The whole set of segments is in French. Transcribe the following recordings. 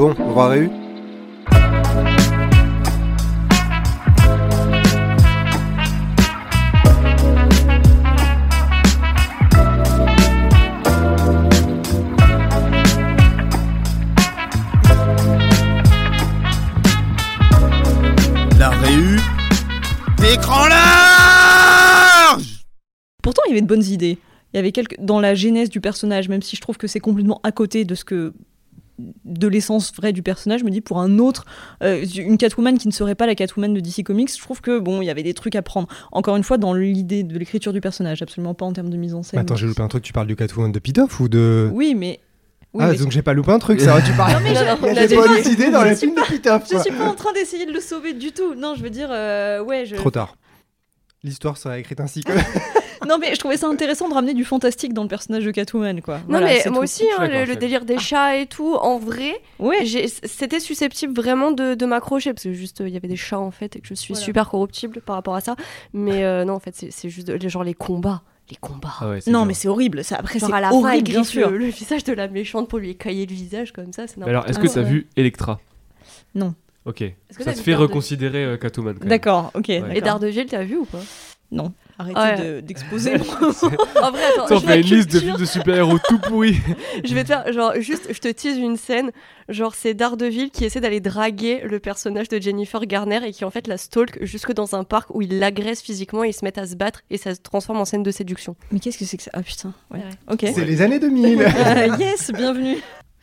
Bon, on va réu La réu d'écran large Pourtant, il y avait de bonnes idées. Il y avait quelques dans la genèse du personnage, même si je trouve que c'est complètement à côté de ce que de l'essence vraie du personnage. Je me dis pour un autre, euh, une Catwoman qui ne serait pas la Catwoman de DC Comics, je trouve que bon, il y avait des trucs à prendre. Encore une fois, dans l'idée de l'écriture du personnage, absolument pas en termes de mise en scène. Attends, j'ai loupé un truc, tu parles du Catwoman de Pitoff ou de... Oui, mais. oui, ah, mais- donc j'ai pas loupé un truc, ça va, tu parles. Non, mais bonnes pas- idées dans film de Pitoff, Je suis pas en train d'essayer de le sauver du tout. Non, je veux dire, euh, ouais, je. Trop tard. L'histoire sera écrite ainsi que... Non, mais je trouvais ça intéressant de ramener du fantastique dans le personnage de Catwoman, quoi. Non Voilà, mais moi tout. aussi, hein, le, délire des chats et tout, en vrai, Ouais. c'était susceptible vraiment de, de m'accrocher parce que juste euh, il y avait des chats en fait et que je suis Voilà. super corruptible par rapport à ça. Mais euh, non, en fait, c'est juste de- genre les combats, les combats. Ah ouais, Non, dur. mais c'est horrible. Ça, après, c'est la fin, horrible, bien sûr. le, le visage de la méchante pour lui écailler le visage comme ça, n'importe alors, est-ce que t'as ouais. vu Electra? Non. Ok. que Ça te fait reconsidérer euh, Catwoman. D'accord, ok. Ouais. Et Daredevil, t'as vu ou pas? Non, arrêtez Ouais. de- d'exposer. En vrai, attends, Ça, on je- fait une liste de films de super-héros tout pourris. Je vais te faire, genre, juste, je te tease une scène. Genre, c'est Daredevil qui essaie d'aller draguer le personnage de Jennifer Garner et qui en fait la stalk jusque dans un parc où il l'agresse physiquement et ils se mettent à se battre et ça se transforme en scène de séduction. mais qu'est-ce que c'est que ça? Ah putain. Ouais. Ouais. Ok. C'est les années 2000 Euh, yes, bienvenue.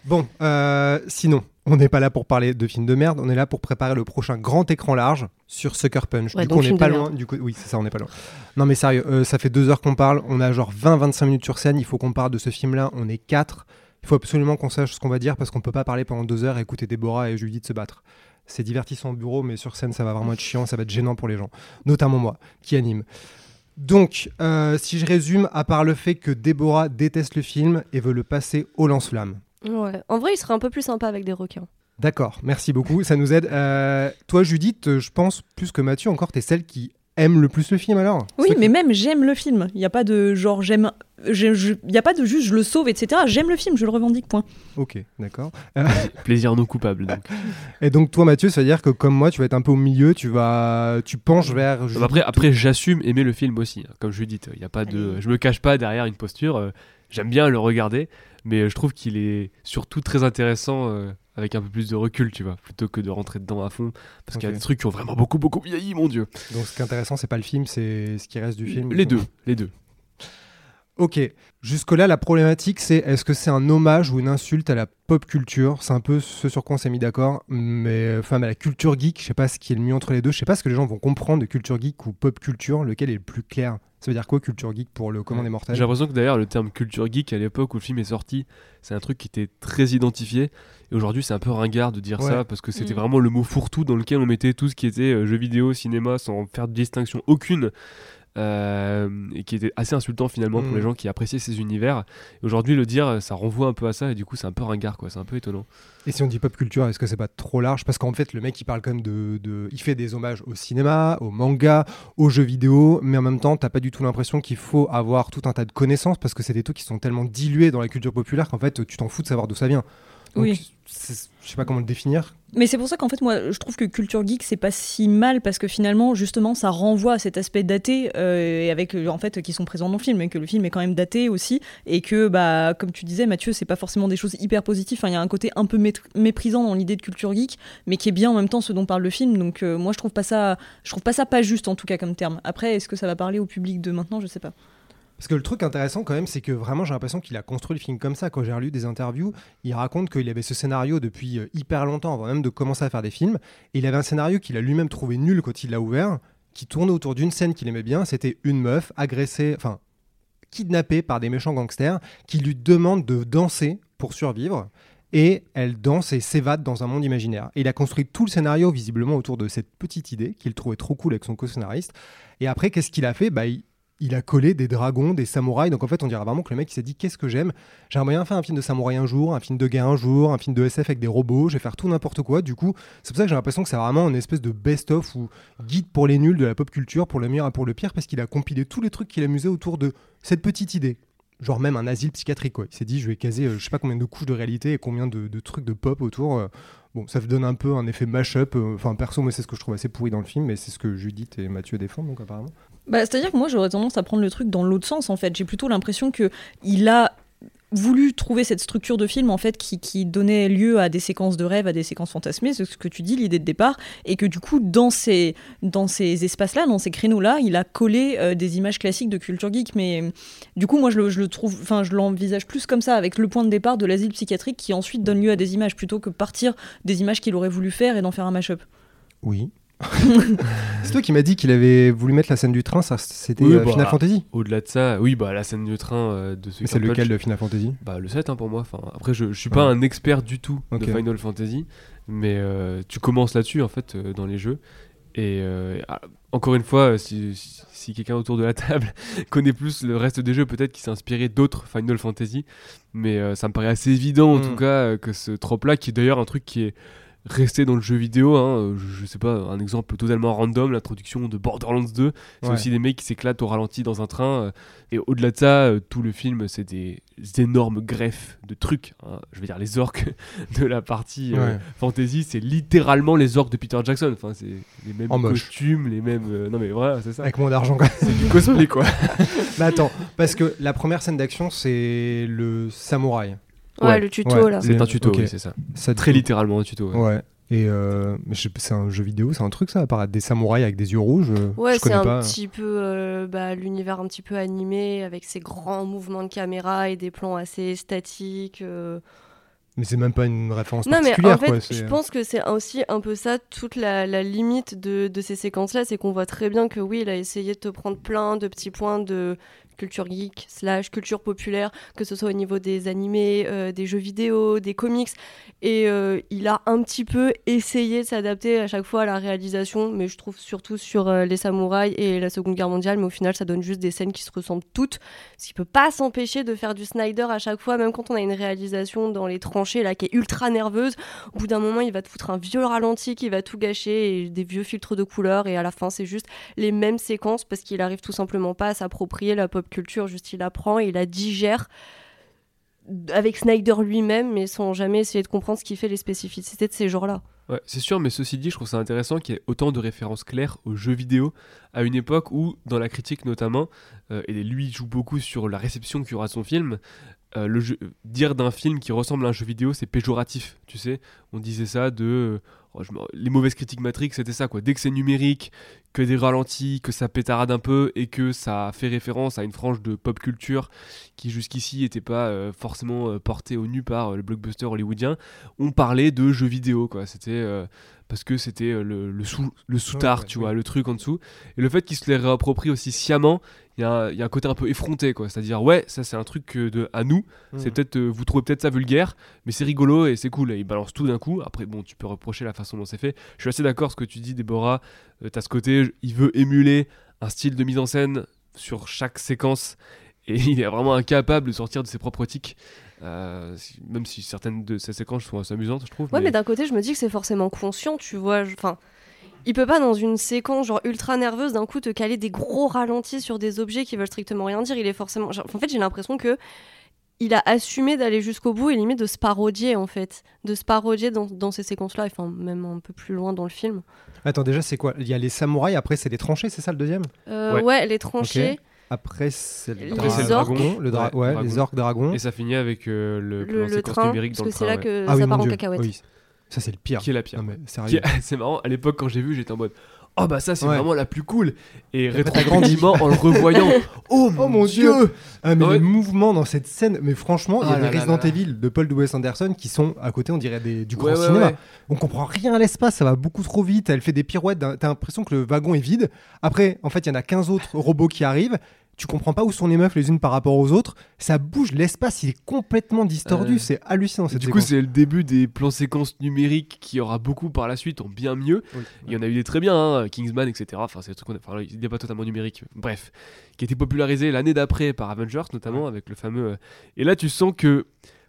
Bon, euh, sinon, on n'est pas là pour parler de films de merde, on est là pour préparer le prochain grand écran large sur Sucker Punch. Ouais, du coup, on n'est pas loin. Du coup, oui, c'est ça, on n'est pas loin. Non, mais sérieux, euh, ça fait deux heures qu'on parle, on a genre 20-25 minutes sur scène, il faut qu'on parle de ce film-là, on est quatre. Il faut absolument qu'on sache ce qu'on va dire parce qu'on peut pas parler pendant deux heures et écouter Déborah et Judith se battre. C'est divertissant au bureau, mais sur scène, ça va vraiment être chiant, ça va être gênant pour les gens, notamment moi, qui anime. Donc, euh, si je résume, à part le fait que Déborah déteste le film et veut le passer au lance-flamme. Ouais. En vrai, il serait un peu plus sympa avec des requins. D'accord, merci beaucoup, ça nous aide. Euh, toi, Judith, euh, je pense plus que Mathieu, encore, t'es celle qui aime le plus le film alors Oui, mais qui- même j'aime le film. Il n'y a pas de genre j'aime. Il n'y a pas de juste je le sauve, etc. J'aime le film, je le revendique, point. Ok, d'accord. Plaisir non coupable. Donc. Et donc, toi, Mathieu, ça veut dire que comme moi, tu vas être un peu au milieu, tu vas, tu penches vers. Judith. après, après j'assume aimer le film aussi. hein. Comme je dis, il y a pas de, je me cache pas derrière une posture. euh, J'aime bien le regarder, mais euh, je trouve qu'il est surtout très intéressant euh, avec un peu plus de recul, tu vois, plutôt que de rentrer dedans à fond, parce qu'il y a des trucs qui ont vraiment beaucoup beaucoup vieilli, mon dieu. Donc, ce qui est intéressant, c'est pas le film, c'est ce qui reste du film. Les deux, les deux. Ok, jusque-là, la problématique, c'est est-ce que c'est un hommage ou une insulte à la pop culture? C'est un peu ce sur quoi on s'est mis d'accord, mais enfin, à la culture geek, je sais pas ce qui est le mieux entre les deux, je sais pas ce que les gens vont comprendre de culture geek ou pop culture, lequel est le plus clair. Ça veut dire quoi culture geek pour le commun des mortels J'ai l'impression que d'ailleurs le terme culture geek à l'époque où le film est sorti, c'est un truc qui était très identifié. Et aujourd'hui, c'est un peu ringard de dire Ouais. ça parce que c'était Mm. vraiment le mot fourre-tout dans lequel on mettait tout ce qui était euh, jeux vidéo, cinéma, sans faire de distinction aucune. Euh, et qui était assez insultant finalement pour Mm. les gens qui appréciaient ces univers. Aujourd'hui, le dire, ça renvoie un peu à ça et du coup, c'est un peu ringard, quoi. C'est un peu étonnant. Et si on dit pop culture, est-ce que c'est pas trop large? Parce qu'en fait, le mec, il parle quand même de, de- Il fait des hommages au cinéma, au manga, aux jeux vidéo, mais en même temps, t'as pas du tout l'impression qu'il faut avoir tout un tas de connaissances parce que c'est des trucs qui sont tellement dilués dans la culture populaire qu'en fait, tu t'en fous de savoir d'où ça vient. Donc, Oui. je sais pas comment le définir. Mais c'est pour ça qu'en fait, moi, je trouve que Culture Geek, c'est pas si mal parce que finalement, justement, ça renvoie à cet aspect daté euh, et avec, euh, en fait, qui sont présents dans le film et que le film est quand même daté aussi et que, bah, comme tu disais, Mathieu, c'est pas forcément des choses hyper positives. Enfin, il y a un côté un peu méprisant dans l'idée de Culture Geek, mais qui est bien en même temps ce dont parle le film. Donc, euh, moi, je trouve pas ça, je trouve pas ça pas juste en tout cas comme terme. Après, est-ce que ça va parler au public de maintenant? Je sais pas. Parce que le truc intéressant quand même, c'est que vraiment j'ai l'impression qu'il a construit le film comme ça. Quand j'ai relu des interviews, il raconte qu'il avait ce scénario depuis euh, hyper longtemps, avant même de commencer à faire des films. Et il avait un scénario qu'il a lui-même trouvé nul quand il l'a ouvert, qui tournait autour d'une scène qu'il aimait bien. C'était une meuf agressée, enfin kidnappée par des méchants gangsters, qui lui demandent de danser pour survivre. Et elle danse et s'évade dans un monde imaginaire. Et il a construit tout le scénario visiblement autour de cette petite idée qu'il trouvait trop cool avec son co-scénariste. Et après, qu'est-ce qu'il a fait? Bah, il a collé des dragons, des samouraïs. Donc en fait, on dirait vraiment que le mec il s'est dit qu'est-ce que j'aime? J'aimerais bien faire un film de samouraï un jour, un film de guerre un jour, un film de SF avec des robots. Je vais faire tout n'importe quoi. Du coup, c'est pour ça que j'ai l'impression que c'est vraiment une espèce de best-of ou guide pour les nuls de la pop culture, pour le meilleur et pour le pire, parce qu'il a compilé tous les trucs qu'il amusait autour de cette petite idée. Genre même un asile psychiatrique quoi. Il s'est dit je vais caser euh, je sais pas combien de couches de réalité et combien de, trucs de pop autour. euh. Bon, ça donne un peu un effet mash-up. euh, Enfin, perso, moi, c'est ce que je trouve assez pourri dans le film, mais c'est ce que Judith et Mathieu défendent, donc apparemment. Bah, C'est-à-dire que moi, j'aurais tendance à prendre le truc dans l'autre sens, en fait. J'ai plutôt l'impression que il a voulu trouver cette structure de film en fait qui, qui donnait lieu à des séquences de rêve, à des séquences fantasmées, c'est ce que tu dis, l'idée de départ, et que du coup dans ces, dans ces espaces-là, dans ces créneaux-là, il a collé euh, des images classiques de culture geek, mais du coup moi je le trouve, enfin je l'envisage plus comme ça, avec le point de départ de l'asile psychiatrique qui ensuite donne lieu à des images, plutôt que partir des images qu'il aurait voulu faire et d'en faire un mash-up. Oui. c'est toi qui m'as dit qu'il avait voulu mettre la scène du train, ça c'était Oui, euh, bah, Final Fantasy Au-delà de ça, oui, bah la scène de train euh, de ce Mais c'est lequel de Final Fantasy? Bah le 7 hein, pour moi. Enfin, après, je, je suis pas Ouais. un expert du tout de Final Fantasy, mais euh, tu commences là-dessus en fait dans les jeux. Et ah, encore une fois, si, si- si quelqu'un autour de la table connaît plus le reste des jeux, peut-être qu'il s'est inspiré d'autres Final Fantasy, mais ça me paraît assez évident en Mm. tout cas que ce trope-là, qui est d'ailleurs un truc qui est resté dans le jeu vidéo, hein, euh, je, je sais pas, un exemple totalement random, l'introduction de Borderlands 2, c'est Ouais. aussi des mecs qui s'éclatent au ralenti dans un train. euh, et au-delà de ça, euh, tout le film, c'est des énormes greffes de trucs. hein. Je veux dire, les orques de la partie euh, Ouais. fantasy, c'est littéralement les orques de Peter Jackson. Enfin, c'est les mêmes En moche. costumes, les mêmes. Non, mais voilà, c'est ça. Avec moins d'argent quand même. C'est du cosplay, quoi. Mais attends, parce que la première scène d'action c'est le samouraï. Ouais, Ouais. le tuto Ouais. là. C'est Mais- un tuto, ok. oui, c'est ça. Ça Très littéralement un tuto. ouais. Ouais. Et euh, mais c'est un jeu vidéo, c'est un truc ça, apparaître des samouraïs avec des yeux rouges. euh, Ouais, c'est un pas. petit peu euh, bah, l'univers un petit peu animé avec ses grands mouvements de caméra et des plans assez statiques. euh. Mais c'est même pas une référence Non, mais particulière en fait, quoi. je pense que c'est aussi un peu ça, toute la, la limite de, de ces séquences-là, c'est qu'on voit très bien que oui, il a essayé de te prendre plein de petits points de culture geek slash culture populaire, que ce soit au niveau des animés, euh, des jeux vidéo, des comics, et euh, il a un petit peu essayé de s'adapter à chaque fois à la réalisation, mais je trouve surtout sur euh, les samouraïs et la Seconde Guerre mondiale, mais au final, ça donne juste des scènes qui se ressemblent toutes, ce qui peut pas s'empêcher de faire du Snyder à chaque fois, même quand on a une réalisation dans les tranchées là qui est ultra nerveuse. Au bout d'un moment, il va te foutre un vieux ralenti qui va tout gâcher et des vieux filtres de couleurs. Et à la fin, c'est juste les mêmes séquences parce qu'il arrive tout simplement pas à s'approprier la pop culture. Juste, il apprend, il la digère avec Snyder lui-même, mais sans jamais essayer de comprendre ce qui fait les spécificités de ces genres-là. C'est sûr, mais ceci dit, je trouve ça intéressant qu'il y ait autant de références claires aux jeux vidéo à une époque où, dans la critique notamment, euh, et lui joue beaucoup sur la réception qu'il aura de son film, euh, le jeu- dire d'un film qui ressemble à un jeu vidéo, c'est péjoratif, tu sais. On disait ça de... euh, oh, je les mauvaises critiques Matrix, c'était ça, quoi. Dès que c'est numérique, que des ralentis, que ça pétarade un peu, et que ça fait référence à une frange de pop culture qui jusqu'ici n'était pas euh, forcément euh, portée au nu par le blockbuster hollywoodien, on parlait de jeux vidéo, quoi. C'était parce que c'était le, le sous le Ouais, ouais, tu vois, le truc en dessous. Et le fait qu'il se les réapproprie aussi sciemment, il y, a un- il y a un côté un peu effronté, quoi. C'est-à-dire, ouais, ça c'est un truc de à nous. Mm. C'est peut-être, euh, vous trouvez peut-être ça vulgaire, mais c'est rigolo et c'est cool. Et il balance tout d'un coup. Après, bon, tu peux reprocher la façon dont c'est fait. Je suis assez d'accord ce que tu dis, Déborah. Euh, T'as ce côté, il veut émuler un style de mise en scène sur chaque séquence. Et il est vraiment incapable de sortir de ses propres tics. Euh, si- même si certaines de ces séquences sont assez amusantes, je trouve. Ouais, mais, d'un côté, je me dis que c'est forcément conscient, tu vois. je- Enfin, il peut pas dans une séquence genre ultra nerveuse d'un coup te caler des gros ralentis sur des objets qui veulent strictement rien dire. Il est forcément. genre, En fait, j'ai l'impression que il a assumé d'aller jusqu'au bout et limite de se parodier en fait, de se parodier dans, dans ces séquences-là, enfin même un peu plus loin dans le film. Attends, déjà, c'est quoi? Il y a les samouraïs, après, c'est les tranchées, c'est ça le deuxième? Euh, Ouais. ouais. les tranchées, Après, c'est le dra- le dragon. Le dra- Ouais, ouais, dragon. les orques dragons. Et ça finit avec euh, le, le, train, numérique parce dans que le c'est là ouais. que ah ça part en cacahuète. Oui. Ça, c'est le pire. Qui est la pire. Non, mais Qui sérieux. est- C'est marrant, à l'époque quand j'ai vu, j'étais en mode Oh bah ça c'est Ouais. vraiment la plus cool. Et rétrospectivement en le revoyant, oh mon, Oh mon dieu, dieu Ah, mais Ouais. les mouvements dans cette scène, mais franchement, il y Ah a là des là Resident là. Evil de Paul W.S. Anderson qui sont à côté, on dirait des, du grand Ouais, cinéma. On comprend rien à l'espace, ça va beaucoup trop vite. Elle fait des pirouettes, t'as l'impression que le wagon est vide. Après, en fait, il y en a 15 autres robots qui arrivent. Tu comprends pas où sont les meufs les unes par rapport aux autres. Ça bouge, l'espace il est complètement distordu. Euh, C'est hallucinant cette Du coup, c'est le début des plans séquences numériques qui aura beaucoup par la suite, en bien mieux. Oui. Il y en a eu des très bien, hein, Kingsman, etc. Enfin, c'est des trucs qu'on a- enfin, il n'est pas totalement numérique. Bref, qui a été popularisé l'année d'après par Avengers, notamment avec le fameux. euh, Et là, tu sens que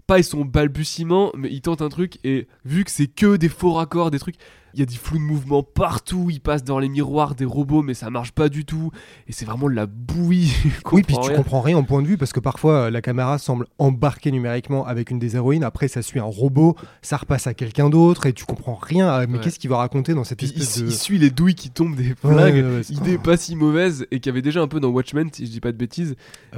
pas ils sont balbutiements, mais ils tentent un truc et vu que c'est que des faux raccords, des trucs, il y a des flous de mouvement partout. Ils passent dans les miroirs des robots, mais ça marche pas du tout. Et c'est vraiment de la bouillie. Oui, puis tu comprends rien en point de vue parce que parfois euh, la caméra semble embarquer numériquement avec une des héroïnes. Après, ça suit un robot, ça repasse à quelqu'un d'autre et tu comprends rien. à- Mais Ouais. qu'est-ce qu'il va raconter dans cette Puis il, espèce de. il suit les douilles qui tombent des ouais, ouais, c'est- idée pas si mauvaise et qui avait déjà un peu dans Watchmen si je dis pas de bêtises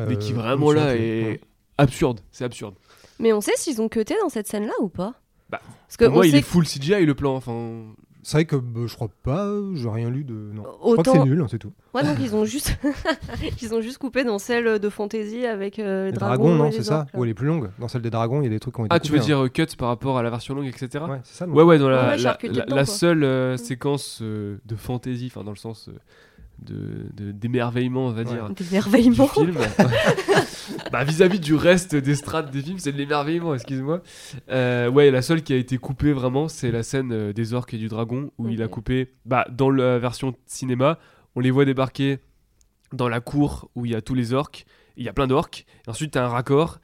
mais qui Euh, vraiment là est absurde c'est absurde Mais on sait s'ils ont cuté dans cette scène-là ou pas Bah, Parce que pour moi il sait est full CGI le plan enfin C'est vrai que bah, je crois pas, j'ai rien lu de. Non. Je crois que autant. c'est nul, hein, c'est tout. Ouais, donc ils ont juste, ils ont juste coupé dans celle de fantasy avec euh, les Les dragons. non, c'est ça. Ou elle est plus longue. Dans celle des dragons, il y a des trucs qui ont été ah tu veux hein. dire euh, cut par rapport à la version longue etc Ouais, c'est ça. le ouais ouais dans la, Ouais, la, la- dedans, la quoi. seule euh, Mm. séquence euh, de fantasy enfin dans le sens euh, de de- d'émerveillement on va Ouais. dire Des du film. Bah vis-à-vis du reste des strates des films c'est de l'émerveillement excuse-moi. Euh, ouais la seule qui a été coupée vraiment c'est la scène euh, des orques et du dragon où il a coupé bah dans la version cinéma on les voit débarquer dans la cour où il y a tous les orques. Il y a plein d'orques. Ensuite t'as un raccord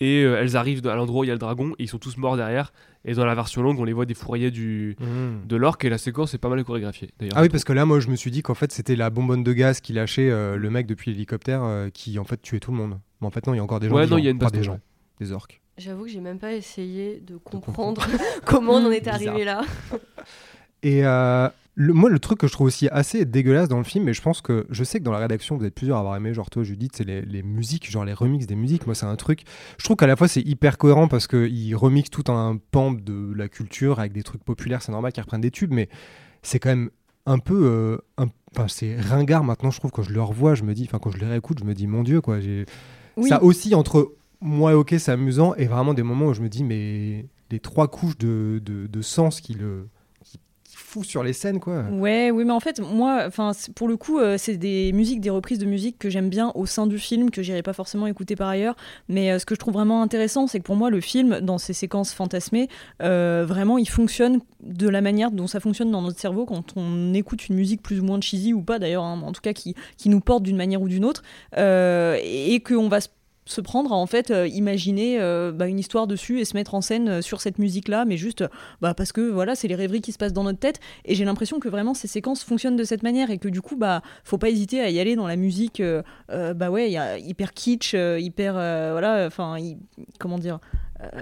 et euh, elles arrivent à l'endroit où il y a le dragon et ils sont tous morts derrière et dans la version longue on les voit défourailler du Mmh. de l'orque et la séquence est pas mal chorégraphiée d'ailleurs Ah oui, parce que là, moi, je me suis dit qu'en fait, c'était la bonbonne de gaz qui lâchait euh, le mec depuis l'hélicoptère euh, qui, en fait, tuait tout le monde. Mais en fait, non, il y a encore des gens. Ouais, non, il y a une Enfin, des baston, gens, des orques. J'avoue que j'ai même pas essayé de comprendre. comprendre comment on en est arrivé là. Et euh, le, moi, le truc que je trouve aussi assez dégueulasse dans le film, et je pense que je sais que dans la rédaction, vous êtes plusieurs à avoir aimé, genre toi, Judith, c'est les, les musiques, genre les remixes des musiques. Moi, c'est un truc. Je trouve qu'à la fois, c'est hyper cohérent parce qu'ils remixent tout un pan de la culture avec des trucs populaires. C'est normal qu'ils reprennent des tubes, mais c'est quand même un peu. euh, un- Enfin, c'est ringard maintenant, je trouve. Quand je le revois, je me dis. Enfin, quand je les réécoute, je me dis, mon Dieu, quoi. j'ai- Oui. Ça aussi entre moi, ok, c'est amusant, et vraiment des moments où je me dis, mais les trois couches de, de, de sens qui le. Fout sur les scènes, quoi. Ouais, oui, mais en fait, moi, enfin, pour le coup, euh, c'est des musiques, des reprises de musique que j'aime bien au sein du film, que j'irai pas forcément écouter par ailleurs. Mais euh, ce que je trouve vraiment intéressant, c'est que pour moi, le film, dans ses séquences fantasmées, euh, vraiment, il fonctionne de la manière dont ça fonctionne dans notre cerveau quand on écoute une musique plus ou moins cheesy ou pas, d'ailleurs, hein, en tout cas, qui, qui nous porte d'une manière ou d'une autre, et qu'on va se se prendre à en fait euh, imaginer euh, bah, une histoire dessus et se mettre en scène euh, sur cette musique là mais juste bah, parce que voilà c'est les rêveries qui se passent dans notre tête et j'ai l'impression que vraiment ces séquences fonctionnent de cette manière et que du coup bah faut pas hésiter à y aller dans la musique euh, euh, bah ouais il y a hyper kitsch euh, hyper euh, voilà enfin comment dire euh,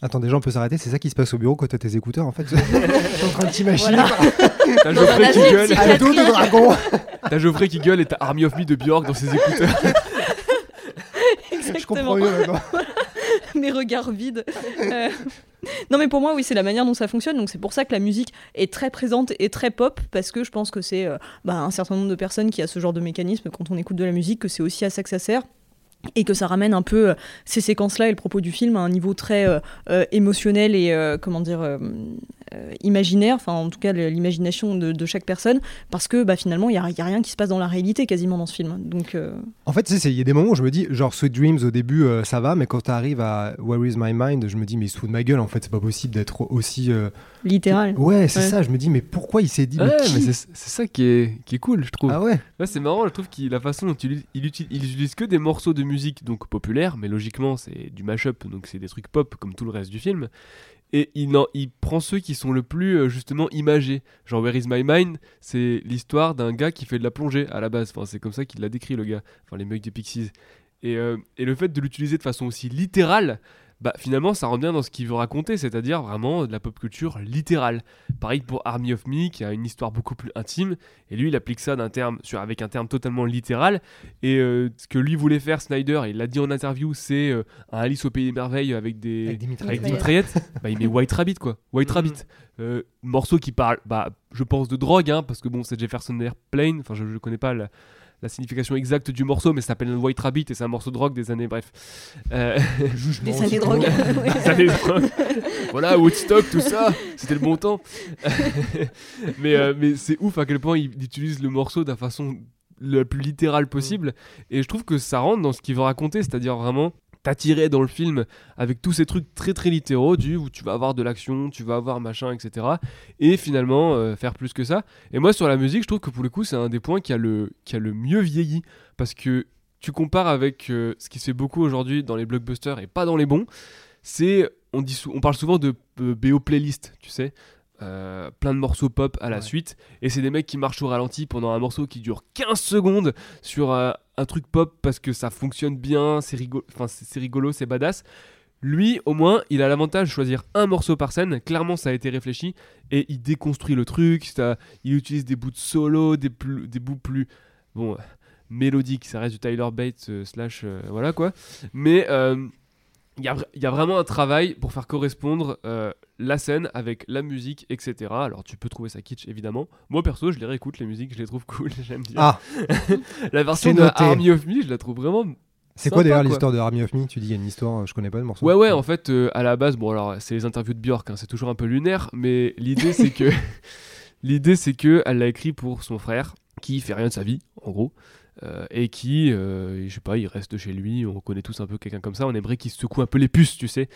Attends, déjà, on peut s'arrêter. C'est ça qui se passe au bureau quand t'as tes écouteurs, en fait. T'es en train de t'imaginer. Voilà. T'as Geoffrey qui un gueule, t'as Geoffrey qui gueule et t'as Army of Me de Björk dans ses écouteurs. Je exactement comprends mieux maintenant. mes regards vides. Euh, Non, mais pour moi, oui, c'est la manière dont ça fonctionne. Donc, c'est pour ça que la musique est très présente et très pop, parce que je pense que c'est euh, bah, un certain nombre de personnes qui a ce genre de mécanisme quand on écoute de la musique, que c'est aussi à ça que ça sert. Et que ça ramène un peu euh, ces séquences-là et le propos du film à un niveau très euh, euh, émotionnel et, comment dire, imaginaire, enfin, en tout cas, l'imagination de, de chaque personne, parce que bah, finalement, il n'y a, il y a rien qui se passe dans la réalité quasiment dans ce film. Donc, euh, En fait, tu il y a des moments où je me dis, genre Sweet Dreams au début, euh, ça va, mais quand t'arrives à Where is my mind, je me dis, mais il se fout de ma gueule, en fait, c'est pas possible d'être aussi. euh, littéral. Ouais, c'est Ouais. ça, je me dis, mais pourquoi il s'est dit. Ouais, mais c'est ça qui est, qui est cool, je trouve. Ah ouais Ouais, c'est marrant, je trouve qu'il la façon dont il, il, utilise, il utilise que des morceaux de musique donc populaires, mais logiquement c'est du mashup, donc c'est des trucs pop comme tout le reste du film. Et il, en- prend ceux qui sont le plus euh, justement imagés. Genre Where is my mind? C'est l'histoire d'un gars qui fait de la plongée à la base. Enfin, c'est comme ça qu'il l'a décrit le gars. Enfin, les mecs des Pixies. Et, euh, et le fait de l'utiliser de façon aussi littérale, bah finalement ça rend bien dans ce qu'il veut raconter, c'est-à-dire vraiment de la pop culture littérale. Pareil pour Army of Me qui a une histoire beaucoup plus intime, et lui il applique ça d'un terme sur avec un terme totalement littéral. Et euh, ce que lui voulait faire Snyder, il l'a dit en interview, c'est euh, un Alice au pays des merveilles avec des Avec des mitraillettes. avec des mitraillettes. bah, il met White Rabbit quoi, White Mhm. Rabbit. Euh, morceau qui parle, bah je pense de drogue, hein, parce que bon c'est Jefferson Airplane, enfin je, je connais pas la, la signification exacte du morceau, mais ça s'appelle White Rabbit et c'est un morceau de rock des années, bref. Euh, Des années drogue. des années voilà, Woodstock, tout ça, c'était le bon temps. mais euh, mais c'est ouf à quel point il utilise le morceau de la façon la plus littérale possible. Et je trouve que ça rentre dans ce qu'il veut raconter, c'est-à-dire vraiment t'attirer dans le film avec tous ces trucs très très littéraux du où tu vas avoir de l'action, tu vas avoir machin, etc. Et finalement euh, faire plus que ça. Et moi sur la musique, je trouve que pour le coup c'est un des points qui a le, qui a le mieux vieilli parce que tu compares avec euh, ce qui se fait beaucoup aujourd'hui dans les blockbusters et pas dans les bons, c'est on dit on parle souvent de euh, BO playlist, tu sais. euh, plein de morceaux pop à la Ouais. suite et c'est des mecs qui marchent au ralenti pendant un morceau qui dure 15 secondes sur euh, un truc pop parce que ça fonctionne bien, c'est rigolo, c'est rigolo, badass. Lui, au moins, il a l'avantage de choisir un morceau par scène. Clairement, ça a été réfléchi et il déconstruit le truc. ça- il utilise des bouts de solo, des, plus- bouts plus bon euh, mélodiques. Ça reste du Tyler Bates euh, slash euh, voilà quoi. Mais il y, a, y vraiment un travail pour faire correspondre euh, la scène avec la musique, etc. Alors tu peux trouver ça kitsch évidemment. Moi perso, je les réécoute les musiques, je les trouve cool, j'aime bien. Ah, la version de. Army of Me, je la trouve vraiment c'est quoi d'ailleurs l'histoire de Army of Me? Tu dis il y a une histoire, euh, je connais pas le morceau. Ouais, ouais, en fait, euh, à la base, bon, alors, c'est les interviews de Björk, hein, c'est toujours un peu lunaire, mais l'idée, c'est que. l'idée, c'est que elle l'a écrit pour son frère, qui fait rien de sa vie, en gros, euh, et qui, euh, je sais pas, il reste chez lui, on connaît tous un peu quelqu'un comme ça, on aimerait qu'il se secoue un peu les puces, tu sais.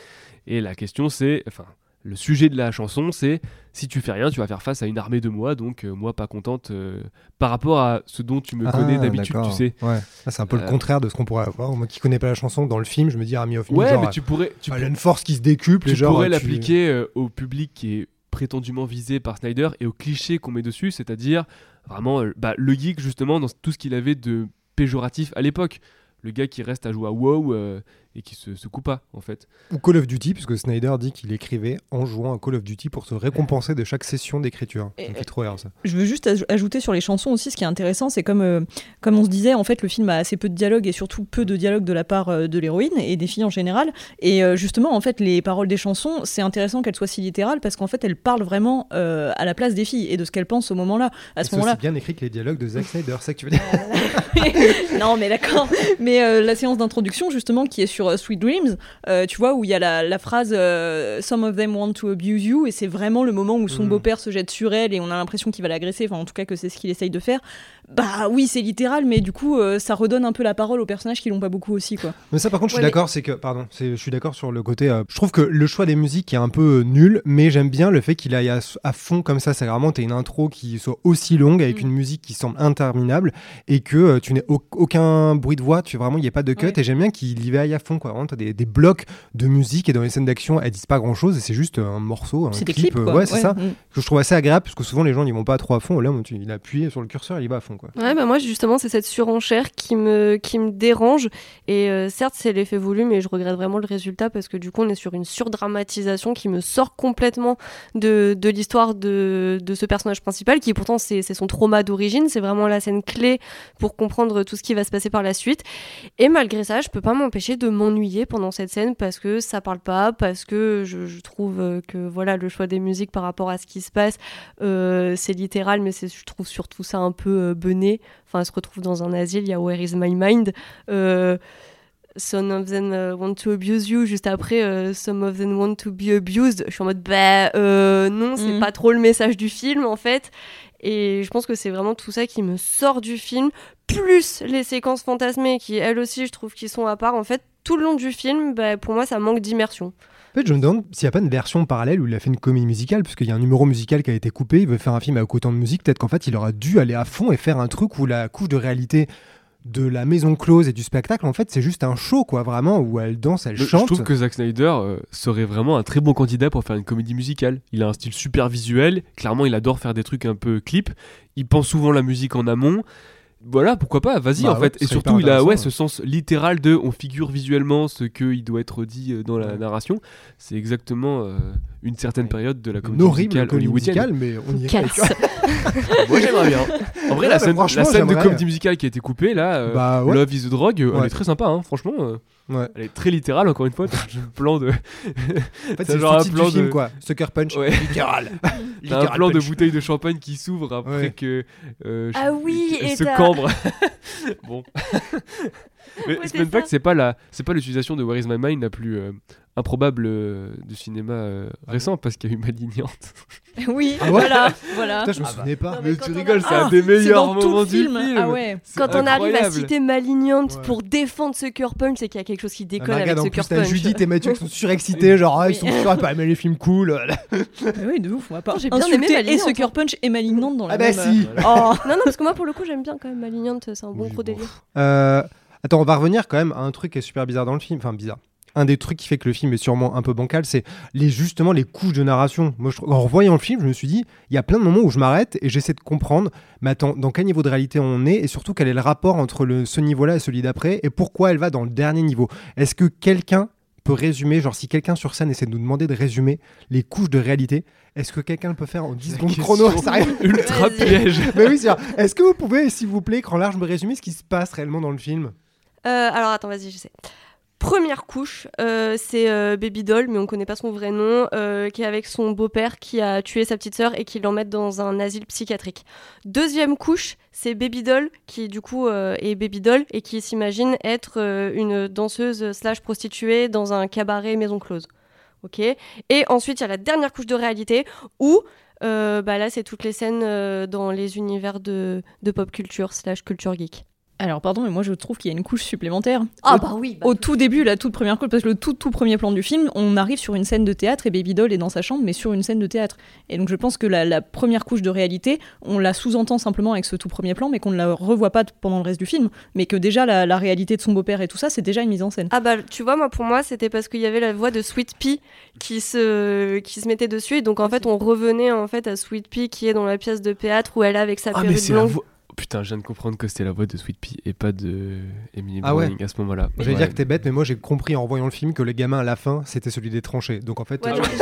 Et la question, c'est. Enfin. Le sujet de la chanson, c'est si tu fais rien, tu vas faire face à une armée de moi, donc euh, moi pas contente euh, par rapport à ce dont tu me Ah, connais d'habitude, tu sais. Ouais. C'est un peu le contraire de ce qu'on pourrait avoir. Moi qui connais pas la chanson, dans le film, je me dis Army of Me. Ouais, genre, mais tu pourrais. Tu a une force qui se décuple. tu genre, pourrais l'appliquer au public qui est prétendument visé par Snyder et au cliché qu'on met dessus, c'est-à-dire vraiment euh, bah, le geek justement dans tout ce qu'il avait de péjoratif à l'époque. Le gars qui reste à jouer à WoW euh, et qui se secoue pas en fait. Ou Call of Duty, puisque Snyder dit qu'il écrivait en jouant à Call of Duty pour se récompenser de chaque session d'écriture. Fait trop rire ça. Je veux juste aj- ajouter sur les chansons aussi, ce qui est intéressant, c'est comme, euh, comme on se disait, en fait, le film a assez peu de dialogue et surtout peu de dialogue de la part euh, de l'héroïne et des filles en général. Et euh, justement, en fait, les paroles des chansons, c'est intéressant qu'elles soient si littérales parce qu'en fait, elles parlent vraiment euh, à la place des filles et de ce qu'elles pensent au moment-là. À ce c'est moment-là, bien écrit que les dialogues de Zack Snyder, c'est ça que tu veux dire non, mais d'accord. Mais euh, la séance d'introduction, justement, qui est sur euh, Sweet Dreams, euh, tu vois, où il y a la, la phrase euh, Some of them want to abuse you, et c'est vraiment le moment où son Mhm. beau-père se jette sur elle et on a l'impression qu'il va l'agresser, enfin, en tout cas, que c'est ce qu'il essaye de faire. Bah oui, c'est littéral, mais du coup, euh, ça redonne un peu la parole aux personnages qui l'ont pas beaucoup aussi, quoi. Mais ça, par contre, je suis Ouais, mais- d'accord, c'est que, pardon, c'est- je suis d'accord sur le côté. euh, je trouve que le choix des musiques est un peu euh, nul, mais j'aime bien le fait qu'il aille à, à fond comme ça. C'est vraiment, t'as une intro qui soit aussi longue avec Mm. une musique qui semble interminable et que euh, tu n'aies au- aucun bruit de voix, tu vraiment, il n'y a pas de cut. Ouais. Et j'aime bien qu'il y aille à fond, quoi. Vraiment, t'as des, des blocs de musique et dans les scènes d'action, elles disent pas grand chose et c'est juste un morceau, un C'est des clip. clips, quoi. ouais, c'est ça. mm. Que je trouve assez agréable parce que souvent les gens ils vont pas trop à fond. Là, tu- il a appuyé sur le curseur, il y va à fond, Ouais, bah moi justement c'est cette surenchère qui me, qui me dérange. Et euh, certes c'est l'effet voulu mais je regrette vraiment le résultat parce que du coup on est sur une surdramatisation qui me sort complètement de, de l'histoire de, de ce personnage principal qui pourtant c'est son trauma d'origine, c'est vraiment la scène clé pour comprendre tout ce qui va se passer par la suite. Et malgré ça je peux pas m'empêcher de m'ennuyer pendant cette scène parce que ça parle pas, parce que je, trouve euh, que voilà le choix des musiques par rapport à ce qui se passe euh, c'est littéral, mais je trouve surtout ça un peu bené. Enfin, elle se retrouve dans un asile, il y a Where is my mind Euh, Some of them euh, want to abuse you. Juste après, euh, some of them want to be abused. Je suis en mode, bah euh, non, c'est Mhm. pas trop le message du film en fait. Et je pense que c'est vraiment tout ça qui me sort du film, plus les séquences fantasmées qui, elles aussi, je trouve, qui sont à part. En fait, tout le long du film, bah, pour moi, ça manque d'immersion. En fait, je me demande s'il n'y a pas une version parallèle où il a fait une comédie musicale, puisqu'il y a un numéro musical qui a été coupé, il veut faire un film avec autant de musique, peut-être qu'en fait il aurait dû aller à fond et faire un truc où la couche de réalité de la maison close et du spectacle, en fait, c'est juste un show, quoi, vraiment, où elle danse, elle Je chante. trouve que Zack Snyder euh, serait vraiment un très bon candidat pour faire une comédie musicale. Il a un style super visuel, clairement il adore faire des trucs un peu clip, il pense souvent la musique en amont, Voilà, pourquoi pas, vas-y Bah en ouais, fait. Et surtout, il a ouais, ce sens littéral de on figure visuellement ce qu'il doit être dit euh, dans la Ouais. narration. C'est exactement euh, une certaine Ouais. période de la comédie musicale comédie hollywoodienne. musicale, mais on y est. Casse. Moi j'aimerais bien. En vrai, Ouais, la scène, franchement, la scène de comédie musicale qui a été coupée là, euh, Bah ouais. Love is a Drug, euh, elle est très sympa, hein, franchement. euh, Ouais. Elle est très littérale, encore une fois. t'as un plan de, En fait, C'est genre un plan du film, de- quoi. Sucker Punch. Ouais. Littéral. t'as un Littéral plan de bouteille de champagne qui s'ouvre après Ouais. que. euh, je- Ah oui, et se cambre. bon. Mais Ouais, c'est pas la, c'est pas l'utilisation de Where Is My Mind la plus euh, improbable euh, du cinéma euh, Ah récent parce qu'il y a eu Malignante. Oui, Ah ouais voilà, voilà. Putain, je me Ah bah. souvenais pas. Non, mais tu on a- rigoles, c'est Ah, un des c'est meilleurs dans tout moments du film. Ah ouais. Quand on arrive à citer Malignante Ouais. pour défendre Sucker Punch, c'est qu'il y a quelque chose qui Ah, décolle avec plus, t'as Punch. Judith et Mathieu qui sont surexcités, genre, ah, ils sont sûrs pas aimer les films cool. Ah oui, de ouf, Non, j'ai bien aimé et Malignante, Sucker Punch et Malignante dans la Ah bah si. Oh. Non, non, parce que moi, pour le coup, j'aime bien quand même Malignante, c'est un bon gros délire. Attends, on va revenir quand même à un truc qui est super bizarre dans le film. Enfin, bizarre. Un des trucs qui fait que le film est sûrement un peu bancal, c'est les, justement les couches de narration. Moi, je, trouve- en revoyant le film, je me suis dit, il y a plein de moments où je m'arrête et j'essaie de comprendre, mais attends, dans quel niveau de réalité on est et surtout quel est le rapport entre le, ce niveau-là et celui d'après et pourquoi elle va dans le dernier niveau. Est-ce que quelqu'un peut résumer, genre si quelqu'un sur scène essaie de nous demander de résumer les couches de réalité, est-ce que quelqu'un le peut faire en 10 La secondes chrono Ultra piège. Mais oui, c'est vrai. Est-ce que vous pouvez, s'il vous plaît, écran large, me résumer ce qui se passe réellement dans le film? Alors attends, vas-y, je sais. Première couche, euh, c'est euh, Baby Doll, mais on connaît pas son vrai nom, euh, qui est avec son beau-père qui a tué sa petite sœur et qui l'emmène dans un asile psychiatrique. Deuxième couche, c'est Baby Doll, qui du coup euh, est Baby Doll et qui s'imagine être euh, une danseuse slash prostituée dans un cabaret maison close. Ok Et ensuite, il y a la dernière couche de réalité où euh, bah là, c'est toutes les scènes euh, dans les univers de, de pop culture slash culture geek. Alors pardon, mais moi je trouve qu'il y a une couche supplémentaire. Ah Au- bah oui Au tout début, la toute première couche, parce que le tout tout premier plan du film, on arrive sur une scène de théâtre et Baby Doll est dans sa chambre, mais sur une scène de théâtre. Et donc je pense que la, la première couche de réalité, on la sous-entend simplement avec ce tout premier plan, mais qu'on ne la revoit pas pendant le reste du film, mais que déjà la, la réalité de son beau-père et tout ça, c'est déjà une mise en scène. Ah bah tu vois moi pour moi c'était parce qu'il y avait la voix de Sweet Pea qui se qui se mettait dessus et donc en fait on revenait en fait à Sweet Pea qui est dans la pièce de théâtre où elle est avec sa Ah, mais perruque blonde. Putain, je viens de comprendre que c'était la voix de Sweet Pea et pas de Emily Ah ouais. Browning à ce moment-là. J'allais Ouais. dire que t'es bête, mais moi j'ai compris en voyant le film que le gamin à la fin c'était celui des tranchées. Donc en fait, Ouais, euh, je pas Ça,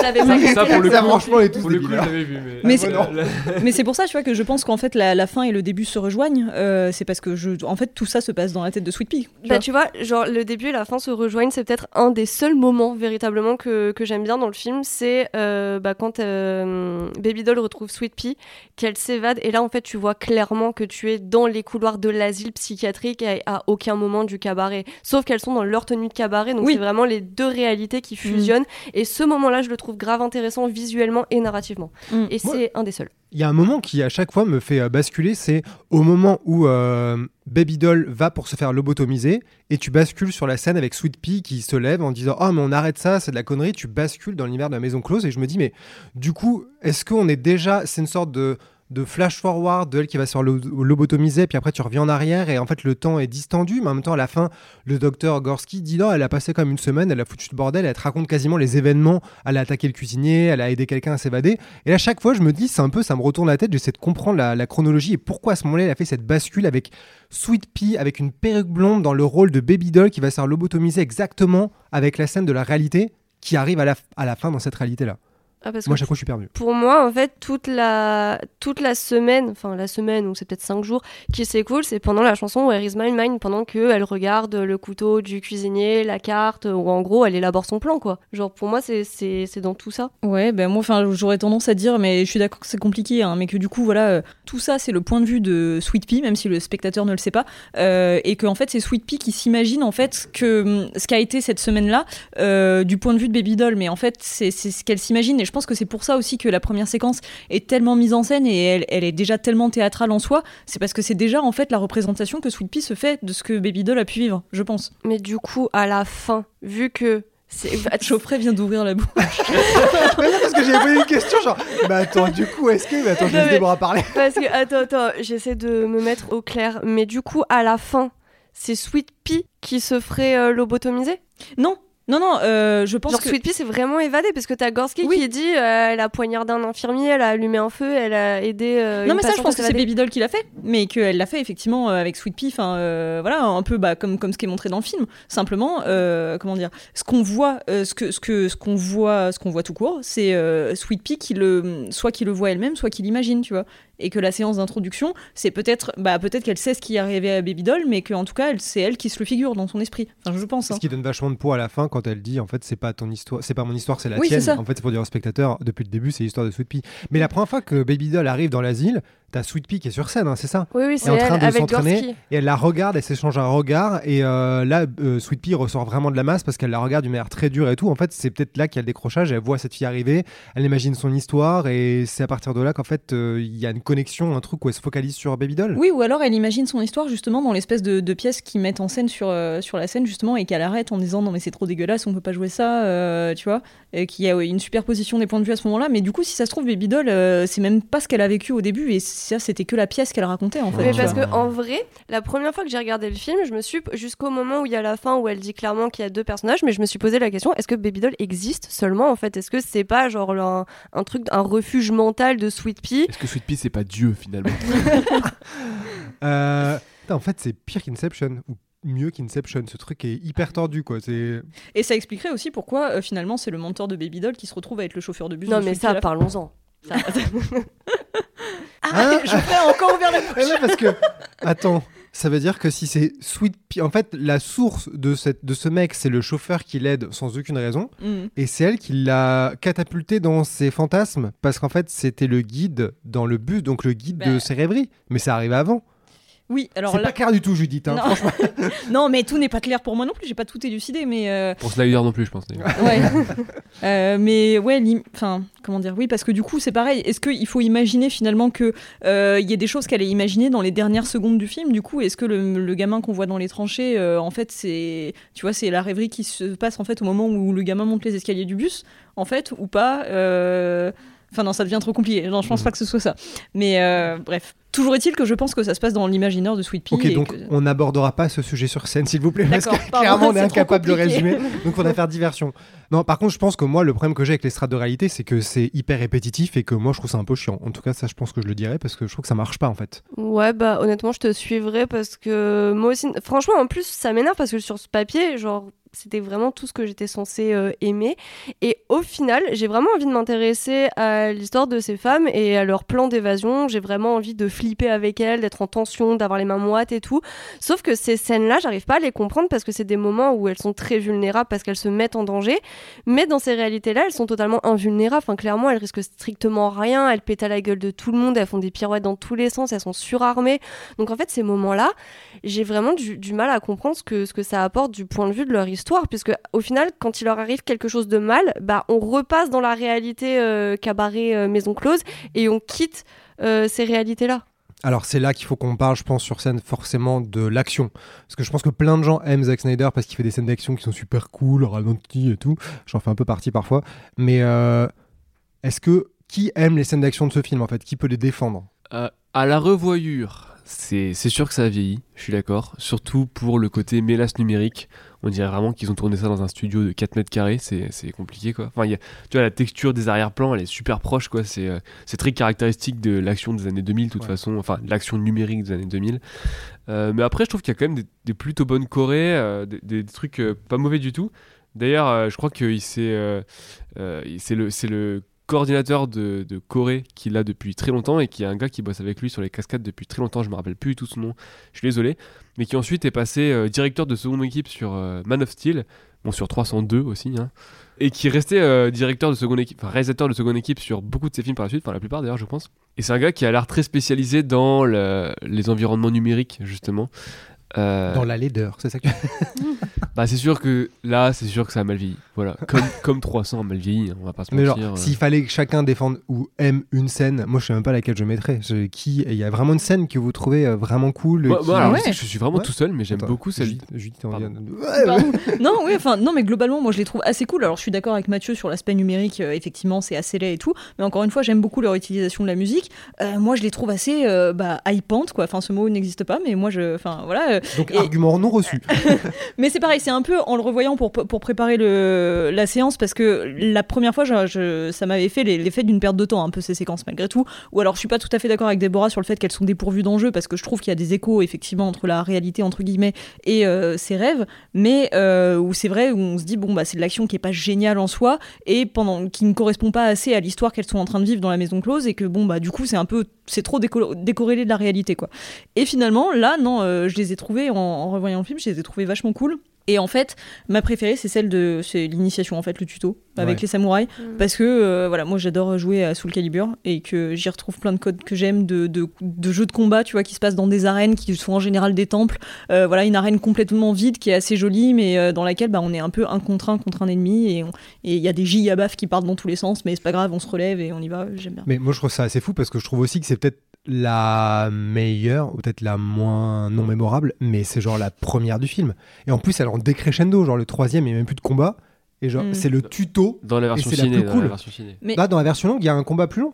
ça, pour le Ça, coup, franchement, on est tous pour le coup, je vu. Mais, Mais Ah, c'est- pour ça, tu vois, que je pense qu'en fait la, la fin et le début se rejoignent. euh, c'est parce que je, en fait tout ça se passe dans la tête de Sweet Pea. tu Bah vois. tu vois, genre le début et la fin se rejoignent, c'est peut-être un des seuls moments véritablement que, que j'aime bien dans le film, c'est euh, bah, quand euh, Baby Doll retrouve Sweet Pea, qu'elle s'évade et là en fait tu vois clairement que tu es dans les couloirs de l'asile psychiatrique et à aucun moment du cabaret. Sauf qu'elles sont dans leur tenue de cabaret, donc Oui. c'est vraiment les deux réalités qui fusionnent et ce moment-là je le trouve grave intéressant visuellement et narrativement. Mm. Et c'est un des seuls. il y a un moment qui à chaque fois me fait euh, basculer, c'est au moment où euh, Baby Doll va pour se faire lobotomiser et tu bascules sur la scène avec Sweet Pea qui se lève en disant oh mais on arrête ça, c'est de la connerie. Tu bascules dans l'univers de la maison close et je me dis mais du coup est-ce qu'on est déjà c'est une sorte de de flash forward de elle qui va se faire lo- lobotomiser puis après tu reviens en arrière et en fait le temps est distendu mais en même temps à la fin le docteur Gorski dit non elle a passé comme une semaine elle a foutu le bordel elle te raconte quasiment les événements elle a attaqué le cuisinier elle a aidé quelqu'un à s'évader. Et à chaque fois je me dis c'est un peu ça me retourne la tête j'essaie de comprendre la, chronologie et pourquoi à ce moment-là elle a fait cette bascule avec Sweet Pea avec une perruque blonde dans le rôle de Baby Doll qui va se faire lobotomiser exactement avec la scène de la réalité qui arrive à la, à la fin dans cette réalité là Ah, parce moi chaque fois je suis perdu pour moi, en fait, toute la, toute la semaine, enfin la semaine ou c'est peut-être cinq jours, qui s'écoule, c'est pendant la chanson Where is my mind, pendant qu'elle regarde le couteau du cuisinier, la carte, ou en gros, elle élabore son plan, quoi. Genre, pour moi, c'est- c'est c'est dans tout ça. Ouais, ben moi, enfin, j'aurais tendance à dire, mais je suis d'accord que c'est compliqué, hein, mais que du coup, voilà, euh, tout ça, c'est le point de vue de Sweet Pea, même si le spectateur ne le sait pas, euh, et que en fait, c'est Sweet Pea qui s'imagine en fait que hum, ce qu'a été cette semaine-là, euh, du point de vue de Baby Doll, mais en fait, c'est c'est ce qu'elle s'imagine, et je pense que c'est pour ça aussi que la première séquence est tellement mise en scène et elle, elle est déjà tellement théâtrale en soi, c'est parce que c'est déjà en fait la représentation que Sweet Pea se fait de ce que Baby Doll a pu vivre, je pense. Mais du coup, à la fin, vu que c'est. Geoffrey vient d'ouvrir la bouche. Mais non, parce que j'avais posé une question genre mais attends du coup est-ce que mais attends je laisse Déborah parler Parce que, attends, attends, j'essaie de me mettre au clair, mais du coup, à la fin, c'est Sweet Pea qui se ferait euh, lobotomiser? Non, Non, non, euh, je pense Genre que. Sweet Pea c'est vraiment évadé parce que t'as Gorski Oui. qui dit euh, elle a poignardé un infirmier, elle a allumé un feu, elle a aidé. euh, Non une mais ça je pense que c'est. Baby Doll qui l'a fait, mais qu'elle l'a fait effectivement avec Sweet Pea, enfin voilà un peu bah, comme comme ce qui est montré dans le film. Simplement, comment dire, ce qu'on voit, ce que ce que ce qu'on voit, ce qu'on voit tout court, c'est Sweet Pea qui le soit qui le voit elle-même, soit qui l'imagine, tu vois. Et que la séance d'introduction, c'est peut-être bah peut-être qu'elle sait ce qui est arrivé à Baby Doll, mais qu'en tout cas c'est elle qui se le figure dans son esprit. Enfin je pense. hein. Ce qui donne vachement de poids à la fin quand elle dit en fait c'est pas ton histoire, c'est pas mon histoire, c'est la Oui, tienne. En fait, c'est pour dire au spectateur depuis le début, c'est l'histoire de Sweet Pea. Mais la première fois que Baby Doll arrive dans l'asile, t'as Sweet Pea qui est sur scène, hein, c'est ça Oui, oui, est c'est en train elle de s'entraîner. Et elle la regarde, elle s'échange un regard. Et euh, là, euh, Sweet Pea ressort vraiment de la masse parce qu'elle la regarde d'une manière très dure et tout. En fait, c'est peut-être là qu'il y a le décrochage. Elle voit cette fille arriver, elle imagine son histoire. Et c'est à partir de là qu'en fait, euh, il y a une connexion, un truc où elle se focalise sur Baby Doll. Oui, ou alors elle imagine son histoire justement dans l'espèce de, de pièces qu'ils mettent en scène sur, euh, sur la scène justement et qu'elle arrête en disant non mais c'est trop dégueulasse, on peut pas jouer ça, euh, tu vois, et qu'il y a une superposition des points de vue à ce moment-là. Mais du coup, si ça se trouve, Baby Doll, euh, c'est même pas ce qu'elle a vécu au début et ça c'était que la pièce qu'elle racontait en fait. Mais parce que en vrai, la première fois que j'ai regardé le film, je me suis jusqu'au moment où il y a la fin où elle dit clairement qu'il y a deux personnages, mais je me suis posé la question est-ce que Baby Doll existe seulement en fait? Est-ce que c'est pas genre un, un truc, un refuge mental de Sweet Pea? Est-ce que Sweet Pea, c'est pas Dieu finalement? Euh, en fait, c'est pire qu'Inception. Ou mieux qu'Inception. Ce truc est hyper tordu, quoi. C'est. Et ça expliquerait aussi pourquoi euh, finalement c'est le mentor de Baby Doll qui se retrouve à être le chauffeur de bus. Non de mais ça, parlons-en. Ça- Hein Je encore ouvert la Ouais, ouais, parce que. Attends. Ça veut dire que si c'est Sweet Pea. En fait, la source de, cette, de ce mec, c'est le chauffeur qui l'aide sans aucune raison. Mm. Et c'est elle qui l'a catapulté dans ses fantasmes. Parce qu'en fait, c'était le guide dans le bus, donc le guide de Bah. ses rêveries. Mais ça arrive avant. Oui, alors C'est là. pas clair du tout, Judith. hein. Non. Franchement. non, mais tout n'est pas clair pour moi non plus. J'ai pas tout élucidé, mais euh, Pour Snyder non plus, je pense. Ouais. Euh, mais ouais, enfin, comment dire Oui, parce que du coup, c'est pareil. Est-ce qu'il faut imaginer finalement que euh, il y a des choses qu'elle a imaginées dans les dernières secondes du film Du coup, est-ce que le, le gamin qu'on voit dans les tranchées, euh, en fait, c'est, tu vois, c'est la rêverie qui se passe en fait au moment où le gamin monte les escaliers du bus, en fait, ou pas euh, Enfin non, ça devient trop compliqué. Non, je pense Mhm. pas que ce soit ça. Mais euh, bref, toujours est-il que je pense que ça se passe dans l'imaginaire de Sweet Pea. Ok, et donc que- on n'abordera pas ce sujet sur scène, s'il vous plaît, parce que pardon, clairement on est incapable de résumer. Donc on va faire diversion. Non, par contre, je pense que moi, le problème que j'ai avec les strates de réalité, c'est que c'est hyper répétitif et que moi, je trouve ça un peu chiant. En tout cas, ça, je pense que je le dirais parce que je trouve que ça marche pas en fait. Ouais, bah honnêtement, je te suivrai parce que moi aussi, franchement, en plus, ça m'énerve parce que sur ce papier, genre, c'était vraiment tout ce que j'étais censée euh, aimer. Et au final, j'ai vraiment envie de m'intéresser à l'histoire de ces femmes et à leur plan d'évasion. J'ai vraiment envie de flipper avec elles, d'être en tension, d'avoir les mains moites et tout. Sauf que ces scènes-là, j'arrive pas à les comprendre parce que c'est des moments où elles sont très vulnérables parce qu'elles se mettent en danger. Mais dans ces réalités-là, elles sont totalement invulnérables. Enfin, clairement, elles risquent strictement rien. Elles pètent à la gueule de tout le monde. Elles font des pirouettes dans tous les sens. Elles sont surarmées. Donc, en fait, ces moments-là, j'ai vraiment du, du mal à comprendre ce que, ce que ça apporte du point de vue de leur histoire. Puisque, au final, quand il leur arrive quelque chose de mal, bah, on repasse dans la réalité euh, cabaret euh, maison close et on quitte euh, ces réalités-là. Alors c'est là qu'il faut qu'on parle, je pense, sur scène forcément de l'action. Parce que je pense que plein de gens aiment Zack Snyder parce qu'il fait des scènes d'action qui sont super cool, ralenti et tout. J'en fais un peu partie parfois. Mais euh, est-ce que qui aime les scènes d'action de ce film en fait? Qui peut les défendre? Euh, à la revoyure, c'est sûr que ça a vieilli, je suis d'accord. Surtout pour le côté mélasse numérique. On dirait vraiment qu'ils ont tourné ça dans un studio de 4 mètres carrés, c'est compliqué quoi. Enfin, il y a- tu vois, la texture des arrière-plans, elle est super proche quoi. C'est euh, très caractéristique de l'action des années 2000 de toute Ouais. façon, enfin, l'action numérique des années 2000. Euh, mais après, je trouve qu'il y a quand même des, des plutôt bonnes chorés, euh, des, des trucs pas mauvais du tout. D'ailleurs, je crois que le, c'est le coordinateur de, Corée qui l'a depuis très longtemps et qui est un gars qui bosse avec lui sur les cascades depuis très longtemps. Je me rappelle plus du tout son nom, je suis désolé. Mais qui ensuite est passé euh, directeur de seconde équipe sur euh, Man of Steel, bon sur 302 aussi, hein, et qui est resté euh, directeur de seconde équipe, réalisateur de seconde équipe sur beaucoup de ses films par la suite, enfin la plupart d'ailleurs, je pense. Et c'est un gars qui a l'air très spécialisé dans le- les environnements numériques justement. Euh, Dans la laideur, c'est ça que bah c'est sûr que là, c'est sûr que ça a mal vieilli. Voilà, comme, comme 300 a mal vieilli, hein, on va pas se Mais genre, mentir. euh. s'il fallait que chacun défende ou aime une scène, moi je sais même pas laquelle je mettrais. Je- qui Il y a vraiment une scène que vous trouvez euh, vraiment cool Moi, qui- moi, alors, Ouais. je suis vraiment Ouais. tout seul, mais j'aime beaucoup celle. Judith- de- Ouais, non, oui, enfin, non, mais globalement, moi, je les trouve assez cool. Alors, je suis d'accord avec Mathieu sur l'aspect numérique. euh, effectivement, c'est assez laid et tout. Mais encore une fois, j'aime beaucoup leur utilisation de la musique. Euh, moi, je les trouve assez euh, bah, hypantes, quoi. Enfin, ce mot n'existe pas, mais moi, je, enfin, voilà, euh, Donc Et- argument non reçu. Mais c'est pareil, c'est un peu en le revoyant pour, pour préparer le, la séance, parce que la première fois, je- je- ça m'avait fait l'effet d'une perte de temps, un peu ces séquences malgré tout. Ou alors, je suis pas tout à fait d'accord avec Déborah sur le fait qu'elles sont dépourvues d'enjeux, parce que je trouve qu'il y a des échos, effectivement, entre la réalité, entre guillemets, et euh, ses rêves. Mais euh, où c'est vrai, où on se dit, bon, bah, c'est de l'action qui est pas géniale en soi, et pendant, qui ne correspond pas assez à l'histoire qu'elles sont en train de vivre dans la maison close, et que, bon, bah, du coup, c'est un peu, c'est trop déco- décorrélé de la réalité, quoi. Et finalement, là, non, euh, je les ai trouvés en, en revoyant le film, je les ai trouvés vachement cool. Et en fait, ma préférée, c'est celle de c'est l'initiation, en fait, le tuto avec Ouais. les samouraïs, Mm. parce que euh, voilà, moi j'adore jouer à Soul Calibur et que j'y retrouve plein de codes que j'aime de, de, de jeux de combat, tu vois, qui se passent dans des arènes qui sont en général des temples. Euh, voilà, une arène complètement vide qui est assez jolie, mais euh, dans laquelle bah, on est un peu un contre un contre un ennemi et il y a des gigabafs qui partent dans tous les sens, mais c'est pas grave, on se relève et on y va. J'aime bien. Mais moi, je trouve ça assez fou parce que je trouve aussi que c'est peut-être la meilleure, ou peut-être la moins non mémorable, mais c'est genre la première du film. Et en plus, elle est en décrescendo, genre le troisième, il n'y a même plus de combat. Et genre, Mm. c'est le tuto. Dans la version c'est la ciné. plus dans cool. la version ciné. Mais- Là, dans la version longue, il y a un combat plus long.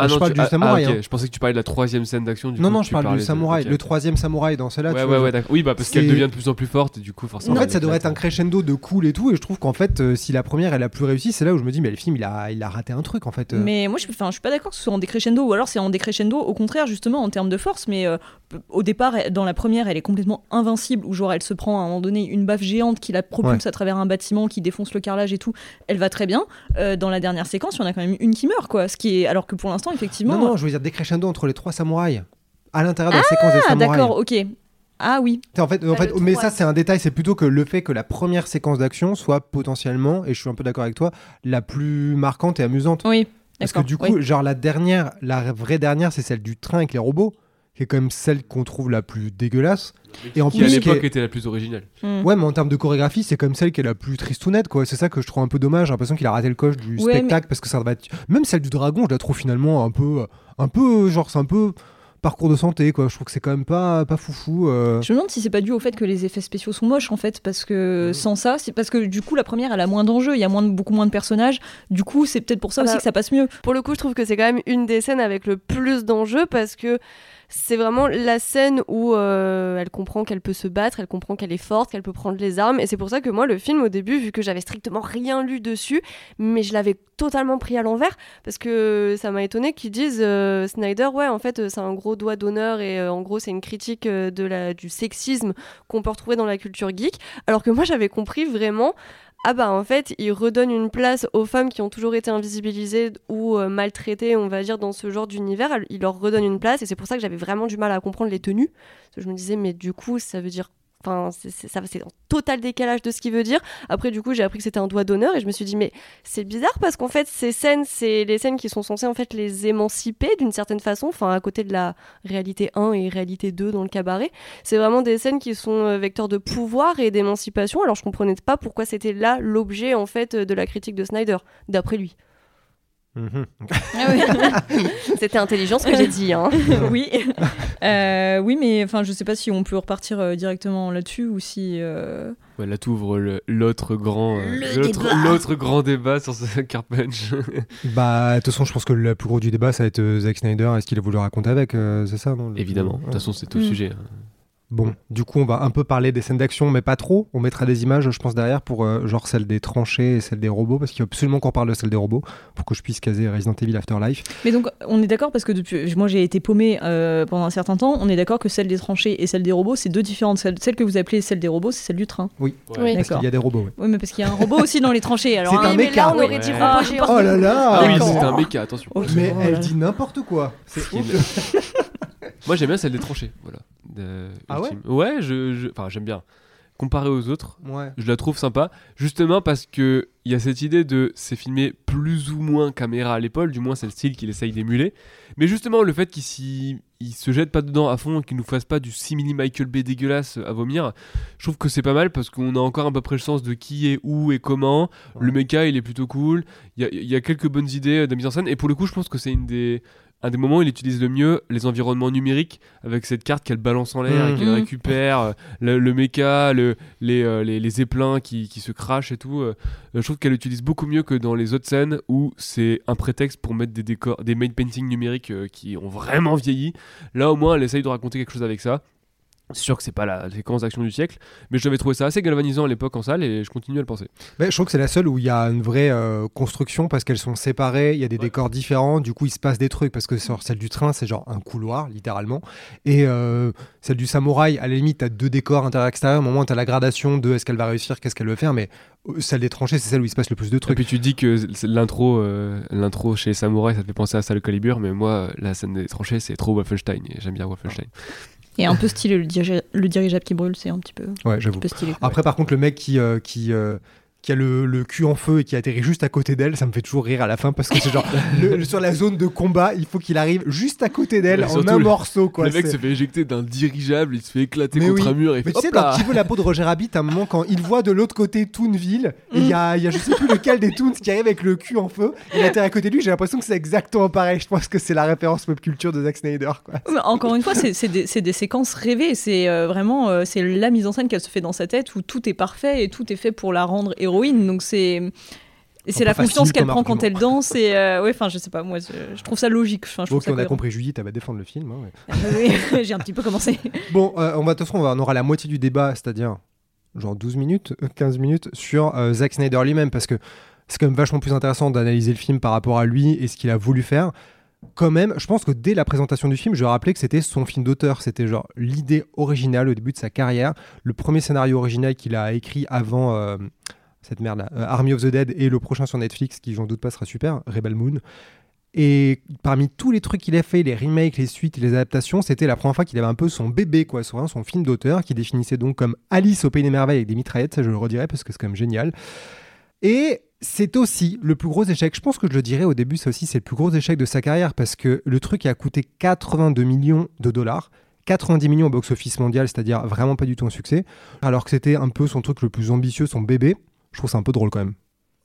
Ah je non, parle tu- du ah, samouraï, ah, ok, hein. Je pensais que tu parlais de la troisième scène d'action. du non, coup, non, je parle du de- samouraï. Le troisième samouraï dans celle-là. Ouais, ouais, ouais, d'accord. Oui, bah parce qu'elle devient de plus en plus forte et du coup, forcément. En fait, ça devrait être un crescendo de cool et tout. Et je trouve qu'en fait, euh, si la première est la plus réussie, c'est là où je me dis, mais le film, il a, il a raté un truc en fait. euh. Mais moi, je, je suis pas d'accord que ce soit en décrescendo, ou alors c'est en décrescendo, au contraire, justement, en termes de force. Mais euh, au départ, dans la première, elle est complètement invincible, où genre elle se prend à un moment donné une baffe géante qui la propulse à travers un bâtiment, qui défonce le carrelage et tout. Elle va très bien. Euh, dans la dernière séquence, il y en a quand même une qui meurt, quoi. Ce qui est, alors que pour l'instant, effectivement. Non, non, je veux dire décrescendo entre les trois samouraïs. À l'intérieur de la séquence des ah, samouraïs. d'accord, ok. Ah oui. En fait, en Bah, fait mais ça c'est un détail, c'est plutôt que le fait que la première séquence d'action soit potentiellement, et je suis un peu d'accord avec toi, la plus marquante et amusante. Oui. Parce que du coup, oui. genre la dernière, la vraie dernière, c'est celle du train avec les robots, qui est quand même celle qu'on trouve la plus dégueulasse. Et en Qui à plus, qui l'époque est- était la plus originale. Hmm. Ouais, mais en termes de chorégraphie, c'est comme celle qui est la plus tristounette, quoi. C'est ça que je trouve un peu dommage. J'ai l'impression qu'il a raté le coche du Ouais, spectacle parce que ça va être. Même celle du dragon, je la trouve finalement un peu. Un peu. Genre, c'est un peu parcours de santé, quoi. Je trouve que c'est quand même pas, pas foufou. euh. Je me demande si c'est pas dû au fait que les effets spéciaux sont moches en fait, parce que Mhm. sans ça, c'est parce que du coup la première elle a moins d'enjeux, il y a moins de- beaucoup moins de personnages, du coup c'est peut-être pour ça Ah aussi bah, que ça passe mieux. Pour le coup, je trouve que c'est quand même une des scènes avec le plus d'enjeux parce que c'est vraiment la scène où euh, elle comprend qu'elle peut se battre, elle comprend qu'elle est forte, qu'elle peut prendre les armes. Et c'est pour ça que moi, le film, au début, vu que j'avais strictement rien lu dessus, mais je l'avais totalement pris à l'envers parce que ça m'a étonné qu'ils disent euh, Snyder, ouais, en fait, c'est un gros doigt d'honneur et euh, en gros, c'est une critique de la, du sexisme qu'on peut retrouver dans la culture geek. Alors que moi, j'avais compris vraiment ah bah en fait, il redonne une place aux femmes qui ont toujours été invisibilisées ou euh, maltraitées, on va dire, dans ce genre d'univers. Il leur redonne une place et c'est pour ça que j'avais vraiment du mal à comprendre les tenues. Parce que je me disais, mais du coup, ça veut dire... Enfin, c'est- c'est ça- c'est en total décalage de ce qu'il veut dire. Après, du coup, j'ai appris que c'était un doigt d'honneur et je me suis dit, mais c'est bizarre parce qu'en fait, ces scènes, c'est les scènes qui sont censées en fait les émanciper d'une certaine façon, enfin, à côté de la réalité 1 et réalité 2 dans le cabaret. C'est vraiment des scènes qui sont euh, vecteurs de pouvoir et d'émancipation. Alors, je comprenais pas pourquoi c'était là l'objet en fait de la critique de Snyder, d'après lui. Mhm. C'était intelligent ce que j'ai dit. Hein. oui, Euh, oui, mais enfin je sais pas si on peut repartir euh, directement là-dessus ou si. euh, Ouais, là t'ouvres le- l'autre grand, euh, l'autre- grand débat sur ce car punch. Bah, de toute façon, je pense que le plus gros du débat, ça va être Zack Snyder. Est-ce qu'il a voulu raconter avec euh, C'est ça, non? Le- Évidemment. De toute façon, c'est tout le Mm. sujet. hein. Bon, du coup, on va un peu parler des scènes d'action, mais pas trop. On mettra des images, je pense, derrière pour euh, genre celle des tranchées et celle des robots, parce qu'il faut absolument qu'on parle de celle des robots pour que je puisse caser Resident Evil Afterlife. Mais donc on est d'accord parce que depuis, moi j'ai été paumée euh, pendant un certain temps. On est d'accord que celle des tranchées et celle des robots c'est deux différentes. Celle, celle que vous appelez celle des robots c'est celle du train. Oui. Parce D'accord. qu'il y a des robots, ouais. Oui, mais parce qu'il y a un robot aussi dans les tranchées. Alors C'est un hein, mais méca. là, on aurait Ouais. dit robot géant. Oh là là Ah oui, c'était un méca, attention. Mais oh elle là dit n'importe quoi. C'est. Moi j'aime bien celle des tranchées. Voilà. De- Ah ouais ultime. Ouais, je, je- enfin j'aime bien. Comparé aux autres, Ouais. je la trouve sympa, justement parce que il y a cette idée de c'est filmé plus ou moins caméra à l'épaule, du moins c'est le style qu'il essaye d'émuler. Mais justement le fait qu'il s'y- il se jette pas dedans à fond, qu'il nous fasse pas du simili Michael Bay dégueulasse à vomir, je trouve que c'est pas mal parce qu'on a encore à peu près le sens de qui est où et comment. Le mecha il est plutôt cool. Il y a, il y a quelques bonnes idées de mise en scène et pour le coup je pense que c'est une des un des moments où il utilise le mieux les environnements numériques avec cette carte qu'elle balance en l'air et qu'elle Mhm. récupère, euh, le, le méca, le, les, euh, les, les éplins qui, qui se crachent et tout. euh, je trouve qu'elle utilise beaucoup mieux que dans les autres scènes où c'est un prétexte pour mettre des décors, des main paintings numériques euh, qui ont vraiment vieilli. Là au moins elle essaye de raconter quelque chose avec ça. C'est sûr que c'est pas la séquence d'action du siècle, mais j'avais trouvé ça assez galvanisant à l'époque en salle et je continue à le penser. Ouais, je trouve que c'est la seule où il y a une vraie euh, construction parce qu'elles sont séparées, il y a des décors différents, du coup il se passe des trucs parce que sur celle du train c'est genre un couloir littéralement et euh, celle du samouraï à la limite t'as deux décors intérieur-extérieur, au moment t'as la gradation de est-ce qu'elle va réussir, qu'est-ce qu'elle veut faire, mais euh, celle des tranchées c'est celle où il se passe le plus de Et trucs. puis tu dis que l'intro, euh, l'intro chez Samurai, ça te fait penser à Salle Calibur, mais moi, la scène des tranchées, c'est trop Wolfenstein et j'aime bien Wolfenstein. Et un peu stylé, le, dirige- le dirigeable qui brûle, c'est un petit peu, Ouais, j'avoue. Après par contre le mec qui euh, qui euh, qui a le, le cul en feu et qui atterrit juste à côté d'elle, ça me fait toujours rire à la fin parce que c'est genre le- sur la zone de combat, il faut qu'il arrive juste à côté d'elle en un le- morceau quoi. le mec se fait éjecter d'un dirigeable, il se fait éclater Mais contre oui. un mur et Mais fait tu sais, dans Qui veut la peau de Roger Rabbit, à un moment, quand il voit de l'autre côté Toonville, il y a, il y a je sais plus lequel des Toons qui arrive avec le cul en feu, il atterrit à côté de lui, j'ai l'impression que c'est exactement pareil. Je pense que c'est la référence pop culture de Zack Snyder. Quoi. Mais Encore une fois, c'est c'est des, c'est des séquences rêvées. C'est euh, vraiment euh, c'est la mise en scène qu'elle se fait dans sa tête où tout est parfait et tout est fait pour la rendre Donc c'est et c'est la confiance qu'elle prend quand elle danse. Et euh, ouais, enfin, je sais pas, moi, je, je trouve ça logique. Enfin, je Bon, trouve ça on a compris, Judith, elle va défendre le film. hein, ouais. Oui, J'ai un petit peu commencé. Bon, euh, on va, de toute façon, on, aura la moitié du débat, c'est-à-dire genre 12 minutes, euh, 15 minutes, sur euh, Zack Snyder lui-même, parce que c'est quand même vachement plus intéressant d'analyser le film par rapport à lui et ce qu'il a voulu faire. Quand même, je pense que dès la présentation du film, je rappelais que c'était son film d'auteur. C'était genre l'idée originale au début de sa carrière. Le premier scénario original qu'il a écrit avant euh, cette merde là, Army of the Dead et le prochain sur Netflix, qui j'en doute pas sera super, Rebel Moon. Et parmi tous les trucs qu'il a fait, les remakes, les suites, les adaptations, c'était la première fois qu'il avait un peu son bébé, quoi, son, son film d'auteur, qui définissait donc comme Alice au Pays des Merveilles avec des mitraillettes, ça je le redirai parce que c'est quand même génial. Et c'est aussi le plus gros échec, je pense que je le dirais au début, c'est aussi c'est le plus gros échec de sa carrière parce que le truc a coûté 82 millions de dollars. 90 millions au box-office mondial, c'est-à-dire vraiment pas du tout un succès, alors que c'était un peu son truc le plus ambitieux, son bébé. Je trouve ça un peu drôle quand même.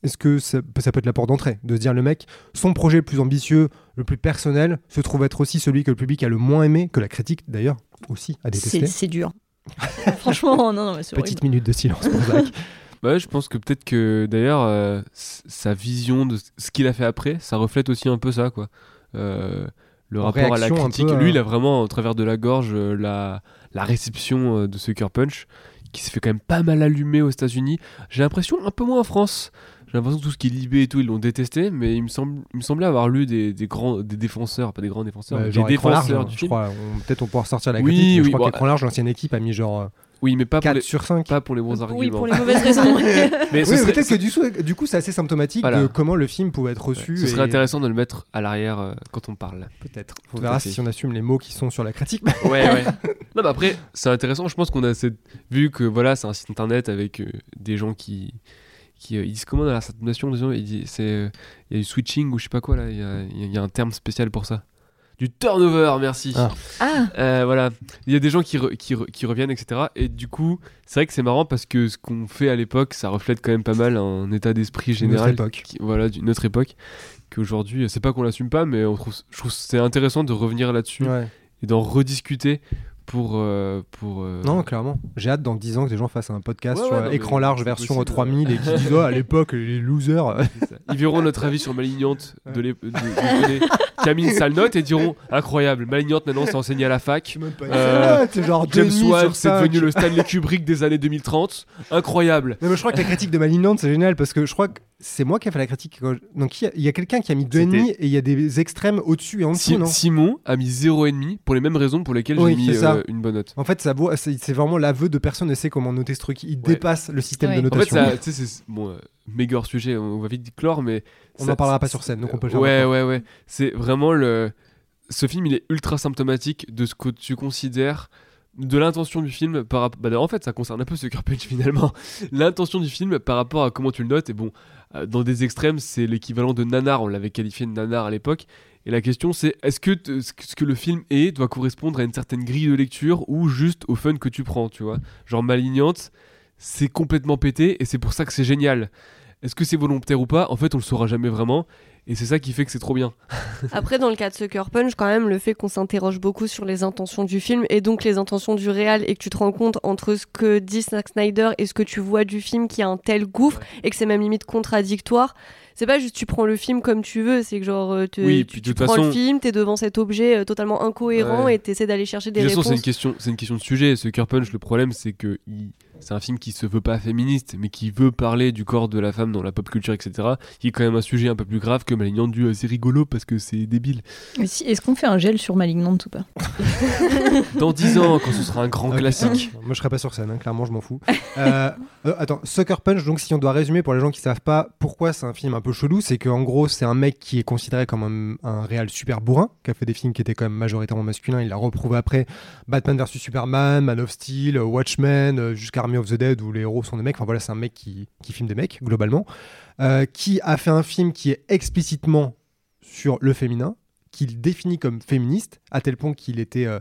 Est-ce que ça, ça peut être la porte d'entrée De se dire le mec, son projet le plus ambitieux, le plus personnel, se trouve être aussi celui que le public a le moins aimé, que la critique d'ailleurs aussi a détesté. C'est dur. Franchement, non, non, mais c'est horrible. Petite minute de silence pour Zach. Bah ouais, je pense que peut-être que d'ailleurs euh, sa vision de ce qu'il a fait après, ça reflète aussi un peu ça quoi. Euh, le En rapport à la critique, peu lui il a vraiment au travers de la gorge euh, la, la réception de Sucker Punch qui se fait quand même pas mal allumer aux États-Unis. J'ai l'impression un peu moins en France. J'ai l'impression que tout ce qui est Libé et tout, ils l'ont détesté, mais il me, semble, il me semblait avoir lu des, des grands des défenseurs, pas des grands défenseurs, mais des large, défenseurs du je film. crois. Peut-être on pourra ressortir la Oui, critique, mais oui, je crois bon, qu'écran large, l'ancienne équipe a mis genre euh, Oui, mais pas pour 4 les, sur 5. pas pour les bons arguments. Oui, pour les mauvaises raisons. Mais Oui, peut-être que du coup, du coup, c'est assez symptomatique Voilà. de comment le film pouvait être reçu. ce serait intéressant de le mettre à l'arrière euh, quand on parle. Peut-être. On verra si on assume les mots qui sont sur la critique. Ouais, ouais. non, mais après, c'est intéressant. Je pense qu'on a cette... vu que voilà, c'est un site internet avec euh, des gens qui. qui euh, ils disent comment dans la euh, Il y a du switching ou je sais pas quoi là. Y y il y a un terme spécial pour ça. Du turnover, merci. Ah. Ah, Euh, voilà, il y a des gens qui, re- qui, re- qui reviennent, etc. Et du coup, c'est vrai que c'est marrant parce que ce qu'on fait à l'époque, ça reflète quand même pas mal un état d'esprit Une autre général. époque. qui- voilà, d'une autre époque. Qu'aujourd'hui, c'est pas qu'on l'assume pas, mais on trouve, je trouve que c'est intéressant de revenir là-dessus Ouais. et d'en rediscuter pour. euh, pour euh, Non, clairement. J'ai hâte dans 10 ans que les gens fassent un podcast Ouais, sur ouais, non, écran large version possible. 3000 et qui disent oh, à l'époque les losers. Ils verront notre avis sur Malignante de l'ép- de- de- de- qui a mis une sale note et diront incroyable, Malignante maintenant c'est enseigné à la fac. Euh, Ouais, c'est genre James 2,5 Wan c'est 5. devenu le Stanley Kubrick des années 2030. Incroyable. Non, mais je crois que la critique de Malignante, c'est génial parce que je crois que c'est moi qui ai fait la critique. Donc il y a, quelqu'un qui a mis 2,5 et il y a des extrêmes au-dessus et en dessous, Si- non? Simon a mis 0,5 pour les mêmes raisons pour lesquelles Oui, j'ai mis euh, une bonne note. En fait, ça c'est vraiment l'aveu de personne ne sait comment noter ce truc. Il dépasse le système Ouais. de En fait, notation. tu sais, c'est bon, euh, méga hors sujet, on va vite clore, mais On n'en parlera pas sur scène, donc on peut le faire Ouais, ouais, ouais. C'est vraiment le. Ce film, il est ultra symptomatique de ce que tu considères de l'intention du film par rapport. Bah, en fait, ça concerne un peu Sucker Punch finalement. L'intention du film par rapport à comment tu le notes. Et bon, dans des extrêmes, c'est l'équivalent de nanar. On l'avait qualifié de nanar à l'époque. Et la question, c'est est-ce que t- ce que ce que le film est doit correspondre à une certaine grille de lecture ou juste au fun que tu prends, tu vois? Genre Malignante, c'est complètement pété et c'est pour ça que c'est génial. Est-ce que c'est volontaire ou pas? En fait, on le saura jamais vraiment. Et c'est ça qui fait que c'est trop bien. Après, dans le cas de Sucker Punch, quand même, le fait qu'on s'interroge beaucoup sur les intentions du film et donc les intentions du réal et que tu te rends compte entre ce que dit Zack Snyder et ce que tu vois du film qui a un tel gouffre et que c'est même limite contradictoire, c'est pas juste tu prends le film comme tu veux, c'est que genre euh, te- Oui, tu, puis tu prends le film, t'es devant cet objet euh, totalement incohérent Ouais. et t'essaies d'aller chercher des De toute façon, c'est réponses. une question, c'est une question de sujet. Sucker Punch, le problème, c'est que il- c'est un film qui se veut pas féministe, mais qui veut parler du corps de la femme dans la pop culture, etc. Qui est quand même un sujet un peu plus grave que Malignant du euh, c'est rigolo parce que c'est débile. Mais si- Est-ce qu'on fait un gel sur Malignante ou pas? Dans 10 ans, quand ce sera un grand classique. Moi, je serais pas sur scène, hein, clairement, je m'en fous. Euh, euh, attends, Sucker Punch, donc, si on doit résumer pour les gens qui savent pas pourquoi c'est un film un peu chelou, c'est qu'en gros, c'est un mec qui est considéré comme un, un réal super bourrin, qui a fait des films qui étaient quand même majoritairement masculins. Il l'a reprouvé après Batman vs Superman, Man of Steel, Watchmen, euh, jusqu'à Army of the Dead, où les héros sont des mecs. Enfin voilà, c'est un mec qui, qui filme des mecs, globalement. Euh, qui a fait un film qui est explicitement sur le féminin, qu'il définit comme féministe, à tel point qu'il était. euh,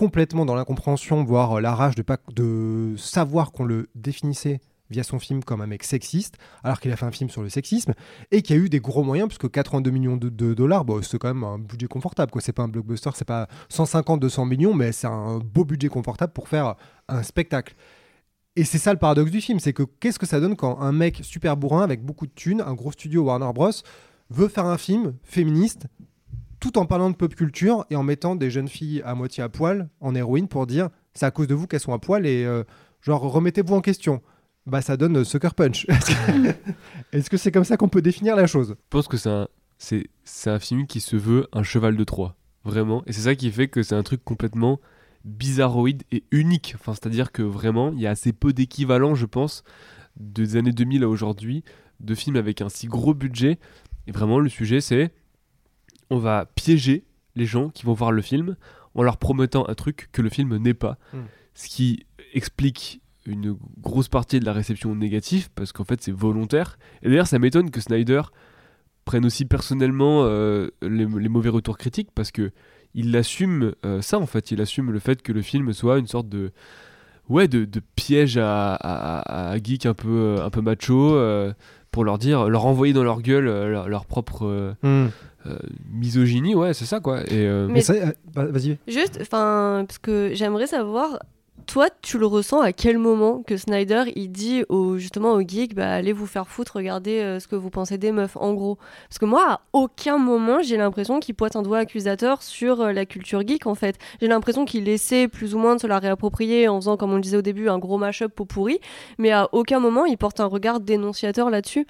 complètement dans l'incompréhension, voire euh, la rage de, pas, de savoir qu'on le définissait via son film comme un mec sexiste, alors qu'il a fait un film sur le sexisme, et qui a eu des gros moyens, puisque 82 millions de, dollars, bon, c'est quand même un budget confortable, quoi. c'est pas un blockbuster, c'est pas 150-200 millions, mais c'est un beau budget confortable pour faire un spectacle. Et c'est ça le paradoxe du film, c'est que qu'est-ce que ça donne quand un mec super bourrin, avec beaucoup de thunes, un gros studio Warner Bros, veut faire un film féministe tout en parlant de pop culture et en mettant des jeunes filles à moitié à poil en héroïne pour dire c'est à cause de vous qu'elles sont à poil et euh, genre remettez-vous en question. Bah ça donne euh, Sucker Punch. Est-ce que- c'est comme ça qu'on peut définir la chose? Je pense que c'est un, c'est un film qui se veut un cheval de Troie. Vraiment. Et c'est ça qui fait que c'est un truc complètement bizarroïde et unique. Enfin, c'est-à-dire que vraiment, il y a assez peu d'équivalents, je pense, des années 2000 à aujourd'hui, de films avec un si gros budget. Et vraiment, le sujet, c'est on va piéger les gens qui vont voir le film en leur promettant un truc que le film n'est pas. Mm. Ce qui explique une grosse partie de la réception négative, parce qu'en fait, c'est volontaire. Et d'ailleurs, ça m'étonne que Snyder prenne aussi personnellement euh, les, les mauvais retours critiques, parce que il assume euh, ça, en fait. Il assume le fait que le film soit une sorte de ouais de, de piège à, à, à geek un peu euh, un peu macho euh, pour leur dire leur envoyer dans leur gueule euh, leur, leur propre euh, euh, misogynie ouais c'est ça quoi et euh, Mais- Mais ça, euh, bah, vas-y. Juste, enfin, parce que j'aimerais savoir, toi, tu le ressens à quel moment que Snyder, il dit au, justement aux geeks, bah, allez vous faire foutre, regardez euh, ce que vous pensez des meufs, en gros. Parce que moi, à aucun moment, j'ai l'impression qu'il pointe un doigt accusateur sur euh, la culture geek, en fait. J'ai l'impression qu'il essaie plus ou moins de se la réapproprier en faisant, comme on le disait au début, un gros mash-up pot pourri, mais à aucun moment, il porte un regard dénonciateur là-dessus.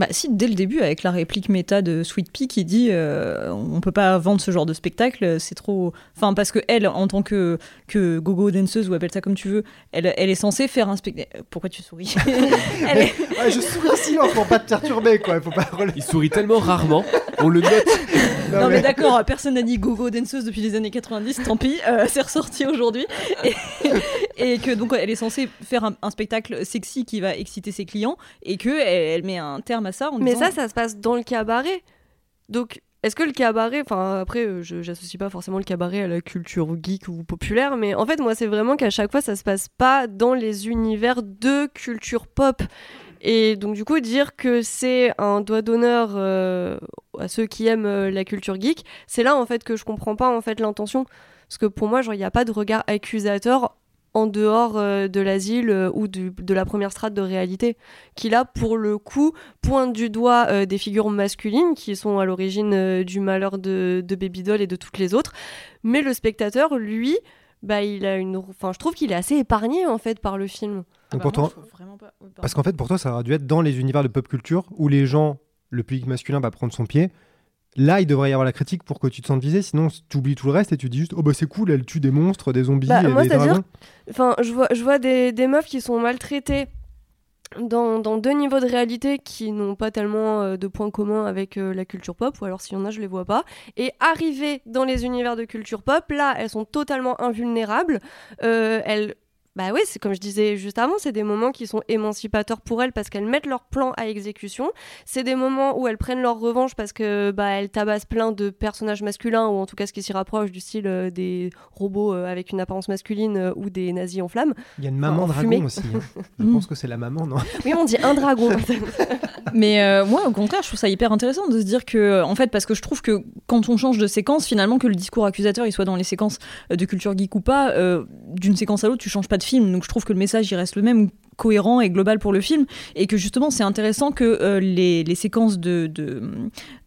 Bah si, dès le début, avec la réplique méta de Sweet Pea qui dit euh, on peut pas vendre ce genre de spectacle, c'est trop... Enfin, parce que elle, en tant que, que gogo danseuse, ou appelle ça comme tu veux, elle, elle est censée faire un spectacle... Pourquoi tu souris Elle est- Ouais, je souris en silence pour pas te perturber, quoi. Il faut pas il sourit tellement rarement on le note Non mais d'accord, personne n'a dit gogo danseuse depuis les années 90, tant pis, euh, c'est ressorti aujourd'hui. Et, et que donc elle est censée faire un, un spectacle sexy qui va exciter ses clients et que elle, elle met un terme à ça en Mais disant... ça, ça se passe dans le cabaret. Donc, est-ce que le cabaret, enfin après, euh, je j'associe pas forcément le cabaret à la culture geek ou populaire, mais en fait, moi, c'est vraiment qu'à chaque fois, ça se passe pas dans les univers de culture pop. Et donc, du coup, dire que c'est un doigt d'honneur euh, à ceux qui aiment euh, la culture geek, c'est là, en fait, que je comprends pas, en fait, l'intention. Parce que pour moi, il n'y a pas de regard accusateur en dehors euh, de l'asile ou de la première strate de réalité qui là pour le coup pointe du doigt des figures masculines qui sont à l'origine du malheur de, de Babydoll et de toutes les autres mais le spectateur lui bah il a une enfin je trouve qu'il est assez épargné en fait par le film Donc bah, pour moi, toi- pas- pardon. Parce qu'en fait, pour toi, ça aurait dû être dans les univers de pop culture où les gens, le public masculin va prendre son pied. Là, il devrait y avoir la critique pour que tu te sentes visé. Sinon, tu oublies tout le reste et tu dis juste Oh bah c'est cool, elle tue des monstres, des zombies Bah, et moi, des c'est-à-dire dragons. Enfin, je vois, je vois des, des meufs qui sont maltraitées dans, dans deux niveaux de réalité qui n'ont pas tellement euh, de points communs avec euh, la culture pop, ou alors s'il y en a, je les vois pas. Et arriver dans les univers de culture pop, là, elles sont totalement invulnérables. Euh, elles. Bah oui, c'est comme je disais juste avant, c'est des moments qui sont émancipateurs pour elles parce qu'elles mettent leur plan à exécution. C'est des moments où elles prennent leur revanche parce que bah elles tabassent plein de personnages masculins ou en tout cas ce qui s'y rapproche du style euh, des robots euh, avec une apparence masculine euh, ou des nazis en flammes. Il y a une maman en dragon fumée. aussi. hein. Je pense que c'est la maman, non? Oui, on dit un dragon. Mais euh, moi, au contraire, je trouve ça hyper intéressant de se dire que, en fait, parce que je trouve que quand on change de séquence, finalement, que le discours accusateur il soit dans les séquences de culture geek ou pas, euh, d'une séquence à l'autre, tu changes pas de film. Donc je trouve que le message il reste le même. cohérent et global pour le film et que justement c'est intéressant que euh, les, les séquences de, de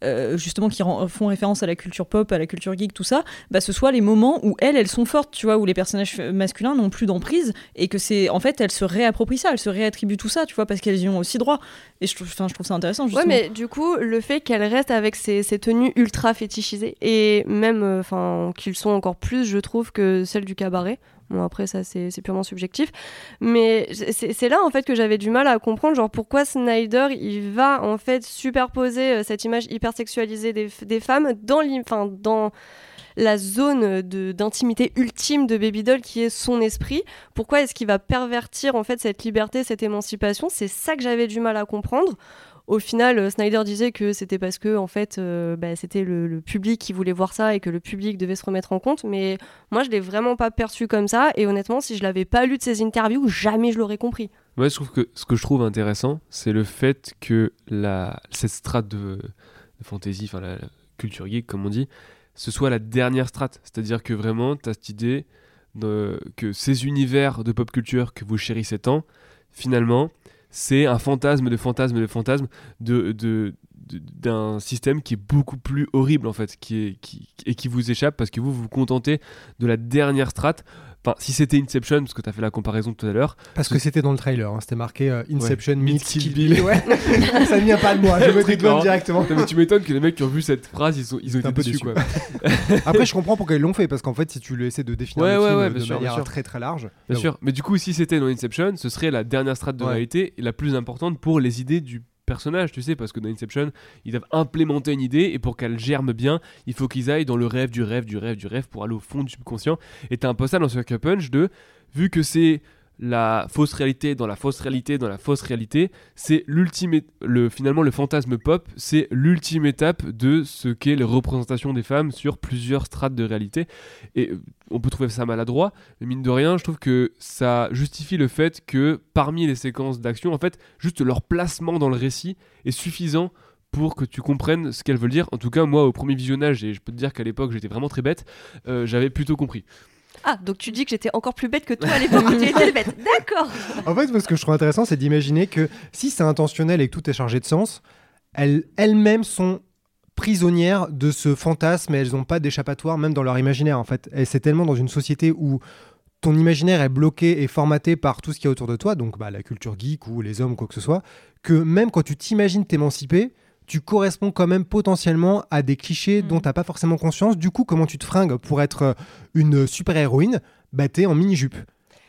euh, justement qui font référence à la culture pop, à la culture geek, tout ça, bah, ce soit les moments où elles, elles sont fortes, tu vois, où les personnages masculins n'ont plus d'emprise et que c'est en fait elles se réapproprient ça, elles se réattribuent tout ça, tu vois, parce qu'elles y ont aussi droit. Et je trouve, je trouve ça intéressant. Ouais, Justement. mais du coup, le fait qu'elle reste avec ces, ces tenues ultra fétichisées, et même euh, enfin qu'ils sont encore plus, je trouve, que celles du cabaret. Après, ça, c'est purement subjectif. Mais c'est là, en fait, que j'avais du mal à comprendre, genre, pourquoi Snyder, il va, en fait, superposer euh, cette image hyper sexualisée des, des femmes dans, dans la zone d'intimité ultime de Baby Doll qui est son esprit. Pourquoi est-ce qu'il va pervertir, en fait, cette liberté, cette émancipation? C'est ça que j'avais du mal à comprendre. Au final, euh, Snyder disait que c'était parce que en fait, euh, bah, c'était le, public qui voulait voir ça et que le public devait se remettre en compte. Mais moi, je l'ai vraiment pas perçu comme ça. Et honnêtement, si je l'avais pas lu de ses interviews, jamais je l'aurais compris. Moi, je trouve que ce que je trouve intéressant, c'est le fait que la, cette strate de, fantasy, enfin la, culture geek, comme on dit, ce soit la dernière strate. C'est-à-dire que vraiment, tu as cette idée que ces univers de pop culture que vous chérissez tant, finalement, c'est un fantasme de fantasme de fantasme de, de- d'un système qui est beaucoup plus horrible en fait qui est, qui, et qui vous échappe parce que vous vous contentez de la dernière strate enfin si c'était Inception parce que tu as fait la comparaison tout à l'heure Parce que c'était dans le trailer, hein, c'était marqué euh, Inception Ouais. meets Kill Bill. Ouais. ça ne vient pas de moi, je me directement. Non, mais tu m'étonnes que les mecs qui ont vu cette phrase, ils, sont, ils ont été un peu dessus, quoi. Après, je comprends pourquoi ils l'ont fait, parce qu'en fait, si tu le essaies de définir Ouais, le ouais, film ouais, de sûr, manière très très large, Bien sûr. Mais du coup, si c'était dans Inception, ce serait la dernière strate de réalité et la plus importante pour les idées du personnage, tu sais, parce que dans Inception, ils doivent implémenter une idée et pour qu'elle germe bien, il faut qu'ils aillent dans le rêve du rêve du rêve du rêve pour aller au fond du subconscient. Et t'as un peu ça dans Sucker Punch de, vu que c'est la fausse réalité dans la fausse réalité dans la fausse réalité, c'est l'ultime, le finalement le fantasme pop, c'est l'ultime étape de ce qu'est les représentations des femmes sur plusieurs strates de réalité. Et euh, on peut trouver ça maladroit, mais mine de rien, je trouve que ça justifie le fait que parmi les séquences d'action, en fait, juste leur placement dans le récit est suffisant pour que tu comprennes ce qu'elles veulent dire. En tout cas, moi, au premier visionnage, et je peux te dire qu'à l'époque, j'étais vraiment très bête, euh, j'avais plutôt compris. Ah, donc tu dis que j'étais encore plus bête que toi à l'époque où tu étais bête. D'accord. En fait, moi, ce que je trouve intéressant, c'est d'imaginer que si c'est intentionnel et que tout est chargé de sens, elles- elles-mêmes sont prisonnières de ce fantasme et elles n'ont pas d'échappatoire, même dans leur imaginaire, en fait. Et c'est tellement dans une société où ton imaginaire est bloqué et formaté par tout ce qu'il y a autour de toi, donc bah, la culture geek ou les hommes, quoi que ce soit, que même quand tu t'imagines t'émanciper, tu corresponds quand même potentiellement à des clichés dont Mhm. tu n'as pas forcément conscience. Du coup, comment tu te fringues pour être euh, une super-héroïne? Bah, t'es en mini-jupe.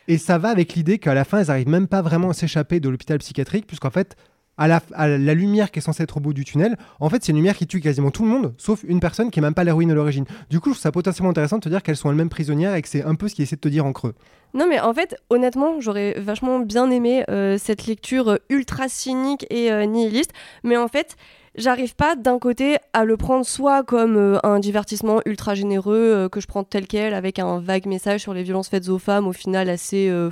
Et ça va avec l'idée qu'à la fin, elles arrivent même pas vraiment à s'échapper de l'hôpital psychiatrique, puisqu'en fait, à la, à la lumière qui est censée être au bout du tunnel, en fait, c'est une lumière qui tue quasiment tout le monde, sauf une personne qui est même pas l'héroïne à l'origine. Du coup, je trouve ça potentiellement intéressant de te dire qu'elles sont elles-mêmes prisonnières et que c'est un peu ce qu'ils essaient de te dire en creux. Non, mais en fait, honnêtement, j'aurais vachement bien aimé euh, cette lecture euh, ultra cynique et euh, nihiliste. Mais en fait, j'arrive pas d'un côté à le prendre soit comme euh, un divertissement ultra généreux euh, que je prends tel quel avec un vague message sur les violences faites aux femmes, au final assez. euh,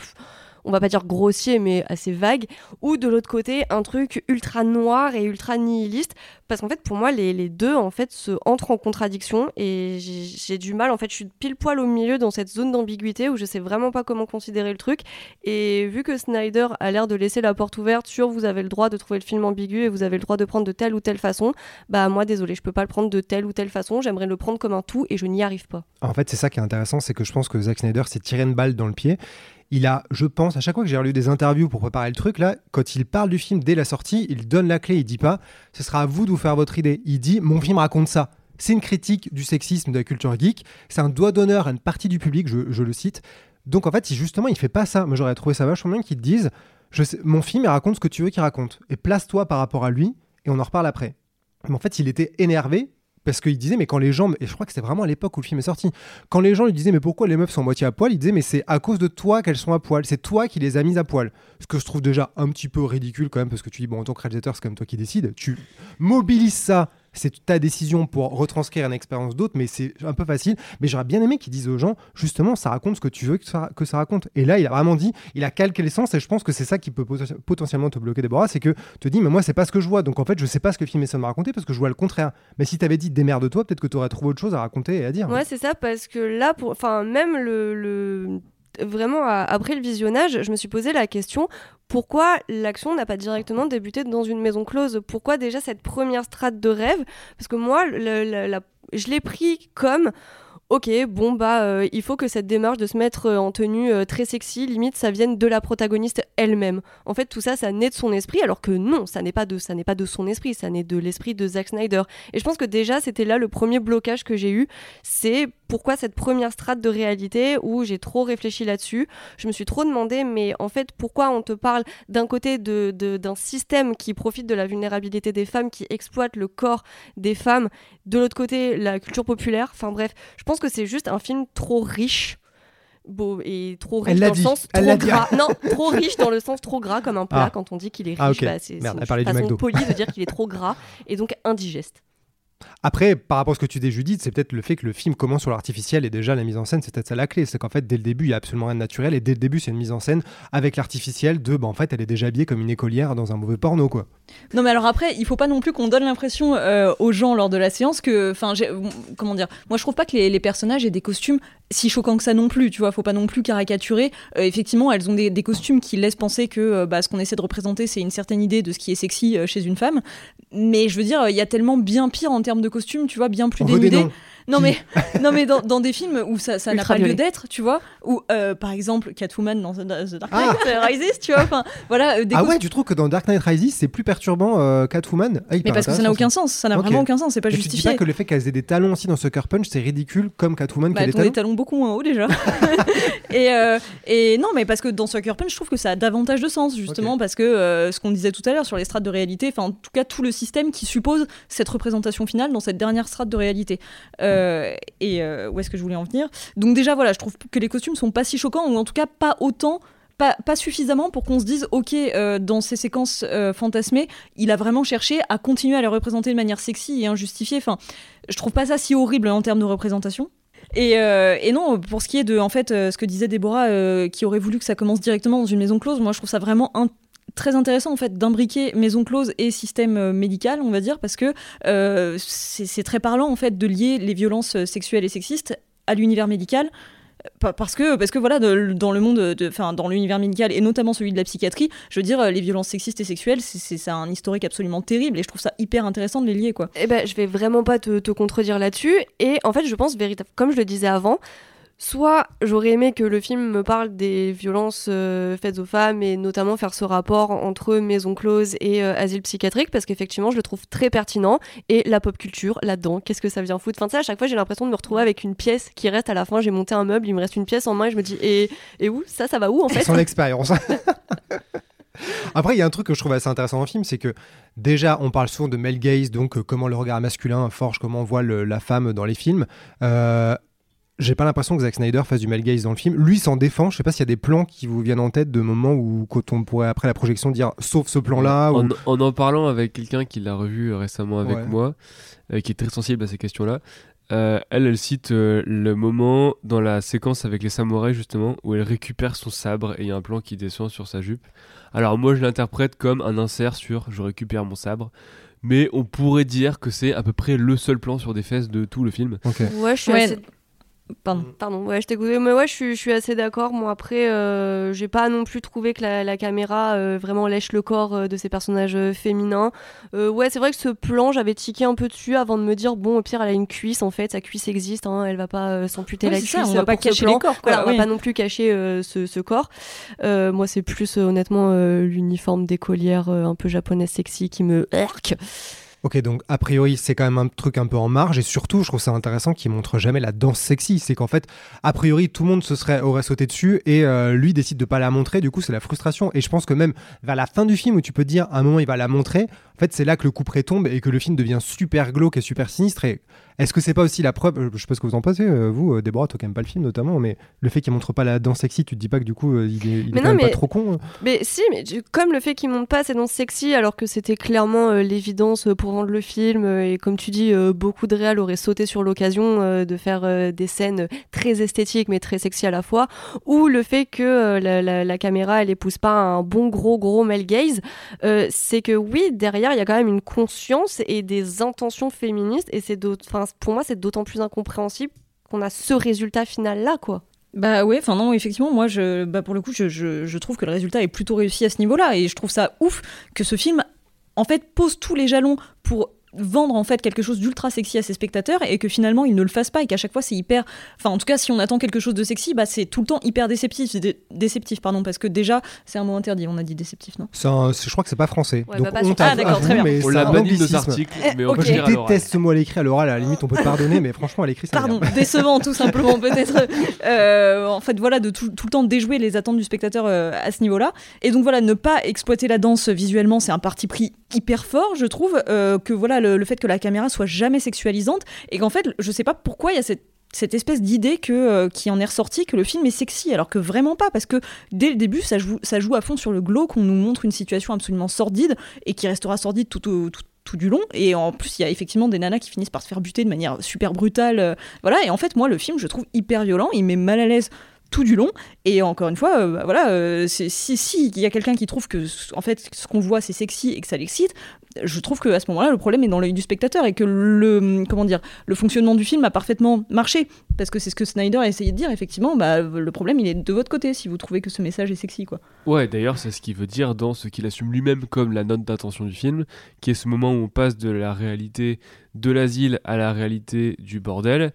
on va pas dire grossier, mais assez vague, ou de l'autre côté, un truc ultra noir et ultra nihiliste, parce qu'en fait, pour moi, les, les deux, en fait, se entrent en contradiction, et j'ai du mal, en fait, je suis pile poil au milieu dans cette zone d'ambiguïté où je sais vraiment pas comment considérer le truc, et vu que Snyder a l'air de laisser la porte ouverte sur vous avez le droit de trouver le film ambigu et vous avez le droit de prendre de telle ou telle façon, bah moi, désolé, je peux pas le prendre de telle ou telle façon, j'aimerais le prendre comme un tout, et je n'y arrive pas. En fait, c'est ça qui est intéressant, c'est que je pense que Zack Snyder s'est tiré une balle dans le pied. Il a, je pense, à chaque fois que j'ai relu des interviews pour préparer le truc, là, quand il parle du film dès la sortie, il donne la clé, il dit pas, ce sera à vous de vous faire votre idée. Il dit, mon film raconte ça. C'est une critique du sexisme, de la culture geek. C'est un doigt d'honneur à une partie du public, je, le cite. Donc en fait, si justement, il fait pas ça. Moi, j'aurais trouvé ça vachement bien qu'il te dise, je sais, mon film, il raconte ce que tu veux qu'il raconte. Et place-toi par rapport à lui, et on en reparle après. Mais en fait, il était énervé parce qu'il disait, mais quand les gens, et je crois que c'était vraiment à l'époque où le film est sorti, quand les gens lui disaient, mais pourquoi les meufs sont moitié à poil, il disait, mais c'est à cause de toi qu'elles sont à poil, c'est toi qui les as mises à poil. Ce que je trouve déjà un petit peu ridicule quand même, parce que tu dis, bon, en tant que réalisateur, c'est quand même toi qui décides, tu mobilises ça. C'est ta décision pour retranscrire une expérience d'autre, mais c'est un peu facile. Mais j'aurais bien aimé qu'ils disent aux gens, justement, ça raconte ce que tu veux que ça, que ça raconte. Et là, il a vraiment dit, il a calqué l'essence, et je pense que c'est ça qui peut poten- potentiellement te bloquer, Déborah, c'est que te dis, mais moi, c'est pas ce que je vois. Donc en fait, je sais pas ce que le film essaie de me raconter parce que je vois le contraire. Mais si t'avais dit, démerde-toi, peut-être que tu aurais trouvé autre chose à raconter et à dire. Ouais, c'est ça, parce que là, pour... enfin, même le vraiment après le visionnage, je me suis posé la question pourquoi l'action n'a pas directement débuté dans une maison close? Pourquoi déjà cette première strate de rêve? Parce que moi, je l'ai pris comme ok, bon bah euh, il faut que cette démarche de se mettre euh, en tenue euh, très sexy, limite ça vienne de la protagoniste elle-même. En fait, tout ça, ça naît de son esprit, alors que non, ça n'est pas de ça n'est pas de son esprit, ça naît de l'esprit de Zack Snyder. Et je pense que déjà c'était là le premier blocage que j'ai eu, c'est pourquoi cette première strate de réalité où j'ai trop réfléchi là-dessus. Je me suis trop demandé, mais en fait, pourquoi on te parle d'un côté de- d'un système qui profite de la vulnérabilité des femmes, qui exploite le corps des femmes, de l'autre côté, la culture populaire. Enfin bref, je pense que c'est juste un film trop riche. Beau et trop riche dans le sens trop gras. Non, trop riche dans le sens trop gras comme un plat Ah. quand on dit qu'il est riche. Ah, ok. bah, c'est une façon polie de dire qu'il est trop gras et donc indigeste. Après, par rapport à ce que tu dis, Judith, c'est peut-être le fait que le film commence sur l'artificiel et déjà la mise en scène, c'est peut-être ça la clé. C'est qu'en fait, dès le début, il y a absolument rien de naturel et dès le début, c'est une mise en scène avec l'artificiel de, bah, en fait, elle est déjà habillée comme une écolière dans un mauvais porno, quoi. Non mais alors après, il faut pas non plus qu'on donne l'impression euh, aux gens lors de la séance que, enfin, comment dire, moi je trouve pas que les, les personnages aient des costumes si choquants que ça non plus, tu vois, faut pas non plus caricaturer. Euh, effectivement, elles ont des, des costumes qui laissent penser que euh, bah, ce qu'on essaie de représenter, c'est une certaine idée de ce qui est sexy chez une femme. Mais je veux dire, il y a tellement bien pire en termes de costumes, tu vois, bien plus On Non Qui mais, non mais dans, dans des films où ça, ça n'a pas lieu d'être, tu vois, ou euh, par exemple Catwoman dans The The Dark Ah. Knight Rises, tu vois, enfin voilà, euh, des Ah ouais, tu trouves que dans Dark Knight Rises, c'est plus perturbant euh, Catwoman? Ah, Mais parce que ça n'a aucun sens, ça n'a vraiment aucun sens, c'est pas Et tu dis justifié. pas que le fait qu'elles aient des talons aussi dans Sucker Punch, c'est ridicule comme Catwoman qui Bah, a des ont des talons? talons beaucoup moins hauts déjà. et, euh, et non, mais parce que dans Sucker Punch, je trouve que ça a davantage de sens, justement, parce que euh, ce qu'on disait tout à l'heure sur les strates de réalité, enfin, en tout cas, tout le système qui suppose cette représentation finale dans cette dernière strate de réalité. Euh, et euh, où est-ce que je voulais en venir? Donc, déjà, voilà, je trouve que les costumes sont pas si choquants, ou en tout cas, pas autant. Pas, pas suffisamment pour qu'on se dise, ok, euh, dans ces séquences euh, fantasmées, il a vraiment cherché à continuer à les représenter de manière sexy et injustifiée. Enfin, je trouve pas ça si horrible en termes de représentation. Et, euh, et non, pour ce qui est de en fait, euh, ce que disait Déborah, euh, qui aurait voulu que ça commence directement dans une maison close, moi je trouve ça vraiment un- très intéressant en fait d'imbriquer maison close et système euh, médical, on va dire, parce que euh, c'est très parlant en fait de lier les violences euh, sexuelles et sexistes à l'univers médical. Pa- Parce que, parce que voilà, dans le monde, de- enfin dans l'univers médical et notamment celui de la psychiatrie, je veux dire, les violences sexistes et sexuelles, c'est- un historique absolument terrible et je trouve ça hyper intéressant de les lier quoi. Eh ben, je vais vraiment pas te, contredire là-dessus. Et en fait, je pense comme je le disais avant, soit j'aurais aimé que le film me parle des violences euh, faites aux femmes et notamment faire ce rapport entre maison close et euh, asile psychiatrique parce qu'effectivement, je le trouve très pertinent. Et la pop culture là-dedans, qu'est-ce que ça vient foutre? Enfin, ça, à chaque fois, j'ai l'impression de me retrouver avec une pièce qui reste à la fin. J'ai monté un meuble, il me reste une pièce en main et je me dis, et, et où? Ça, ça va où en fait? Son expérience. Après, il y a un truc que je trouve assez intéressant dans le film, c'est que déjà, on parle souvent de male gaze, donc euh, comment le regard masculin forge, comment on voit le- la femme dans les films. Euh, j'ai pas l'impression que Zack Snyder fasse du male gaze dans le film. Lui s'en défend. Je sais pas s'il y a des plans qui vous viennent en tête de moments où, quand on pourrait après la projection dire, sauf ce plan-là. en, ou- en en parlant avec quelqu'un qui l'a revu euh, récemment avec Ouais. moi, euh, qui est très sensible à ces questions-là, euh, elle, elle cite euh, le moment dans la séquence avec les samouraïs, justement, où elle récupère son sabre et il y a un plan qui descend sur sa jupe. Alors, moi, je l'interprète comme un insert sur je récupère mon sabre. Mais on pourrait dire que c'est à peu près le seul plan sur des fesses de tout le film. Ok. Ouais, je suis Ouais. assez Pardon. Pardon, ouais, je t'écoutais, mais ouais, je suis, je suis assez d'accord. Moi, après, euh, j'ai pas non plus trouvé que la, la caméra euh, vraiment lèche le corps euh, de ces personnages féminins. Euh, ouais, c'est vrai que ce plan, j'avais tiqué un peu dessus avant de me dire, bon, au pire, elle a une cuisse, en fait, sa cuisse existe, hein, elle va pas euh, s'amputer Ouais, la c'est cuisse. ça, on va pas cacher les corps, quoi, Voilà, on va pas non plus cacher euh, ce, ce corps. Euh, moi, c'est plus euh, honnêtement euh, l'uniforme d'écolière euh, un peu japonaise sexy qui me heurte. Ok, donc a priori, c'est quand même un truc un peu en marge, et surtout, je trouve ça intéressant qu'il montre jamais la danse sexy. C'est qu'en fait, a priori, tout le monde se serait, aurait sauté dessus, et euh, lui décide de pas la montrer, du coup, c'est la frustration. Et je pense que même vers la fin du film, où tu peux dire, à un moment, il va la montrer, en fait, c'est là que le coup près tombe et que le film devient super glauque et super sinistre. Et est-ce que c'est pas aussi la preuve, euh, je sais pas ce que vous en pensez, euh, vous, euh, Déborah, toi qui n'aimes pas le film notamment, mais le fait qu'il montre pas la danse sexy, tu te dis pas que du coup, il est, il est quand non, même pas mais- trop con euh Mais si, mais tu- comme le fait qu'il monte pas ces danses sexy alors que c'était clairement euh, l'évidence pour rendre le film et comme tu dis, euh, beaucoup de réals auraient sauté sur l'occasion euh, de faire des scènes très esthétiques mais très sexy à la fois, ou le fait que la, la- la caméra elle épouse pas un bon gros gros male gaze, c'est que oui derrière il y a quand même une conscience et des intentions féministes et c'est enfin pour moi c'est d'autant plus incompréhensible qu'on a ce résultat final là quoi. Bah ouais, enfin non, effectivement, moi, je, bah pour le coup, je, je, je trouve que le résultat est plutôt réussi à ce niveau-là, et je trouve ça ouf que ce film, en fait, pose tous les jalons pour vendre en fait quelque chose d'ultra sexy à ses spectateurs et que finalement il ne le fasse pas et qu'à chaque fois c'est hyper enfin en tout cas si on attend quelque chose de sexy bah c'est tout le temps hyper déceptif C'est dé- déceptif pardon parce que déjà c'est un mot interdit on a dit déceptif non? Un- je crois que c'est pas français. Ouais, Donc bah, pas à- Ah, d'accord, très bien. mais On c'est l'a banni de articles, Eh, mais on peut Je déteste ce mot à l'écrit, à l'oral, à la limite on peut te pardonner, mais franchement à l'écrit ça Pardon, décevant tout simplement peut-être. Euh, en fait, voilà, de tout, tout le temps déjouer les attentes du spectateur euh, à ce niveau-là. Et donc voilà, ne pas exploiter la danse visuellement, c'est un parti pris hyper fort, je trouve. euh, que voilà, le, fait que la caméra soit jamais sexualisante et qu'en fait, je sais pas pourquoi il y a cette espèce d'idée que euh, qui en est ressortie que le film est sexy alors que vraiment pas parce que dès le début ça joue ça joue à fond sur le glauque on nous montre une situation absolument sordide et qui restera sordide tout du long. Et en plus il y a effectivement des nanas qui finissent par se faire buter de manière super brutale euh, voilà. Et en fait moi le film je trouve hyper violent il met mal à l'aise tout du long. Et encore une fois euh, bah, voilà si il y a quelqu'un qui trouve que en fait ce qu'on voit c'est sexy et que ça l'excite je trouve que à ce moment-là le problème est dans l'œil du spectateur et que le comment dire le fonctionnement du film a parfaitement marché parce que c'est ce que Snyder a essayé de dire effectivement bah le problème il est de votre côté si vous trouvez que ce message est sexy quoi Ouais, d'ailleurs, c'est ce qu'il veut dire dans ce qu'il assume lui-même comme la note d'intention du film, qui est ce moment où on passe de la réalité de l'asile à la réalité du bordel,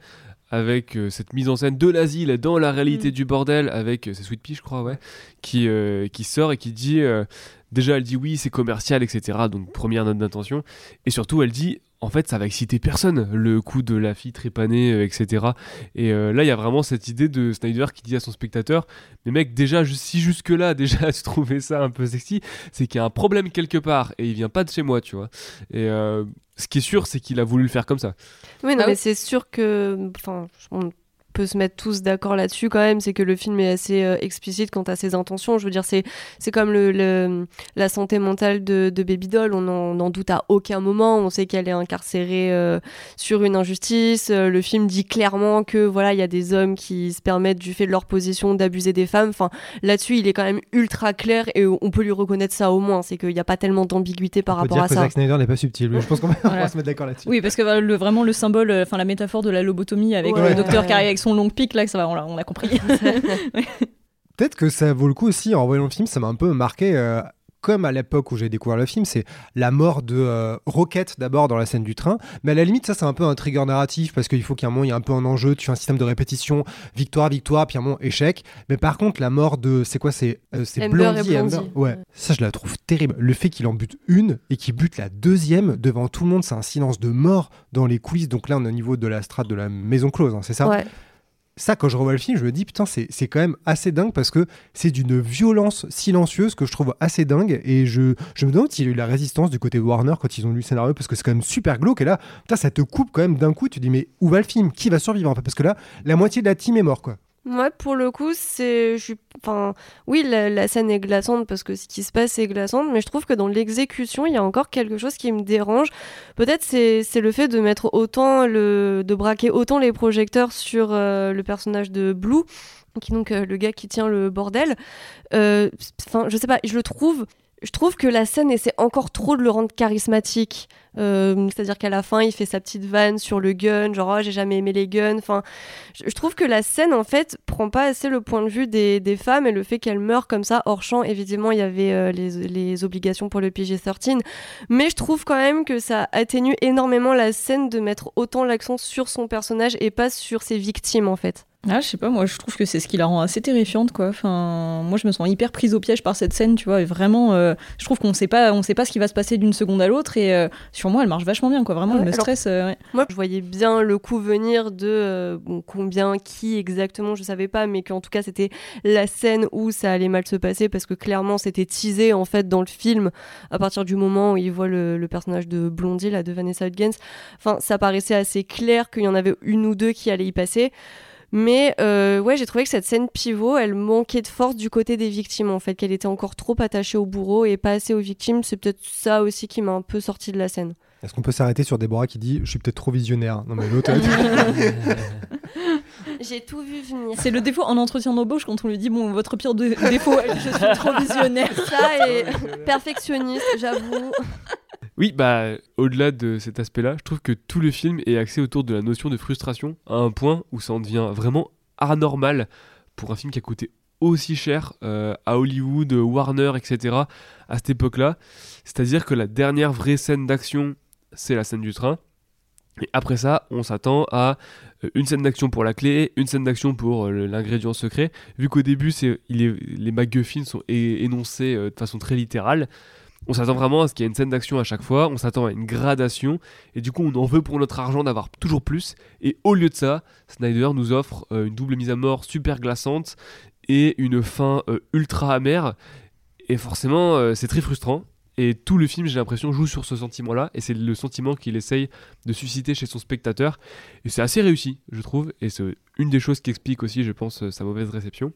avec euh, cette mise en scène de l'asile dans la réalité Mm. du bordel, avec euh, c'est Sweet Pea, je crois, ouais, qui, euh, qui sort et qui dit. Euh, déjà, elle dit oui, c'est commercial, etc. Donc, première note d'intention. Et surtout, elle dit. En fait, ça va exciter personne, le coup de la fille trépanée, euh, etc. Et euh, là, il y a vraiment cette idée de Snyder qui dit à son spectateur Mais mec, déjà, si jusque-là, déjà, tu trouvais ça un peu sexy, c'est qu'il y a un problème quelque part et il vient pas de chez moi, tu vois. Et euh, ce qui est sûr, c'est qu'il a voulu le faire comme ça. Oui, non, Ah mais oui. c'est sûr que. Enfin, on peut se mettre tous d'accord là-dessus quand même. C'est que le film est assez euh, explicite quant à ses intentions. Je veux dire, c'est c'est comme le, le- la santé mentale de, de Baby Doll. On n'en doute à aucun moment. On sait qu'elle est incarcérée euh, sur une injustice. Euh, le film dit clairement que voilà, il y a des hommes qui se permettent du fait de leur position d'abuser des femmes. Enfin, là-dessus, il est quand même ultra clair et on peut lui reconnaître ça au moins. C'est qu'il n'y a pas tellement d'ambiguïté par on peut rapport dire à que ça. Zack Snyder n'est pas subtil. Je pense qu'on va, Voilà. se mettre d'accord là-dessus. oui parce que le, vraiment le symbole enfin la métaphore de la lobotomie avec Ouais. le docteur Ouais. qui arrive avec son long pic là que ça va on a, on a compris Peut-être que ça vaut le coup aussi, en voyant le film, ça m'a un peu marqué, euh, comme à l'époque où j'ai découvert le film, c'est la mort de euh, Rocket d'abord dans la scène du train. Mais à la limite, ça, c'est un peu un trigger narratif parce qu'il faut qu'à un moment, il y ait un peu un enjeu, tu fais un système de répétition, victoire, victoire, puis à un moment, échec. Mais par contre, la mort de. C'est quoi C'est euh, c'est Amber Blondie, et Amber. Blondie. Ouais. Ouais. Ça, je la trouve terrible. Le fait qu'il en bute une et qu'il bute la deuxième devant tout le monde, c'est un silence de mort dans les coulisses. Donc là, on est au niveau de la strate de la maison close, hein, c'est ça? Ouais. Ça, quand je revois le film, je me dis, putain, c'est quand même assez dingue parce que c'est d'une violence silencieuse que je trouve assez dingue. Et je, me demande s'il y a eu la résistance du côté de Warner quand ils ont lu le scénario parce que c'est quand même super glauque. Et là, ça te coupe quand même d'un coup. Tu te dis, mais où va le film? Qui va survivre Parce que là, la moitié de la team est mort, quoi. Moi, pour le coup, c'est. Enfin, oui, la, scène est glaçante parce que ce qui se passe est glaçante, mais je trouve que dans l'exécution, il y a encore quelque chose qui me dérange. Peut-être c'est le fait de mettre autant le. de braquer autant les projecteurs sur euh, le personnage de Blue, qui donc euh, le gars qui tient le bordel. Euh, Enfin, je sais pas, je le trouve. Je trouve que la scène essaie encore trop de le rendre charismatique. Euh, C'est-à-dire qu'à la fin, il fait sa petite vanne sur le gun, genre oh, j'ai jamais aimé les guns. Enfin, je, trouve que la scène, en fait, prend pas assez le point de vue des, des femmes et le fait qu'elles meurent comme ça hors champ. Évidemment, il y avait euh, les, les obligations pour le PG-13, mais je trouve quand même que ça atténue énormément la scène de mettre autant l'accent sur son personnage et pas sur ses victimes, en fait. Ah, je sais pas, moi je trouve que c'est ce qui la rend assez terrifiante, quoi. Enfin, moi je me sens hyper prise au piège par cette scène, tu vois. Et vraiment, euh, je trouve qu'on sait pas, on sait pas ce qui va se passer d'une seconde à l'autre. Et euh, sur moi, elle marche vachement bien, quoi. Vraiment, Ah elle me alors- stresse. euh, ouais. Moi, je voyais bien le coup venir de euh, bon, combien, qui exactement, je savais pas, mais qu'en tout cas, c'était la scène où ça allait mal se passer parce que clairement, c'était teasé en fait dans le film à partir du moment où il voit le, le personnage de Blondie, là, de Vanessa Hudgens. Enfin, ça paraissait assez clair qu'il y en avait une ou deux qui allaient y passer. Mais euh, ouais, j'ai trouvé que cette scène pivot, elle manquait de force du côté des victimes en fait, qu'elle était encore trop attachée au bourreau et pas assez aux victimes. C'est peut-être ça aussi qui m'a un peu sorti de la scène. Est-ce qu'on peut s'arrêter sur Déborah qui dit, je suis peut-être trop visionnaire? Non, mais l'autre. J'ai tout vu venir. C'est le défaut en entretien d'embauche quand on lui dit bon, votre pire dé- défaut, je suis trop visionnaire. Ça est perfectionniste, j'avoue. Oui, bah, au-delà de cet aspect-là, je trouve que tout le film est axé autour de la notion de frustration à un point où ça en devient vraiment anormal pour un film qui a coûté aussi cher euh, à Hollywood, Warner, etc. à cette époque-là. C'est-à-dire que la dernière vraie scène d'action, c'est la scène du train. Et après ça, on s'attend à euh, une scène d'action pour la clé, une scène d'action pour euh, l'ingrédient secret. Vu qu'au début, les MacGuffins sont énoncés euh, de façon très littérale, on s'attend vraiment à ce qu'il y ait une scène d'action à chaque fois, on s'attend à une gradation, et du coup, on en veut pour notre argent d'avoir toujours plus. Et au lieu de ça, Snyder nous offre euh, une double mise à mort super glaçante et une fin euh, ultra amère. Et forcément, euh, c'est très frustrant. Et tout le film, j'ai l'impression, joue sur ce sentiment-là. Et c'est le sentiment qu'il essaye de susciter chez son spectateur. Et c'est assez réussi, je trouve. Et c'est une des choses qui explique aussi, je pense, sa mauvaise réception.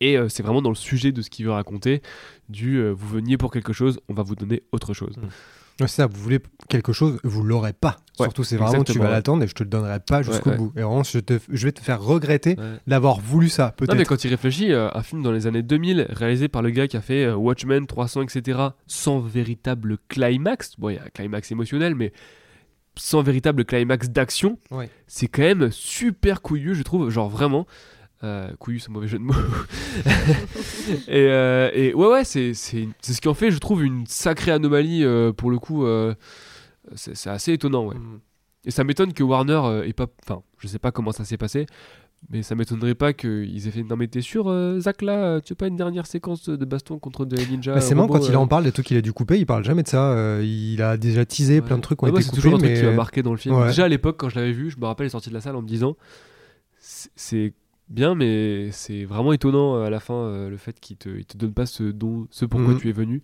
Et euh, c'est vraiment dans le sujet de ce qu'il veut raconter, du euh, vous veniez pour quelque chose, on va vous donner autre chose. Ouais, c'est ça, vous voulez quelque chose, vous l'aurez pas. Ouais, Surtout, c'est vraiment tu vas ouais. l'attendre et je te le donnerai pas jusqu'au ouais. bout. Et vraiment, je, te- je vais te faire regretter Ouais. d'avoir voulu ça, Non, mais peut-être. quand il réfléchit, euh, un film dans les années 2000, réalisé par le gars qui a fait euh, Watchmen, 300, etc., sans véritable climax, bon, il y a un climax émotionnel, mais sans véritable climax d'action, Ouais. c'est quand même super couillu, je trouve, genre vraiment. Euh, couillu, c'est un mauvais jeu de mots. et, euh, et ouais, ouais, c'est c'est- c'est ce qui en fait, je trouve, une sacrée anomalie euh, pour le coup. euh, c'est c'est assez étonnant, ouais. Mm. Et ça m'étonne que Warner ait pas. Enfin, je sais pas comment ça s'est passé, mais ça m'étonnerait pas qu'ils aient fait. Non, mais t'es sûr, euh, Zach, là, tu veux pas une dernière séquence de baston contre des ninjas Bah, c'est marrant, quand il en parle des trucs qu'il a dû couper, il parle jamais de ça. Euh, il a déjà teasé Ouais. plein de trucs qui ont Ouais, moi, été c'est coupés. toujours un truc qui m'a marqué dans le film. Ouais. Déjà à l'époque, quand je l'avais vu, je me rappelle, il est sorti de la salle en me disant c'est- c'est bien, mais c'est vraiment étonnant euh, à la fin euh, le fait qu'il te, il te donne pas ce, dont, ce pourquoi Mhm. tu es venu.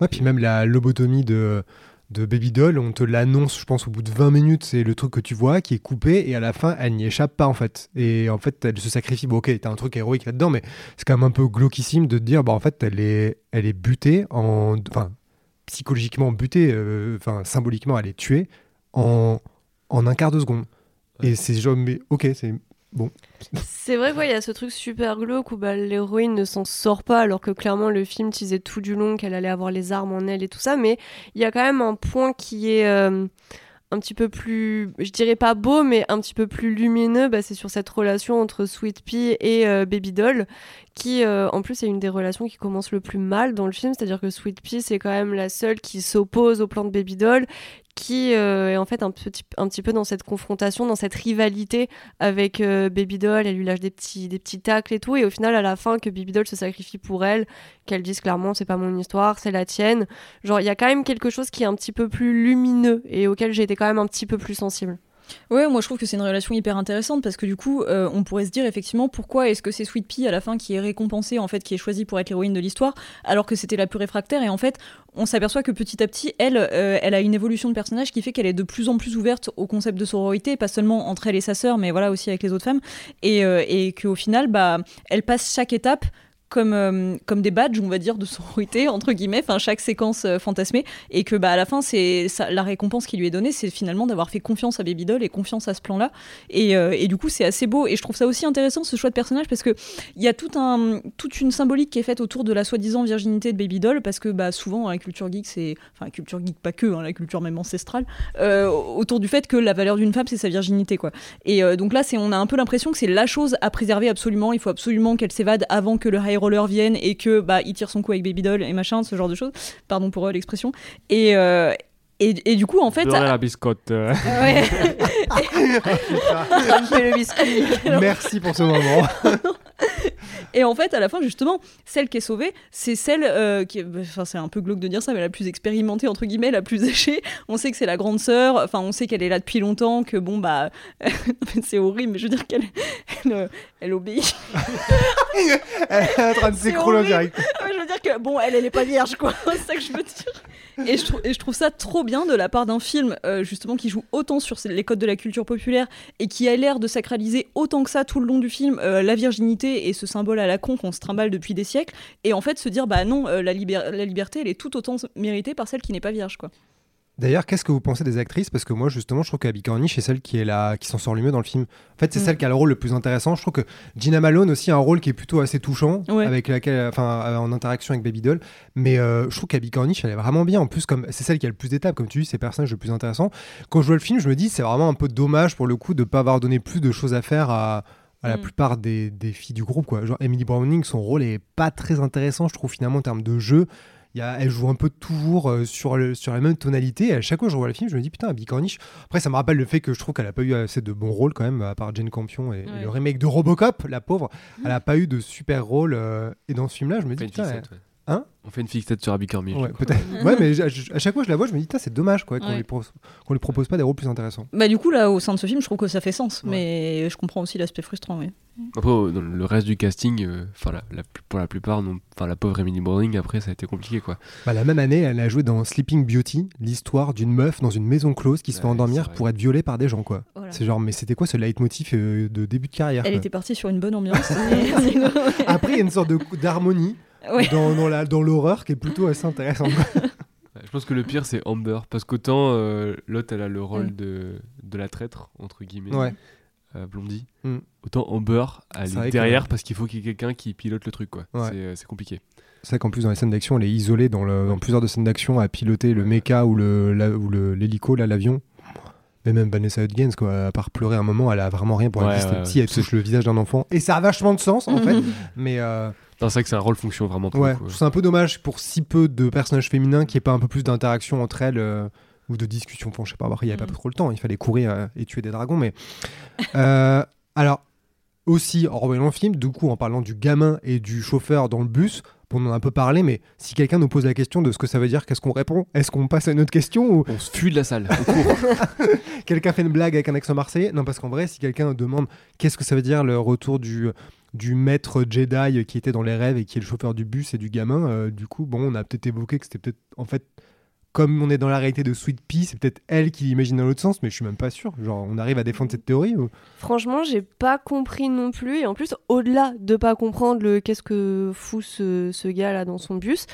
Ouais, puis même la lobotomie de, de Baby Doll, on te l'annonce, je pense, au bout de 20 minutes, c'est le truc que tu vois qui est coupé, et à la fin, elle n'y échappe pas, en fait. Et en fait, elle se sacrifie. Bon, ok, t'as un truc héroïque là-dedans, mais c'est quand même un peu glauquissime de te dire, bah, en fait, elle est, elle est butée, en, enfin, psychologiquement butée, euh, enfin, symboliquement, elle est tuée en, en un quart de seconde. Et c'est genre, mais ok, c'est. C'est vrai qu'il y a ce truc super glauque où bah, l'héroïne ne s'en sort pas alors que clairement le film disait tout du long qu'elle allait avoir les armes en elle et tout ça, mais il y a quand même un point qui est euh, un petit peu plus, je dirais pas beau, mais un petit peu plus lumineux, bah, c'est sur cette relation entre Sweet Pea et euh, Baby Doll, qui euh, en plus est une des relations qui commence le plus mal dans le film, c'est-à-dire que Sweet Pea c'est quand même la seule qui s'oppose au plan de Baby Doll, qui euh, est en fait un petit, un petit peu dans cette confrontation, dans cette rivalité avec euh, Baby Doll, elle lui lâche des petits, des petits tacles et tout, et au final, à la fin, que Baby Doll se sacrifie pour elle, qu'elle dise clairement, c'est pas mon histoire, c'est la tienne. Genre, il y a quand même quelque chose qui est un petit peu plus lumineux et auquel j'ai été quand même un petit peu plus sensible. Ouais, moi je trouve que c'est une relation hyper intéressante parce que du coup, euh, on pourrait se dire effectivement pourquoi est-ce que c'est Sweet Pea à la fin qui est récompensée, en fait, qui est choisie pour être l'héroïne de l'histoire, alors que c'était la plus réfractaire? Et en fait, on s'aperçoit que petit à petit, elle, euh, elle a une évolution de personnage qui fait qu'elle est de plus en plus ouverte au concept de sororité, pas seulement entre elle et sa sœur, mais voilà aussi avec les autres femmes, et, euh, et qu'au final, bah, elle passe chaque étape comme, euh, comme des badges, on va dire, de sororité, entre guillemets, enfin chaque séquence euh, fantasmée, et que bah, à la fin, c'est la récompense qui lui est donnée, c'est finalement d'avoir fait confiance à Baby Doll et confiance à ce plan-là. Et, euh, et du coup, c'est assez beau. Et je trouve ça aussi intéressant, ce choix de personnage, parce qu'il y a tout un, toute une symbolique qui est faite autour de la soi-disant virginité de Baby Doll, parce que bah, souvent, dans la culture geek, c'est. Enfin, la culture geek, pas que, hein, la culture même ancestrale, autour du fait que la valeur d'une femme, c'est sa virginité, quoi. Et donc là, on a un peu l'impression que c'est la chose à préserver absolument. Il faut absolument qu'elle s'évade avant que le high roller vienne et que bah il tire son coup avec Baby Doll et machin, ce genre de choses. Pardon pour euh, l'expression. Et, euh, et, et du coup, en fait, à la biscotte. euh. ouais. Ça fait le biscuit. Merci pour ce moment. Et en fait, à la fin, justement, celle qui est sauvée, c'est celle euh, qui, est- enfin, c'est un peu glauque de dire ça, mais la plus expérimentée entre guillemets, la plus âgée. On sait que c'est la grande sœur. Enfin, on sait qu'elle est là depuis longtemps, que bon bah, c'est horrible, mais je veux dire qu'elle, elle, euh, elle obéit. Elle est en train de s'écrouler direct. Je veux dire que bon, elle, elle est pas vierge, quoi. c'est ça que je veux dire. Et je, trouve ça trop bien de la part d'un film, euh, justement, qui joue autant sur les codes de la culture populaire et qui a l'air de sacraliser autant que ça tout le long du film euh, la virginité et ce symbole à la con qu'on se trimballe depuis des siècles. Et en fait, se dire, bah non, euh, la liberté, elle est tout autant méritée par celle qui n'est pas vierge, quoi. D'ailleurs, qu'est-ce que vous pensez des actrices? Parce que moi, justement, je trouve qu'Abby Cornish est celle qui est la... qui s'en sort le mieux dans le film. En fait, c'est Mm. celle qui a le rôle le plus intéressant. Je trouve que Gina Malone aussi a un rôle qui est plutôt assez touchant, Ouais. avec laquelle, enfin, euh, en interaction avec Baby Doll. Mais euh, je trouve qu'Abby Cornish, elle est vraiment bien. En plus, comme c'est celle qui a le plus d'étapes, comme tu dis, c'est le personnage le plus intéressant. Quand je vois le film, je me dis, c'est vraiment un peu dommage pour le coup de pas avoir donné plus de choses à faire à à la Mm. plupart des, des filles du groupe. Quoi. Genre Emily Browning, son rôle est pas très intéressant, je trouve, finalement, en termes de jeu. Il y a, elle joue un peu toujours euh, sur, le, sur la même tonalité. Et à chaque fois que je revois le film, je me dis putain, Abby Cornish. Après, ça me rappelle le fait que je trouve qu'elle a pas eu assez de bons rôles quand même, à part Jane Campion et, le remake de Robocop, la pauvre. Elle a pas eu de super rôle. euh, et dans ce film-là, je me dis putain, ouais. Hein On fait une fixette sur Abby Cornish. Ouais, peut-être. ouais, mais à, à chaque fois que je la vois, je me dis, c'est dommage quoi, qu'on Ouais. lui, pro- qu'on lui propose pas des rôles plus intéressants. Bah du coup là au sein de ce film je trouve que ça fait sens Ouais. mais je comprends aussi l'aspect frustrant oui. Après, euh, dans le reste du casting, euh, enfin la, la- pour la plupart, non, enfin la pauvre Emily Browning, après ça a été compliqué quoi. Bah, la même année, elle a joué dans Sleeping Beauty, l'histoire d'une meuf dans une maison close qui se fait endormir pour être violée par des gens quoi. Voilà. C'est genre, mais c'était quoi ce leitmotiv euh, de début de carrière Elle quoi. était partie sur une bonne ambiance. mais- Après, il y a une sorte de- d'harmonie Ouais. dans, dans la- dans l'horreur qui est plutôt assez intéressante. Je pense que le pire c'est Amber, parce qu'autant euh, l'autre elle a le rôle Mm. de, de la traître, entre guillemets, ouais. euh, Blondie, Mm. autant Amber elle C'est est, que- derrière parce qu'il faut qu'il y ait quelqu'un qui pilote le truc quoi. Ouais. C'est, euh, c'est compliqué. C'est vrai qu'en plus, dans les scènes d'action, elle est isolée dans, le- dans plusieurs de scènes d'action à piloter le mecha ou le- la- ou le- l'hélico, là, l'avion. Mais même Vanessa Hudgens, quoi, à part pleurer un moment, elle a vraiment rien pour Ouais, exister. ouais, Si, elle touche le visage d'un enfant. Et ça a vachement de sens, en fait. Mais euh, c'est vrai que c'est un rôle fonction vraiment pour ouais, c'est un peu dommage pour si peu de personnages féminins qu'il n'y ait pas un peu plus d'interaction entre elles euh, ou de discussion. Bon, je sais pas, après, il n'y avait Mm. pas trop le temps. Il fallait courir euh, et tuer des dragons. Mais euh, alors, aussi, en revoyant le film, du coup, en parlant du gamin et du chauffeur dans le bus, on en a un peu parlé, mais si quelqu'un nous pose la question de ce que ça veut dire, qu'est-ce qu'on répond? Est-ce qu'on passe à une autre question ou On se fuit de la salle. quelqu'un fait une blague avec un accent marseillais? Non, parce qu'en vrai, si quelqu'un demande qu'est-ce que ça veut dire le retour du, du maître Jedi qui était dans les rêves et qui est le chauffeur du bus et du gamin, euh, du coup, bon, on a peut-être évoqué que c'était peut-être, en fait, comme on est dans la réalité de Sweet Pea, c'est peut-être elle qui l'imagine dans l'autre sens, mais je suis même pas sûr. Genre, on arrive à défendre cette théorie ou... Franchement, j'ai pas compris non plus. Et en plus, au-delà de pas comprendre le qu'est-ce que fout ce, ce gars là dans son bus,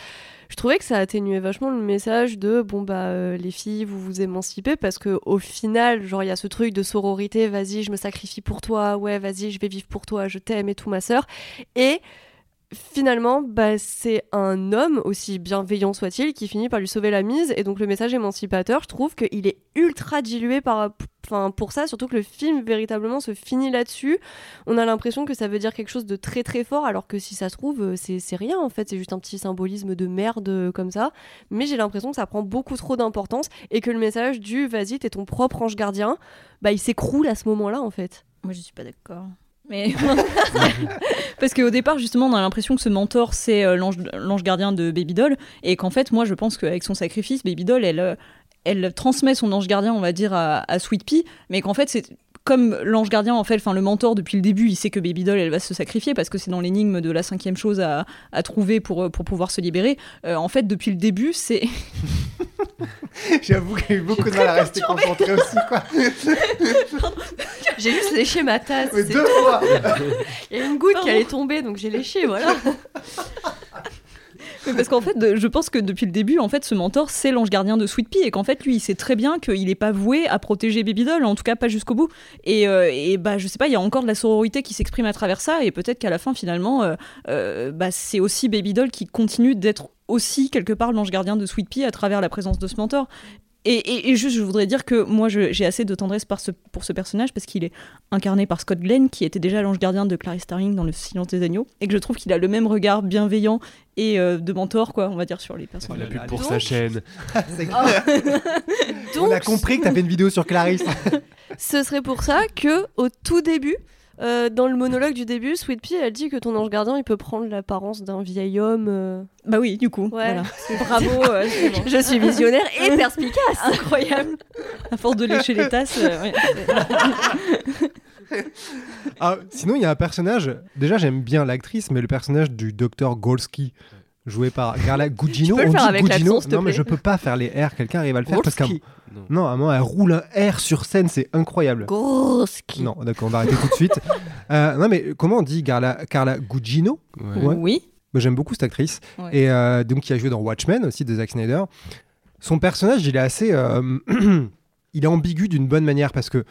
je trouvais que ça atténuait vachement le message de bon bah euh, les filles, vous vous émancipez parce que au final, genre il y a ce truc de sororité, vas-y, je me sacrifie pour toi, ouais, vas-y, je vais vivre pour toi, je t'aime et tout ma sœur. Et finalement, bah, c'est un homme, aussi bienveillant soit-il, qui finit par lui sauver la mise. Et donc le message émancipateur, je trouve qu'il est ultra dilué par, pour ça, surtout que le film véritablement se finit là-dessus. On a l'impression que ça veut dire quelque chose de très très fort, alors que si ça se trouve, euh, c'est c'est rien en fait, c'est juste un petit symbolisme de merde euh, comme ça. Mais j'ai l'impression que ça prend beaucoup trop d'importance et que le message du vas-y, t'es ton propre ange gardien, bah il s'écroule à ce moment-là en fait. Moi, je suis pas d'accord. Mais parce qu'au départ, justement, on a l'impression que ce mentor c'est euh, l'ange gardien de Baby Doll et qu'en fait, moi, je pense qu'avec son sacrifice, Baby Doll, elle euh, transmet son ange gardien, on va dire, à, à Sweet Pea, mais qu'en fait, c'est comme l'ange gardien, en fait, enfin le mentor depuis le début, il sait que Baby Doll, elle va se sacrifier parce que c'est dans l'énigme de la cinquième chose à, à trouver pour, euh, pour pouvoir se libérer. Euh, en fait, depuis le début, c'est J'avoue qu'il y a eu beaucoup de mal à rester concentré aussi, quoi. J'ai juste léché ma tasse. Mais deux tout. fois Il y a une goutte qui allait tomber, donc j'ai léché, voilà. Parce qu'en fait, je pense que depuis le début, en fait, ce mentor, c'est l'ange gardien de Sweet Pea et qu'en fait, lui, il sait très bien qu'il n'est pas voué à protéger Baby Doll, en tout cas pas jusqu'au bout. Et, euh, et bah, je sais pas, il y a encore de la sororité qui s'exprime à travers ça et peut-être qu'à la fin, finalement, euh, euh, bah, c'est aussi Baby Doll qui continue d'être aussi quelque part l'ange gardien de Sweet Pea à travers la présence de ce mentor. Et, et- et juste, je voudrais dire que moi, j'ai assez de tendresse par ce- pour ce personnage parce qu'il est incarné par Scott Glenn, qui était déjà l'ange gardien de Clarice Starling dans Le Silence des Agneaux, et que je trouve qu'il a le même regard bienveillant et euh, de mentor, quoi, on va dire, sur les La personnages. pub là, pour donc- sa chaîne. C'est clair. On a Donc, compris que t'as fait une vidéo sur Clarisse. ce serait pour ça que au tout début, euh, dans le monologue du début, Sweet Pea, elle dit que ton ange gardien, il peut prendre l'apparence d'un vieil homme. euh. Bah oui, du coup, Ouais. voilà. Bravo, euh, c'est bon. Je suis visionnaire et perspicace. incroyable. À force de lécher les tasses. euh, ouais. Ah, sinon, il y a un personnage. Déjà, j'aime bien l'actrice, mais le personnage du docteur Golski, joué par Carla Gugino. Tu peux le on faire dit avec Gugino. l'accent, s'il te Non, mais plaît. je peux pas faire les R. Quelqu'un arrive à le faire parce qu'à Non. non, à un moment, elle roule un R sur scène, c'est incroyable. Groski. Non, d'accord, on va arrêter tout de suite. Euh, non, mais comment on dit Carla, Carla Gugino Ouais. Ouais. Oui. Moi, J'aime beaucoup cette actrice. Ouais. Et euh, donc, qui a joué dans Watchmen aussi de Zack Snyder. Son personnage, il est assez. euh, il est ambigu d'une bonne manière parce que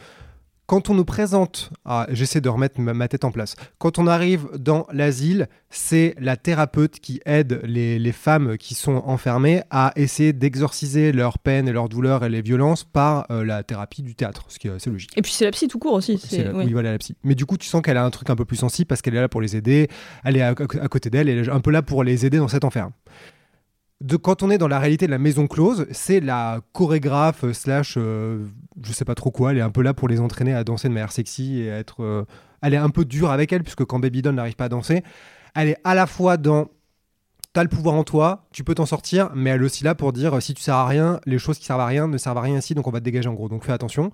quand on nous présente, ah, j'essaie de remettre ma, tête en place, quand on arrive dans l'asile, c'est la thérapeute qui aide les, les femmes qui sont enfermées à essayer d'exorciser leur peine et leur douleur et les violences par euh, la thérapie du théâtre, ce qui est assez logique. Et puis c'est la psy tout court aussi. C'est c'est- la- ouais. Oui, voilà la psy. Mais du coup, tu sens qu'elle a un truc un peu plus sensible parce qu'elle est là pour les aider. Elle est à, à côté d'elle, elle est un peu là pour les aider dans cet enfer. De, quand on est dans la réalité de la maison close, c'est la chorégraphe slash, euh, je sais pas trop quoi, elle est un peu là pour les entraîner à danser de manière sexy et à être. euh, elle est un peu dure avec elle puisque quand Baby Doll n'arrive pas à danser, elle est à la fois dans. T'as le pouvoir en toi, tu peux t'en sortir, mais elle est aussi là pour dire si tu sers à rien, les choses qui servent à rien ne servent à rien ici, donc on va te dégager en gros. Donc fais attention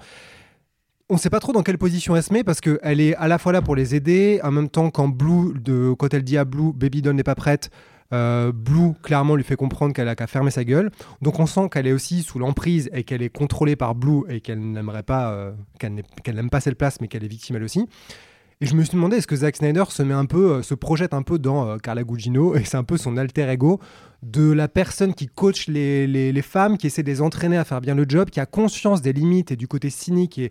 on sait pas trop dans quelle position elle se met parce qu'elle est à la fois là pour les aider, en même temps quand Blue, de, quand elle dit à Blue, Baby Doll n'est pas prête, euh, Blue clairement lui fait comprendre qu'elle a qu'à fermer sa gueule. Donc on sent qu'elle est aussi sous l'emprise et qu'elle est contrôlée par Blue et qu'elle n'aimerait pas, euh, qu'elle n'aime pas cette place, mais qu'elle est victime elle aussi. Et je me suis demandé est-ce que Zack Snyder se met un peu, euh, se projette un peu dans Carla Gugino et c'est un peu son alter ego de la personne qui coach les- les femmes, qui essaie de les entraîner à faire bien le job, qui a conscience des limites et du côté cynique et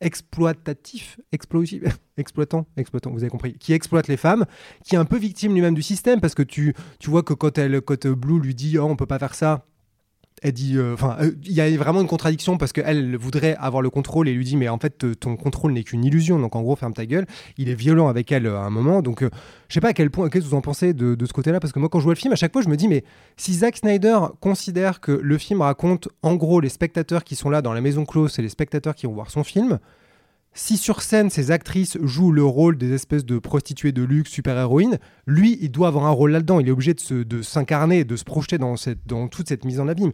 exploitatif, exploitif, exploitant, exploitant, vous avez compris, qui exploite les femmes, qui est un peu victime lui-même du système parce que tu, tu vois que quand elle, quand Blue lui dit oh on peut pas faire ça, elle euh, euh, il y a vraiment une contradiction parce qu'elle voudrait avoir le contrôle et lui dit mais en fait euh, ton contrôle n'est qu'une illusion donc en gros ferme ta gueule. Il est violent avec elle à un moment donc je sais pas à quel point, qu'est-ce que vous en pensez de, de ce côté-là? Parce que moi quand je vois le film à chaque fois je me dis mais si Zack Snyder considère que le film raconte en gros les spectateurs qui sont là dans la maison close, c'est les spectateurs qui vont voir son film. Si sur scène ces actrices jouent le rôle des espèces de prostituées de luxe, super-héroïnes, lui, il doit avoir un rôle là-dedans. Il est obligé de se- de s'incarner, de se projeter dans, toute cette mise en abîme.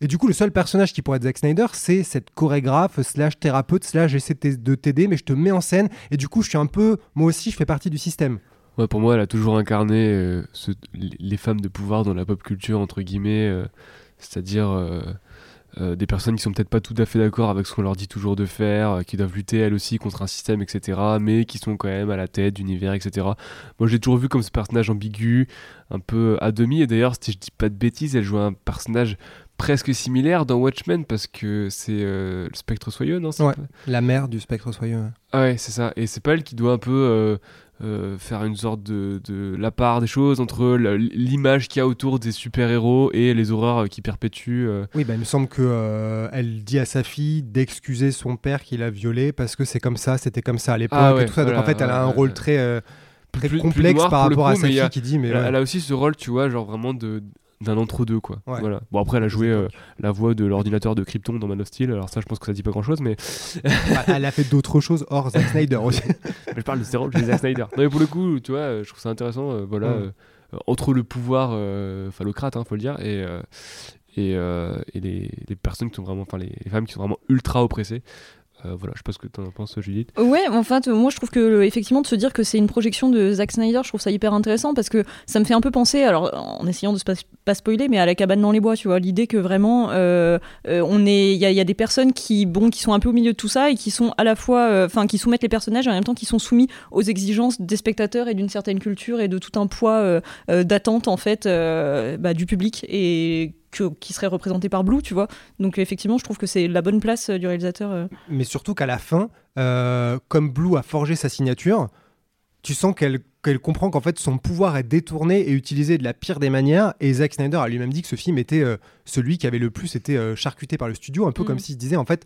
Et du coup, le seul personnage qui pourrait être Zack Snyder, c'est cette chorégraphe, slash thérapeute, slash j'essaie de t'ai- de t'aider, mais je te mets en scène. Et du coup, je suis un peu, moi aussi, je fais partie du système. Ouais, pour moi, elle a toujours incarné euh, les femmes de pouvoir dans la pop culture, entre guillemets, euh, c'est-à-dire euh, euh, des personnes qui sont peut-être pas tout à fait d'accord avec ce qu'on leur dit toujours de faire, euh, qui doivent lutter elles aussi contre un système, etc., mais qui sont quand même à la tête d'univers, etc. Moi, j'ai toujours vu comme ce personnage ambigu, un peu à demi, et d'ailleurs, si je dis pas de bêtises, elle joue un personnage presque similaire dans Watchmen, parce que c'est euh, le spectre soyeux, non Ouais. La mère du spectre soyeux. ah ouais, c'est ça. Et c'est pas elle qui doit un peu euh, euh, faire une sorte de, de la part des choses entre l'image qu'il y a autour des super-héros et les horreurs qui perpétuent. euh. Oui, bah, il me semble que euh, elle dit à sa fille d'excuser son père qui l'a violée parce que c'est comme ça, c'était comme ça à l'époque Ah ouais, tout ça. Donc en fait, elle a un ouais, rôle très, euh, très Plus- plus complexe noir par rapport à sa fille a- qui dit mais elle a aussi ce rôle, tu vois, genre vraiment de d'un entre-deux, quoi. Ouais. Voilà. Bon, après, elle a joué euh, la voix de l'ordinateur de Krypton dans Man of Steel, alors ça, je pense que ça dit pas grand-chose, mais Bah, elle a fait d'autres choses hors Zack Snyder aussi. Mais je parle de ces rôles chez Zack Snyder. Non, mais pour le coup, tu vois, euh, je trouve ça intéressant. euh, voilà, Ouais. euh, entre le pouvoir phallocrate, hein, faut le dire, et, et, et les, les personnes qui sont vraiment, enfin, les, les femmes qui sont vraiment ultra oppressées. Euh, voilà, je sais pas ce que tu en penses, Judith. Ouais, en fait, moi je trouve que le- effectivement de se dire que c'est une projection de Zack Snyder, je trouve ça hyper intéressant parce que ça me fait un peu penser, alors en essayant de se pas, spoiler, mais à la cabane dans les bois, tu vois, l'idée que vraiment euh, euh, on est, il y, a- des personnes qui, sont un peu au milieu de tout ça et qui sont à la fois, euh, enfin, qui soumettent les personnages et en même temps qui sont soumis aux exigences des spectateurs et d'une certaine culture et de tout un poids euh, euh, d'attente en fait euh, bah, du public que, qui serait représenté par Blue, tu vois. Donc effectivement, je trouve que c'est la bonne place euh, du réalisateur. euh. mais surtout qu'à la fin, euh, comme Blue a forgé sa signature, tu sens qu'elle qu'elle comprend qu'en fait son pouvoir est détourné et utilisé de la pire des manières. Et Zack Snyder a lui-même dit que ce film était euh, celui qui avait le plus été euh, charcuté par le studio, un peu Mhm. comme s'il disait en fait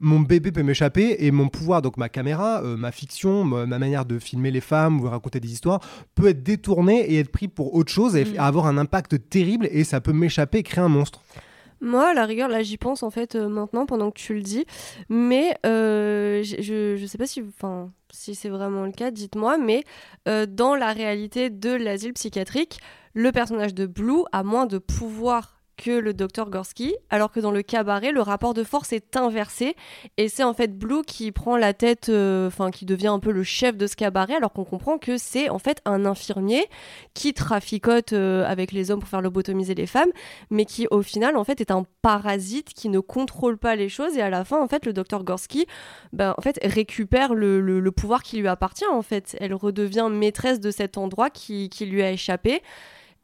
mon bébé peut m'échapper et mon pouvoir, donc ma caméra, euh, ma fiction, ma, ma manière de filmer les femmes ou raconter des histoires, peut être détourné et être pris pour autre chose et f- avoir un impact terrible et ça peut m'échapper et créer un monstre. Moi, à la rigueur, là, j'y pense en fait euh, maintenant pendant que tu le dis. Mais euh, je, je sais pas si, si c'est vraiment le cas, dites-moi. Mais euh, dans la réalité de l'asile psychiatrique, le personnage de Blue a moins de pouvoir que le docteur Gorski, alors que dans le cabaret, le rapport de force est inversé. Et c'est en fait Blue qui prend la tête, euh, enfin, qui devient un peu le chef de ce cabaret, alors qu'on comprend que c'est en fait un infirmier qui traficote euh, avec les hommes pour faire lobotomiser les femmes mais qui au final en fait est un parasite qui ne contrôle pas les choses. Et à la fin en fait le docteur Gorski ben, en fait récupère le, le- le pouvoir qui lui appartient en fait. Elle redevient maîtresse de cet endroit qui, qui lui a échappé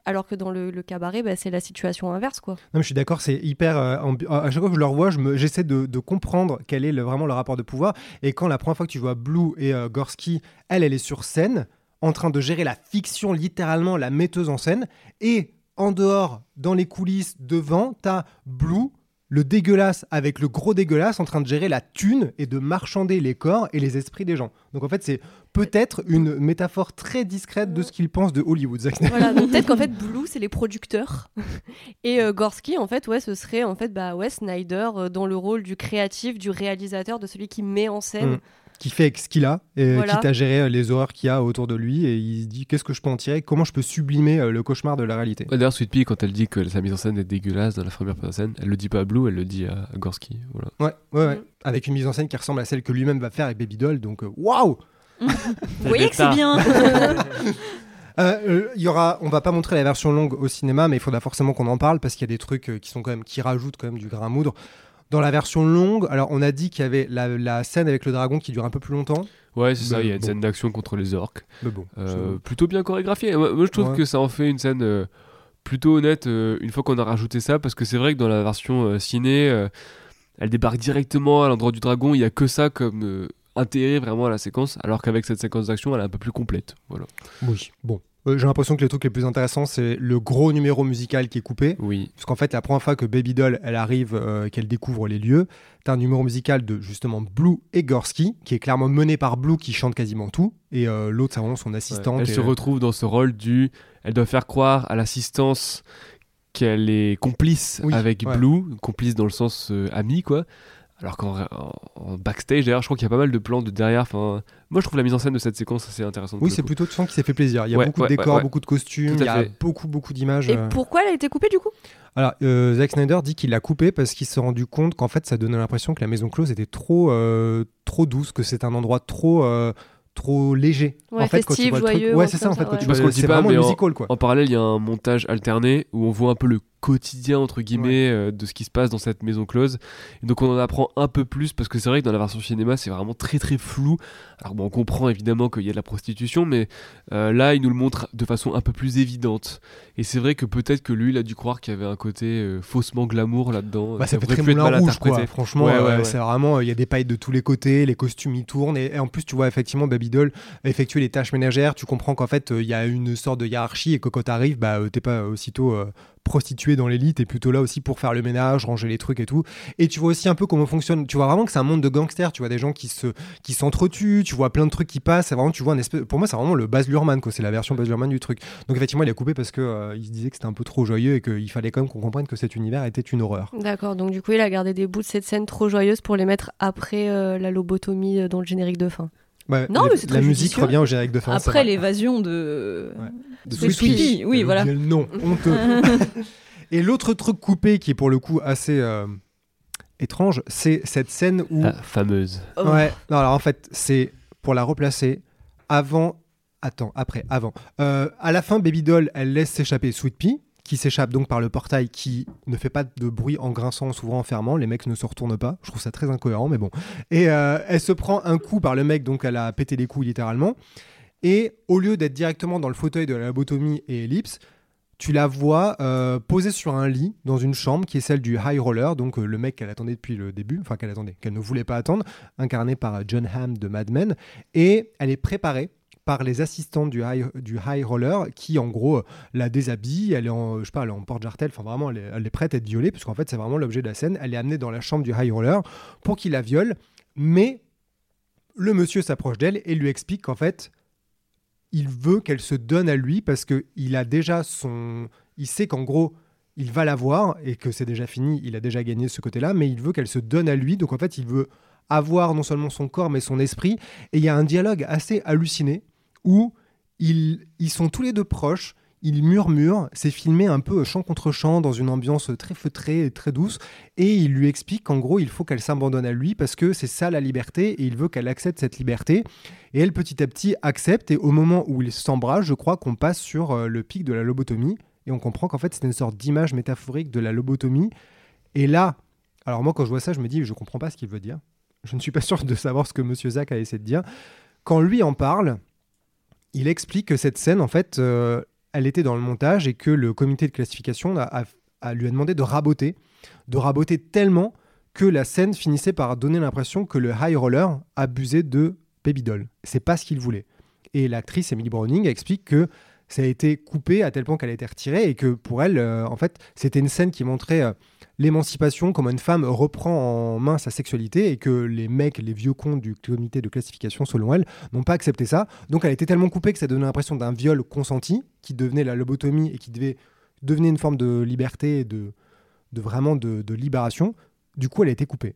alors que dans le, cabaret, bah, c'est la situation inverse, quoi. Non, mais je suis d'accord, c'est hyper. euh, à chaque fois que je le revois, j'essaie de, comprendre quel est vraiment le rapport de pouvoir. Et quand la première fois que tu vois Blue et euh, Gorski, elle, elle est sur scène, en train de gérer la fiction, littéralement la metteuse en scène. Et en dehors, dans les coulisses, devant, t'as Blue, le dégueulasse avec le gros dégueulasse, en train de gérer la thune et de marchander les corps et les esprits des gens. Donc en fait, c'est peut-être une métaphore très discrète de ce qu'il pense de Hollywood. Voilà, donc peut-être qu'en fait Blue c'est les producteurs et euh, Gorski en fait ouais ce serait en fait bah ouais Snyder euh, dans le rôle du créatif, du réalisateur, de celui qui met en scène. Mm. Qui fait avec ce qu'il a, et Voilà. quitte à gérer euh, les horreurs qu'il y a autour de lui, et il se dit qu'est-ce que je peux en tirer, comment je peux sublimer euh, le cauchemar de la réalité? Ouais, D'ailleurs, Sweet Pea, quand elle dit que sa mise en scène est dégueulasse dans la première scène, elle le dit pas à Blue, elle le dit à Gorski. Voilà. Ouais, ouais, ouais. Mm. Avec une mise en scène qui ressemble à celle que lui-même va faire avec Baby Doll, donc euh, waouh Vous voyez que c'est bien Euh, euh, Il y aura, on va pas montrer la version longue au cinéma, mais il faudra forcément qu'on en parle parce qu'il y a des trucs qui sont quand même qui rajoutent quand même du grain à moudre. Dans la version longue, alors on a dit qu'il y avait la, la scène avec le dragon qui dure un peu plus longtemps. Ouais, c'est ça, il y a une bon. scène d'action contre les orques. Mais bon, Euh, plutôt bien chorégraphiée. Moi, moi, je trouve Ouais. que ça en fait une scène euh, plutôt honnête euh, une fois qu'on a rajouté ça, parce que c'est vrai que dans la version ciné, elle débarque directement à l'endroit du dragon, il y a que ça comme intérêt vraiment à la séquence, alors qu'avec cette séquence d'action, elle est un peu plus complète. Voilà. oui, bon. Euh, J'ai l'impression que les trucs les plus intéressants, c'est le gros numéro musical qui est coupé. Oui. Parce qu'en fait, la première fois que Baby Doll, elle arrive, euh, qu'elle découvre les lieux, t'as un numéro musical de justement Blue et Gorski, qui est clairement mené par Blue, qui chante quasiment tout, et euh, l'autre, c'est vraiment son Ouais. assistante. Elle et, se retrouve dans ce rôle du. Elle doit faire croire à l'assistance qu'elle est complice Oui, avec ouais. Blue, complice dans le sens ami, quoi. Alors qu'en en- en backstage, d'ailleurs, je crois qu'il y a pas mal de plans de derrière. Enfin, moi, je trouve la mise en scène de cette séquence assez intéressante. Oui, c'est plutôt, tu sens qu'il s'est fait plaisir. Il y a Ouais, beaucoup ouais, de décors, ouais, ouais. beaucoup de costumes, il y a fait. beaucoup, beaucoup d'images. Et euh. pourquoi elle a été coupée du coup? Alors, euh, Zack Snyder dit qu'il l'a coupé parce qu'il s'est rendu compte qu'en fait, ça donnait l'impression que la maison close était trop, euh, trop douce, que c'est un endroit trop, euh, trop léger. Ouais, en fait, quand tu festif, vois le truc, joyeux, ouais, c'est ça en fait. ça, Quand ouais. tu Parce vois, c'est pas, vraiment musical quoi. En parallèle, il y a un montage alterné où on voit un peu le quotidien entre guillemets euh, de ce qui se passe dans cette maison close. Et donc on en apprend un peu plus parce que c'est vrai que dans la version cinéma c'est vraiment très très flou. Alors bon, on comprend évidemment qu'il y a de la prostitution, mais euh, là il nous le montre de façon un peu plus évidente. Et c'est vrai que peut-être que lui il a dû croire qu'il y avait un côté euh, faussement glamour là-dedans. Bah, ça aurait très pu être moulin mal rouge, quoi. Franchement, Ouais, ouais, ouais. c'est vraiment, il y a des pailles de tous les côtés, les costumes ils tournent, et, et en plus, tu vois effectivement Baby Doll effectuer les tâches ménagères. Tu comprends qu'en fait, il y a une sorte de hiérarchie et que quand t'arrives, bah, t'es pas aussitôt euh, prostitué dans l'élite, t'es plutôt là aussi pour faire le ménage, ranger les trucs et tout. Et tu vois aussi un peu comment fonctionne. Tu vois vraiment que c'est un monde de gangsters. Tu vois des gens qui se, qui s'entretuent. Tu vois plein de trucs qui passent. Vraiment, tu vois un espèce. Pour moi, c'est vraiment le Baz Luhrmann. C'est la version Baz Luhrmann du truc. Donc effectivement, il a coupé parce que euh, il se disait que c'était un peu trop joyeux et qu'il fallait quand même qu'on comprenne que cet univers était une horreur. D'accord, donc du coup il a gardé des bouts de cette scène trop joyeuse pour les mettre après euh, la lobotomie euh, dans le générique de fin. Ouais, Non, la- mais c'est la très musique judicieux. revient au générique de fin. Après l'évasion de. Ouais. De Sweet Pea. Oui, voilà. nom, honteux. Et l'autre truc coupé qui est pour le coup assez euh, étrange, c'est cette scène où. La fameuse. Oh. Ouais, non, alors en fait, c'est pour la replacer avant. Attends, après, avant. Euh, à la fin, Baby Doll, elle laisse s'échapper Sweet Pea, qui s'échappe donc par le portail qui ne fait pas de bruit en grinçant, en s'ouvrant, en fermant. Les mecs ne se retournent pas. Je trouve ça très incohérent, mais bon. Et euh, elle se prend un coup par le mec, donc elle a pété les coups littéralement. Et au lieu d'être directement dans le fauteuil de la lobotomie et Ellipse, tu la vois euh, posée sur un lit dans une chambre qui est celle du High Roller, donc euh, le mec qu'elle attendait depuis le début, enfin qu'elle attendait, qu'elle ne voulait pas attendre, incarné par John Hamm de Mad Men. Et elle est préparée par les assistants du high, du high roller qui en gros euh, la déshabille, elle est en, je sais pas, elle est en porte-jartel, enfin vraiment elle est, prête à être violée parce qu'en fait c'est vraiment l'objet de la scène, elle est amenée dans la chambre du high roller pour qu'il la viole, mais le monsieur s'approche d'elle et lui explique qu'en fait il veut qu'elle se donne à lui parce que il a déjà son, il sait qu'en gros il va la voir et que c'est déjà fini, il a déjà gagné ce côté-là, mais il veut qu'elle se donne à lui, donc en fait il veut avoir non seulement son corps mais son esprit, et il y a un dialogue assez halluciné où ils, ils sont tous les deux proches, ils murmurent, c'est filmé un peu chant contre chant dans une ambiance très feutrée et très douce, et il lui explique qu'en gros il faut qu'elle s'abandonne à lui parce que c'est ça la liberté et il veut qu'elle accepte cette liberté. Et elle petit à petit accepte et au moment où ils s'embrassent, je crois qu'on passe sur euh, le pic de la lobotomie et on comprend qu'en fait c'est une sorte d'image métaphorique de la lobotomie. Et là, alors moi quand je vois ça, je me dis je comprends pas ce qu'il veut dire. Je ne suis pas sûr de savoir ce que Monsieur Zach a essayé de dire. Quand lui en parle, il explique que cette scène, en fait, euh, elle était dans le montage et que le comité de classification lui a demandé de raboter, de raboter tellement que la scène finissait par donner l'impression que le high roller abusait de Baby Doll. C'est pas ce qu'il voulait. Et l'actrice Emily Browning explique que ça a été coupé à tel point qu'elle a été retirée et que pour elle, euh, en fait, c'était une scène qui montrait euh, l'émancipation, comment une femme reprend en main sa sexualité et que les mecs, les vieux cons du comité de classification, selon elle, n'ont pas accepté ça. Donc elle a été tellement coupée que ça donnait l'impression d'un viol consenti qui devenait la lobotomie et qui devait devenir une forme de liberté et de, vraiment de, de libération. Du coup, elle a été coupée.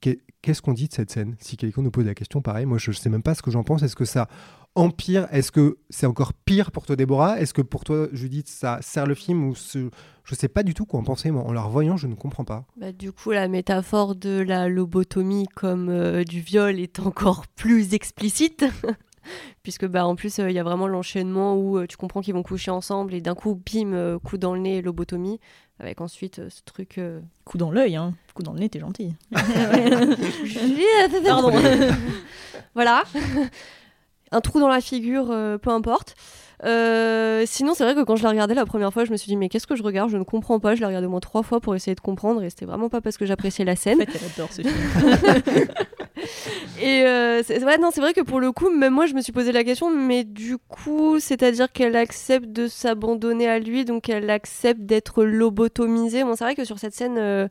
Qu'est- Qu'est-ce qu'on dit de cette scène? Si quelqu'un nous pose la question, pareil, moi je ne sais même pas ce que j'en pense. Est-ce que ça empire Est-ce que c'est encore pire pour toi, Déborah? Est-ce que pour toi, Judith, ça sert le film ou ce... Je sais pas du tout quoi en penser. Moi, en la revoyant, je ne comprends pas. Bah, du coup, la métaphore de la lobotomie comme euh, du viol est encore plus explicite. Puisque bah, en plus, il y a vraiment l'enchaînement où euh, tu comprends qu'ils vont coucher ensemble et d'un coup, bim, euh, coup dans le nez, lobotomie. Avec ensuite euh, ce truc. euh, Coup dans l'œil, hein. Coup dans le nez, t'es gentil. Pardon. voilà. Un trou dans la figure, euh, peu importe. Euh, sinon, c'est vrai que quand je l'ai regardé la première fois, je me suis dit, mais qu'est-ce que je regarde? Je ne comprends pas. Je l'ai regardé au moins trois fois pour essayer de comprendre et c'était vraiment pas parce que j'appréciais la En scène. fait, elle adore ce film. Et euh, c'est ouais, non, c'est vrai que pour le coup, même moi, je me suis posé la question, mais du coup, c'est-à-dire qu'elle accepte de s'abandonner à lui, donc elle accepte d'être lobotomisée. Bon, c'est vrai que sur cette scène, euh,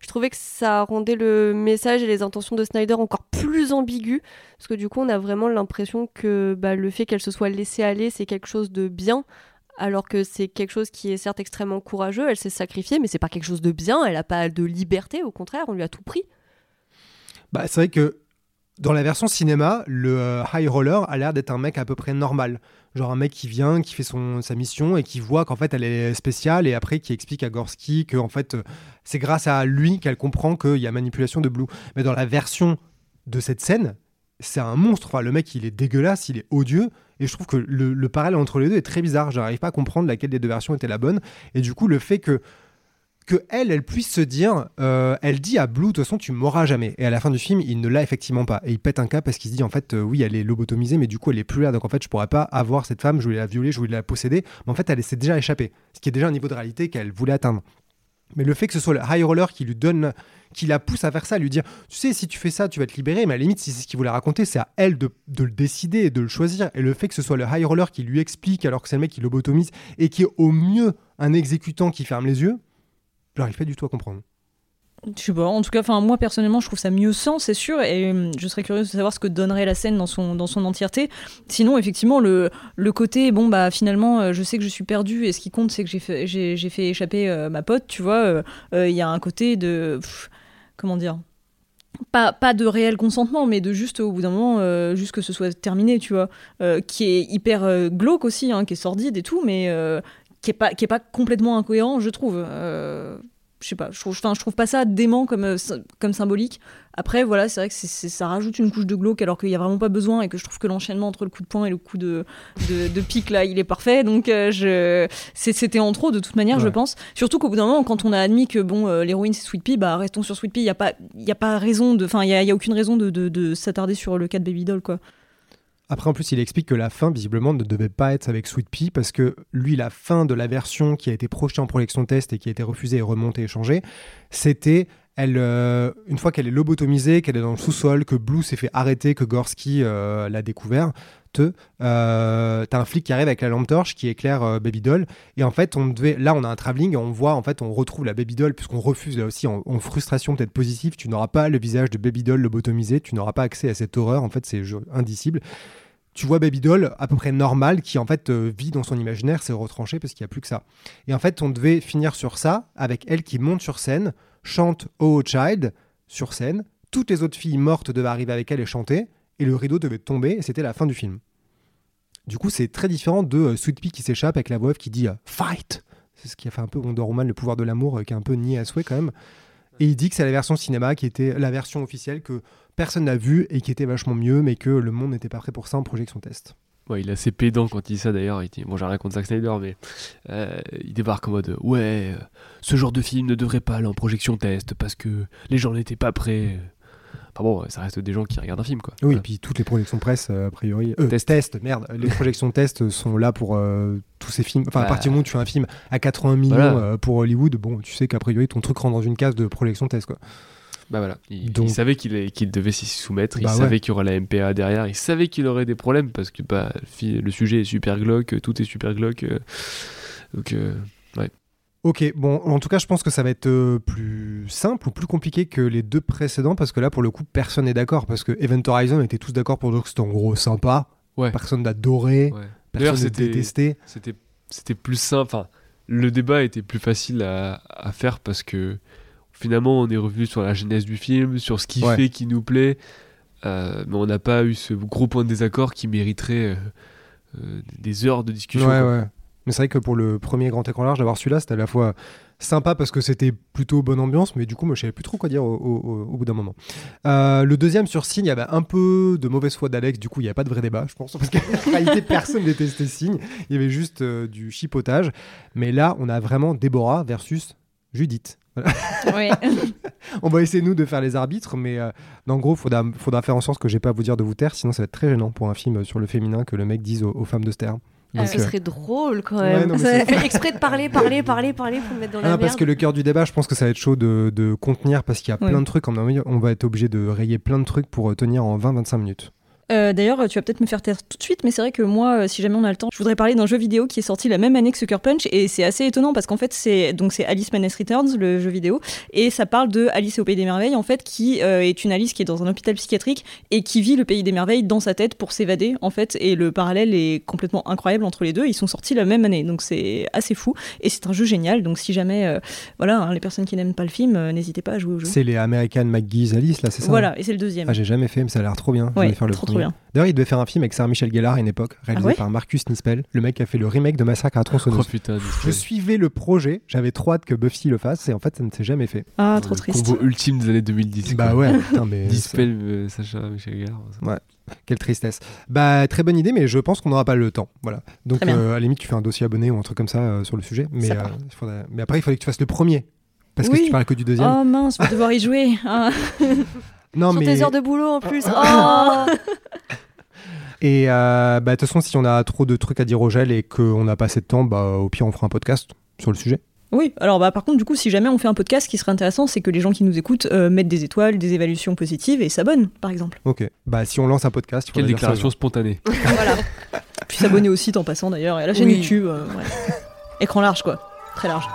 je trouvais que ça rendait le message et les intentions de Snyder encore plus ambigus, parce que du coup, on a vraiment l'impression que bah, le fait qu'elle se soit laissée aller, c'est quelque chose de bien. Alors que c'est quelque chose qui est certes extrêmement courageux, elle s'est sacrifiée, mais c'est pas quelque chose de bien, elle a pas de liberté, au contraire, on lui a tout pris. Bah, c'est vrai que dans la version cinéma, le euh, high roller a l'air d'être un mec à peu près normal. Genre un mec qui vient, qui fait sa mission et qui voit qu'en fait elle est spéciale et après qui explique à Gorski que fait euh, c'est grâce à lui qu'elle comprend qu'il y a manipulation de Blue. Mais dans la version de cette scène, c'est un monstre. Le mec il est dégueulasse, il est odieux et je trouve que le, le parallèle entre les deux est très bizarre. J'arrive pas à comprendre laquelle des deux versions était la bonne. Et du coup, le fait que elle, elle puisse se dire, euh, elle dit à Blue, de toute façon, tu m'auras jamais. Et à la fin du film, il ne l'a effectivement pas. Et il pète un cap parce qu'il se dit, en fait, euh, oui, elle est lobotomisée, mais du coup, elle est plus là. Donc, en fait, je pourrais pas avoir cette femme, je voulais la violer, je voulais la posséder. Mais en fait, elle s'est déjà échappée. Ce qui est déjà un niveau de réalité qu'elle voulait atteindre. Mais le fait que ce soit le high roller qui lui donne, qui la pousse à faire ça, à lui dire, tu sais, si tu fais ça, tu vas te libérer. Mais à la limite, si c'est ce qu'il voulait raconter, c'est à elle de, de le décider et de le choisir. Et le fait que ce soit le high roller qui lui explique, alors que c'est le mec qui lobotomise, et qui est au mieux un exécutant qui ferme les yeux, j'arrive pas du tout à comprendre. Je sais pas, en tout cas, moi personnellement, je trouve ça mieux sans, c'est sûr, et hum, je serais curieuse de savoir ce que donnerait la scène dans son, dans son entièreté. Sinon, effectivement, le, le côté, bon, bah finalement, euh, je sais que je suis perdue, et ce qui compte, c'est que j'ai fait, fait échapper euh, ma pote, tu vois. euh, euh, Il y a un côté de. Comment dire pas, pas de réel consentement, mais de juste au bout d'un moment, euh, juste que ce soit terminé, tu vois, euh, qui est hyper euh, glauque aussi, hein, qui est sordide et tout, mais qui est pas qui est pas complètement incohérent, je trouve. Je sais pas, je trouve, je trouve pas ça dément comme, euh, comme symbolique. Après, voilà, c'est vrai que c'est- c'est- ça rajoute une couche de glauque alors qu'il y a vraiment pas besoin et que je trouve que l'enchaînement entre le coup de poing et le coup de, de, de pique là, il est parfait. Donc, euh, je, c'était en trop de toute manière, je pense. Surtout qu'au bout d'un moment, quand on a admis que bon, euh, l'héroïne c'est Sweet Pea, bah restons sur Sweet Pea. Il y a pas, y a pas raison de, enfin, il y a, a aucune raison de, de, de s'attarder sur le cas de Baby Doll, quoi. Après, en plus, il explique que la fin, visiblement, ne devait pas être avec Sweet Pea parce que lui, la fin de la version qui a été projetée en projection test et qui a été refusée et remontée et changée, c'était elle, euh, une fois qu'elle est lobotomisée, qu'elle est dans le sous-sol, que Blue s'est fait arrêter, que Gorski euh, l'a découvert, euh, t'as un flic qui arrive avec la lampe torche qui éclaire euh, Baby Doll. Et en fait, on devait, là, on a un travelling on voit, en fait, on retrouve la Baby Doll puisqu'on refuse là aussi en, frustration peut-être positive. Tu n'auras pas le visage de Baby Doll lobotomisé, tu n'auras pas accès à cette horreur. En fait, c'est indicible tu vois Baby Doll à peu près normal qui en fait euh, vit dans son imaginaire, c'est retranché parce qu'il n'y a plus que ça. Et en fait, on devait finir sur ça avec elle qui monte sur scène, chante Oh Child sur scène. Toutes les autres filles mortes devaient arriver avec elle et chanter, et le rideau devait tomber, et c'était la fin du film. Du coup, c'est très différent de euh, Sweet Pea qui s'échappe avec la voix qui dit euh, Fight C'est ce qui a fait un peu Wonder Woman, le pouvoir de l'amour, euh, qui est un peu nié à souhait quand même. Et il dit que c'est la version cinéma qui était la version officielle que personne n'a vue et qui était vachement mieux, mais que le monde n'était pas prêt pour ça en projection test. Ouais, il est assez pédant quand il dit ça d'ailleurs. Il dit, bon, j'ai rien contre Zack Snyder, mais il débarque en mode Ouais, ce genre de film ne devrait pas aller en projection test parce que les gens n'étaient pas prêts. Enfin bon, ça reste des gens qui regardent un film, quoi. Oui, Voilà. et puis toutes les projections presse, euh, a priori. Euh, Test. test, merde. Les projections test sont là pour euh, tous ces films. Enfin, à Bah. partir du moment où tu fais un film à 80 millions Voilà. pour Hollywood, bon, tu sais qu'a priori ton truc rentre dans une case de projection test, quoi. Bah voilà, il, Donc- il savait qu'il devait s'y soumettre, il Bah ouais. savait qu'il y aurait la MPA derrière, il savait qu'il aurait des problèmes parce que bah, le sujet est super glauque, tout est super glauque. donc, euh, Ok, bon, en tout cas, je pense que ça va être euh, plus simple ou plus compliqué que les deux précédents parce que là, pour le coup, personne n'est d'accord. Parce que Event Horizon était tous d'accord pour dire que c'était en gros sympa. ouais. Personne n'a adoré, ouais. Personne n'a détesté. c'était plus simple. Enfin, le débat était plus facile à, à faire parce que finalement, on est revenu sur la genèse du film, sur ce qui Ouais. fait, qui nous plaît, euh, mais on n'a pas eu ce gros point de désaccord qui mériterait euh, des heures de discussion. Ouais, ouais. Mais c'est vrai que pour le premier grand écran large, d'avoir celui-là, c'était à la fois sympa parce que c'était plutôt bonne ambiance, mais du coup, moi, je savais plus trop quoi dire au, au- au- au bout d'un moment. Euh, le deuxième sur Signe, il y avait un peu de mauvaise foi d'Alex, du coup, il n'y avait pas de vrai débat, je pense, parce qu'en réalité, personne détestait Signe. Il y avait juste euh, du chipotage. Mais là, on a vraiment Déborah versus Judith. On va essayer, nous, de faire les arbitres, mais euh, en gros, il faudra, faudra faire en sorte que j'ai pas à vous dire de vous taire, sinon ça va être très gênant pour un film sur le féminin que le mec dise aux, aux femmes de se taire. Donc, ce euh, serait drôle quand Ouais, même. non, c'est- fait exprès de parler, parler, parler, parler pour me mettre dans Ah la non, merde. parce que le cœur du débat, je pense que ça va être chaud de, de contenir parce qu'il y a Ouais. plein de trucs. On va être obligé de rayer plein de trucs pour euh, tenir en 20-25 minutes. Euh, D'ailleurs, tu vas peut-être me faire taire tout de suite, mais c'est vrai que moi, euh, si jamais on a le temps, je voudrais parler d'un jeu vidéo qui est sorti la même année que Sucker Punch, et c'est assez étonnant parce qu'en fait, c'est donc c'est Alice Madness Returns, le jeu vidéo, et ça parle de Alice au pays des merveilles, en fait, qui euh, est une Alice qui est dans un hôpital psychiatrique et qui vit le pays des merveilles dans sa tête pour s'évader, en fait, et le parallèle est complètement incroyable entre les deux. Ils sont sortis la même année, donc c'est assez fou, et c'est un jeu génial. Donc si jamais, voilà, hein, les personnes qui n'aiment pas le film, n'hésitez pas à jouer au jeu. C'est les American McGee's Alice, là, c'est ça hein? Voilà, et c'est le deuxième. Ah, j'ai jamais fait, mais ça a l'air trop bien. Je Ouais, vais faire le trop trop bien. D'ailleurs, il devait faire un film avec Sarah Michel Gellar à une époque, réalisé Ah ouais par Marcus Nispel, le mec qui a fait le remake de Massacre à Oh tronçonneuse. putain, Je suivais le projet, j'avais trop hâte que Buffy le fasse, et en fait, ça ne s'est jamais fait. Ah, trop le triste. combo ultime des années 2010. Bah quoi. ouais, putain, mais. Dispel, euh, Sacha, Michel Gare. Quelle tristesse. Bah, très bonne idée, mais je pense qu'on n'aura pas le temps. Voilà. Donc, euh, à la limite, tu fais un dossier abonné ou un truc comme ça euh, sur le sujet. Mais, Ça euh, va. il faudrait- mais après, il fallait que tu fasses le premier. Parce que si tu parles que du deuxième. Oh mince, je vais devoir y jouer. Non, Sur mais. tes heures de boulot en plus. Ah. Oh Et euh, bah, de toute façon, si on a trop de trucs à dire au gel et qu'on n'a pas assez de temps, bah, au pire, on fera un podcast sur le sujet. Oui, alors bah, par contre, du coup, si jamais on fait un podcast, ce qui serait intéressant, c'est que les gens qui nous écoutent euh, mettent des étoiles, des évaluations positives et s'abonnent, par exemple. Ok. Bah, si on lance un podcast, il Quelle déclaration spontanée. voilà. Puis s'abonner au site en passant d'ailleurs, et à la chaîne Oui. YouTube. euh, ouais. Écran large, quoi. Très large.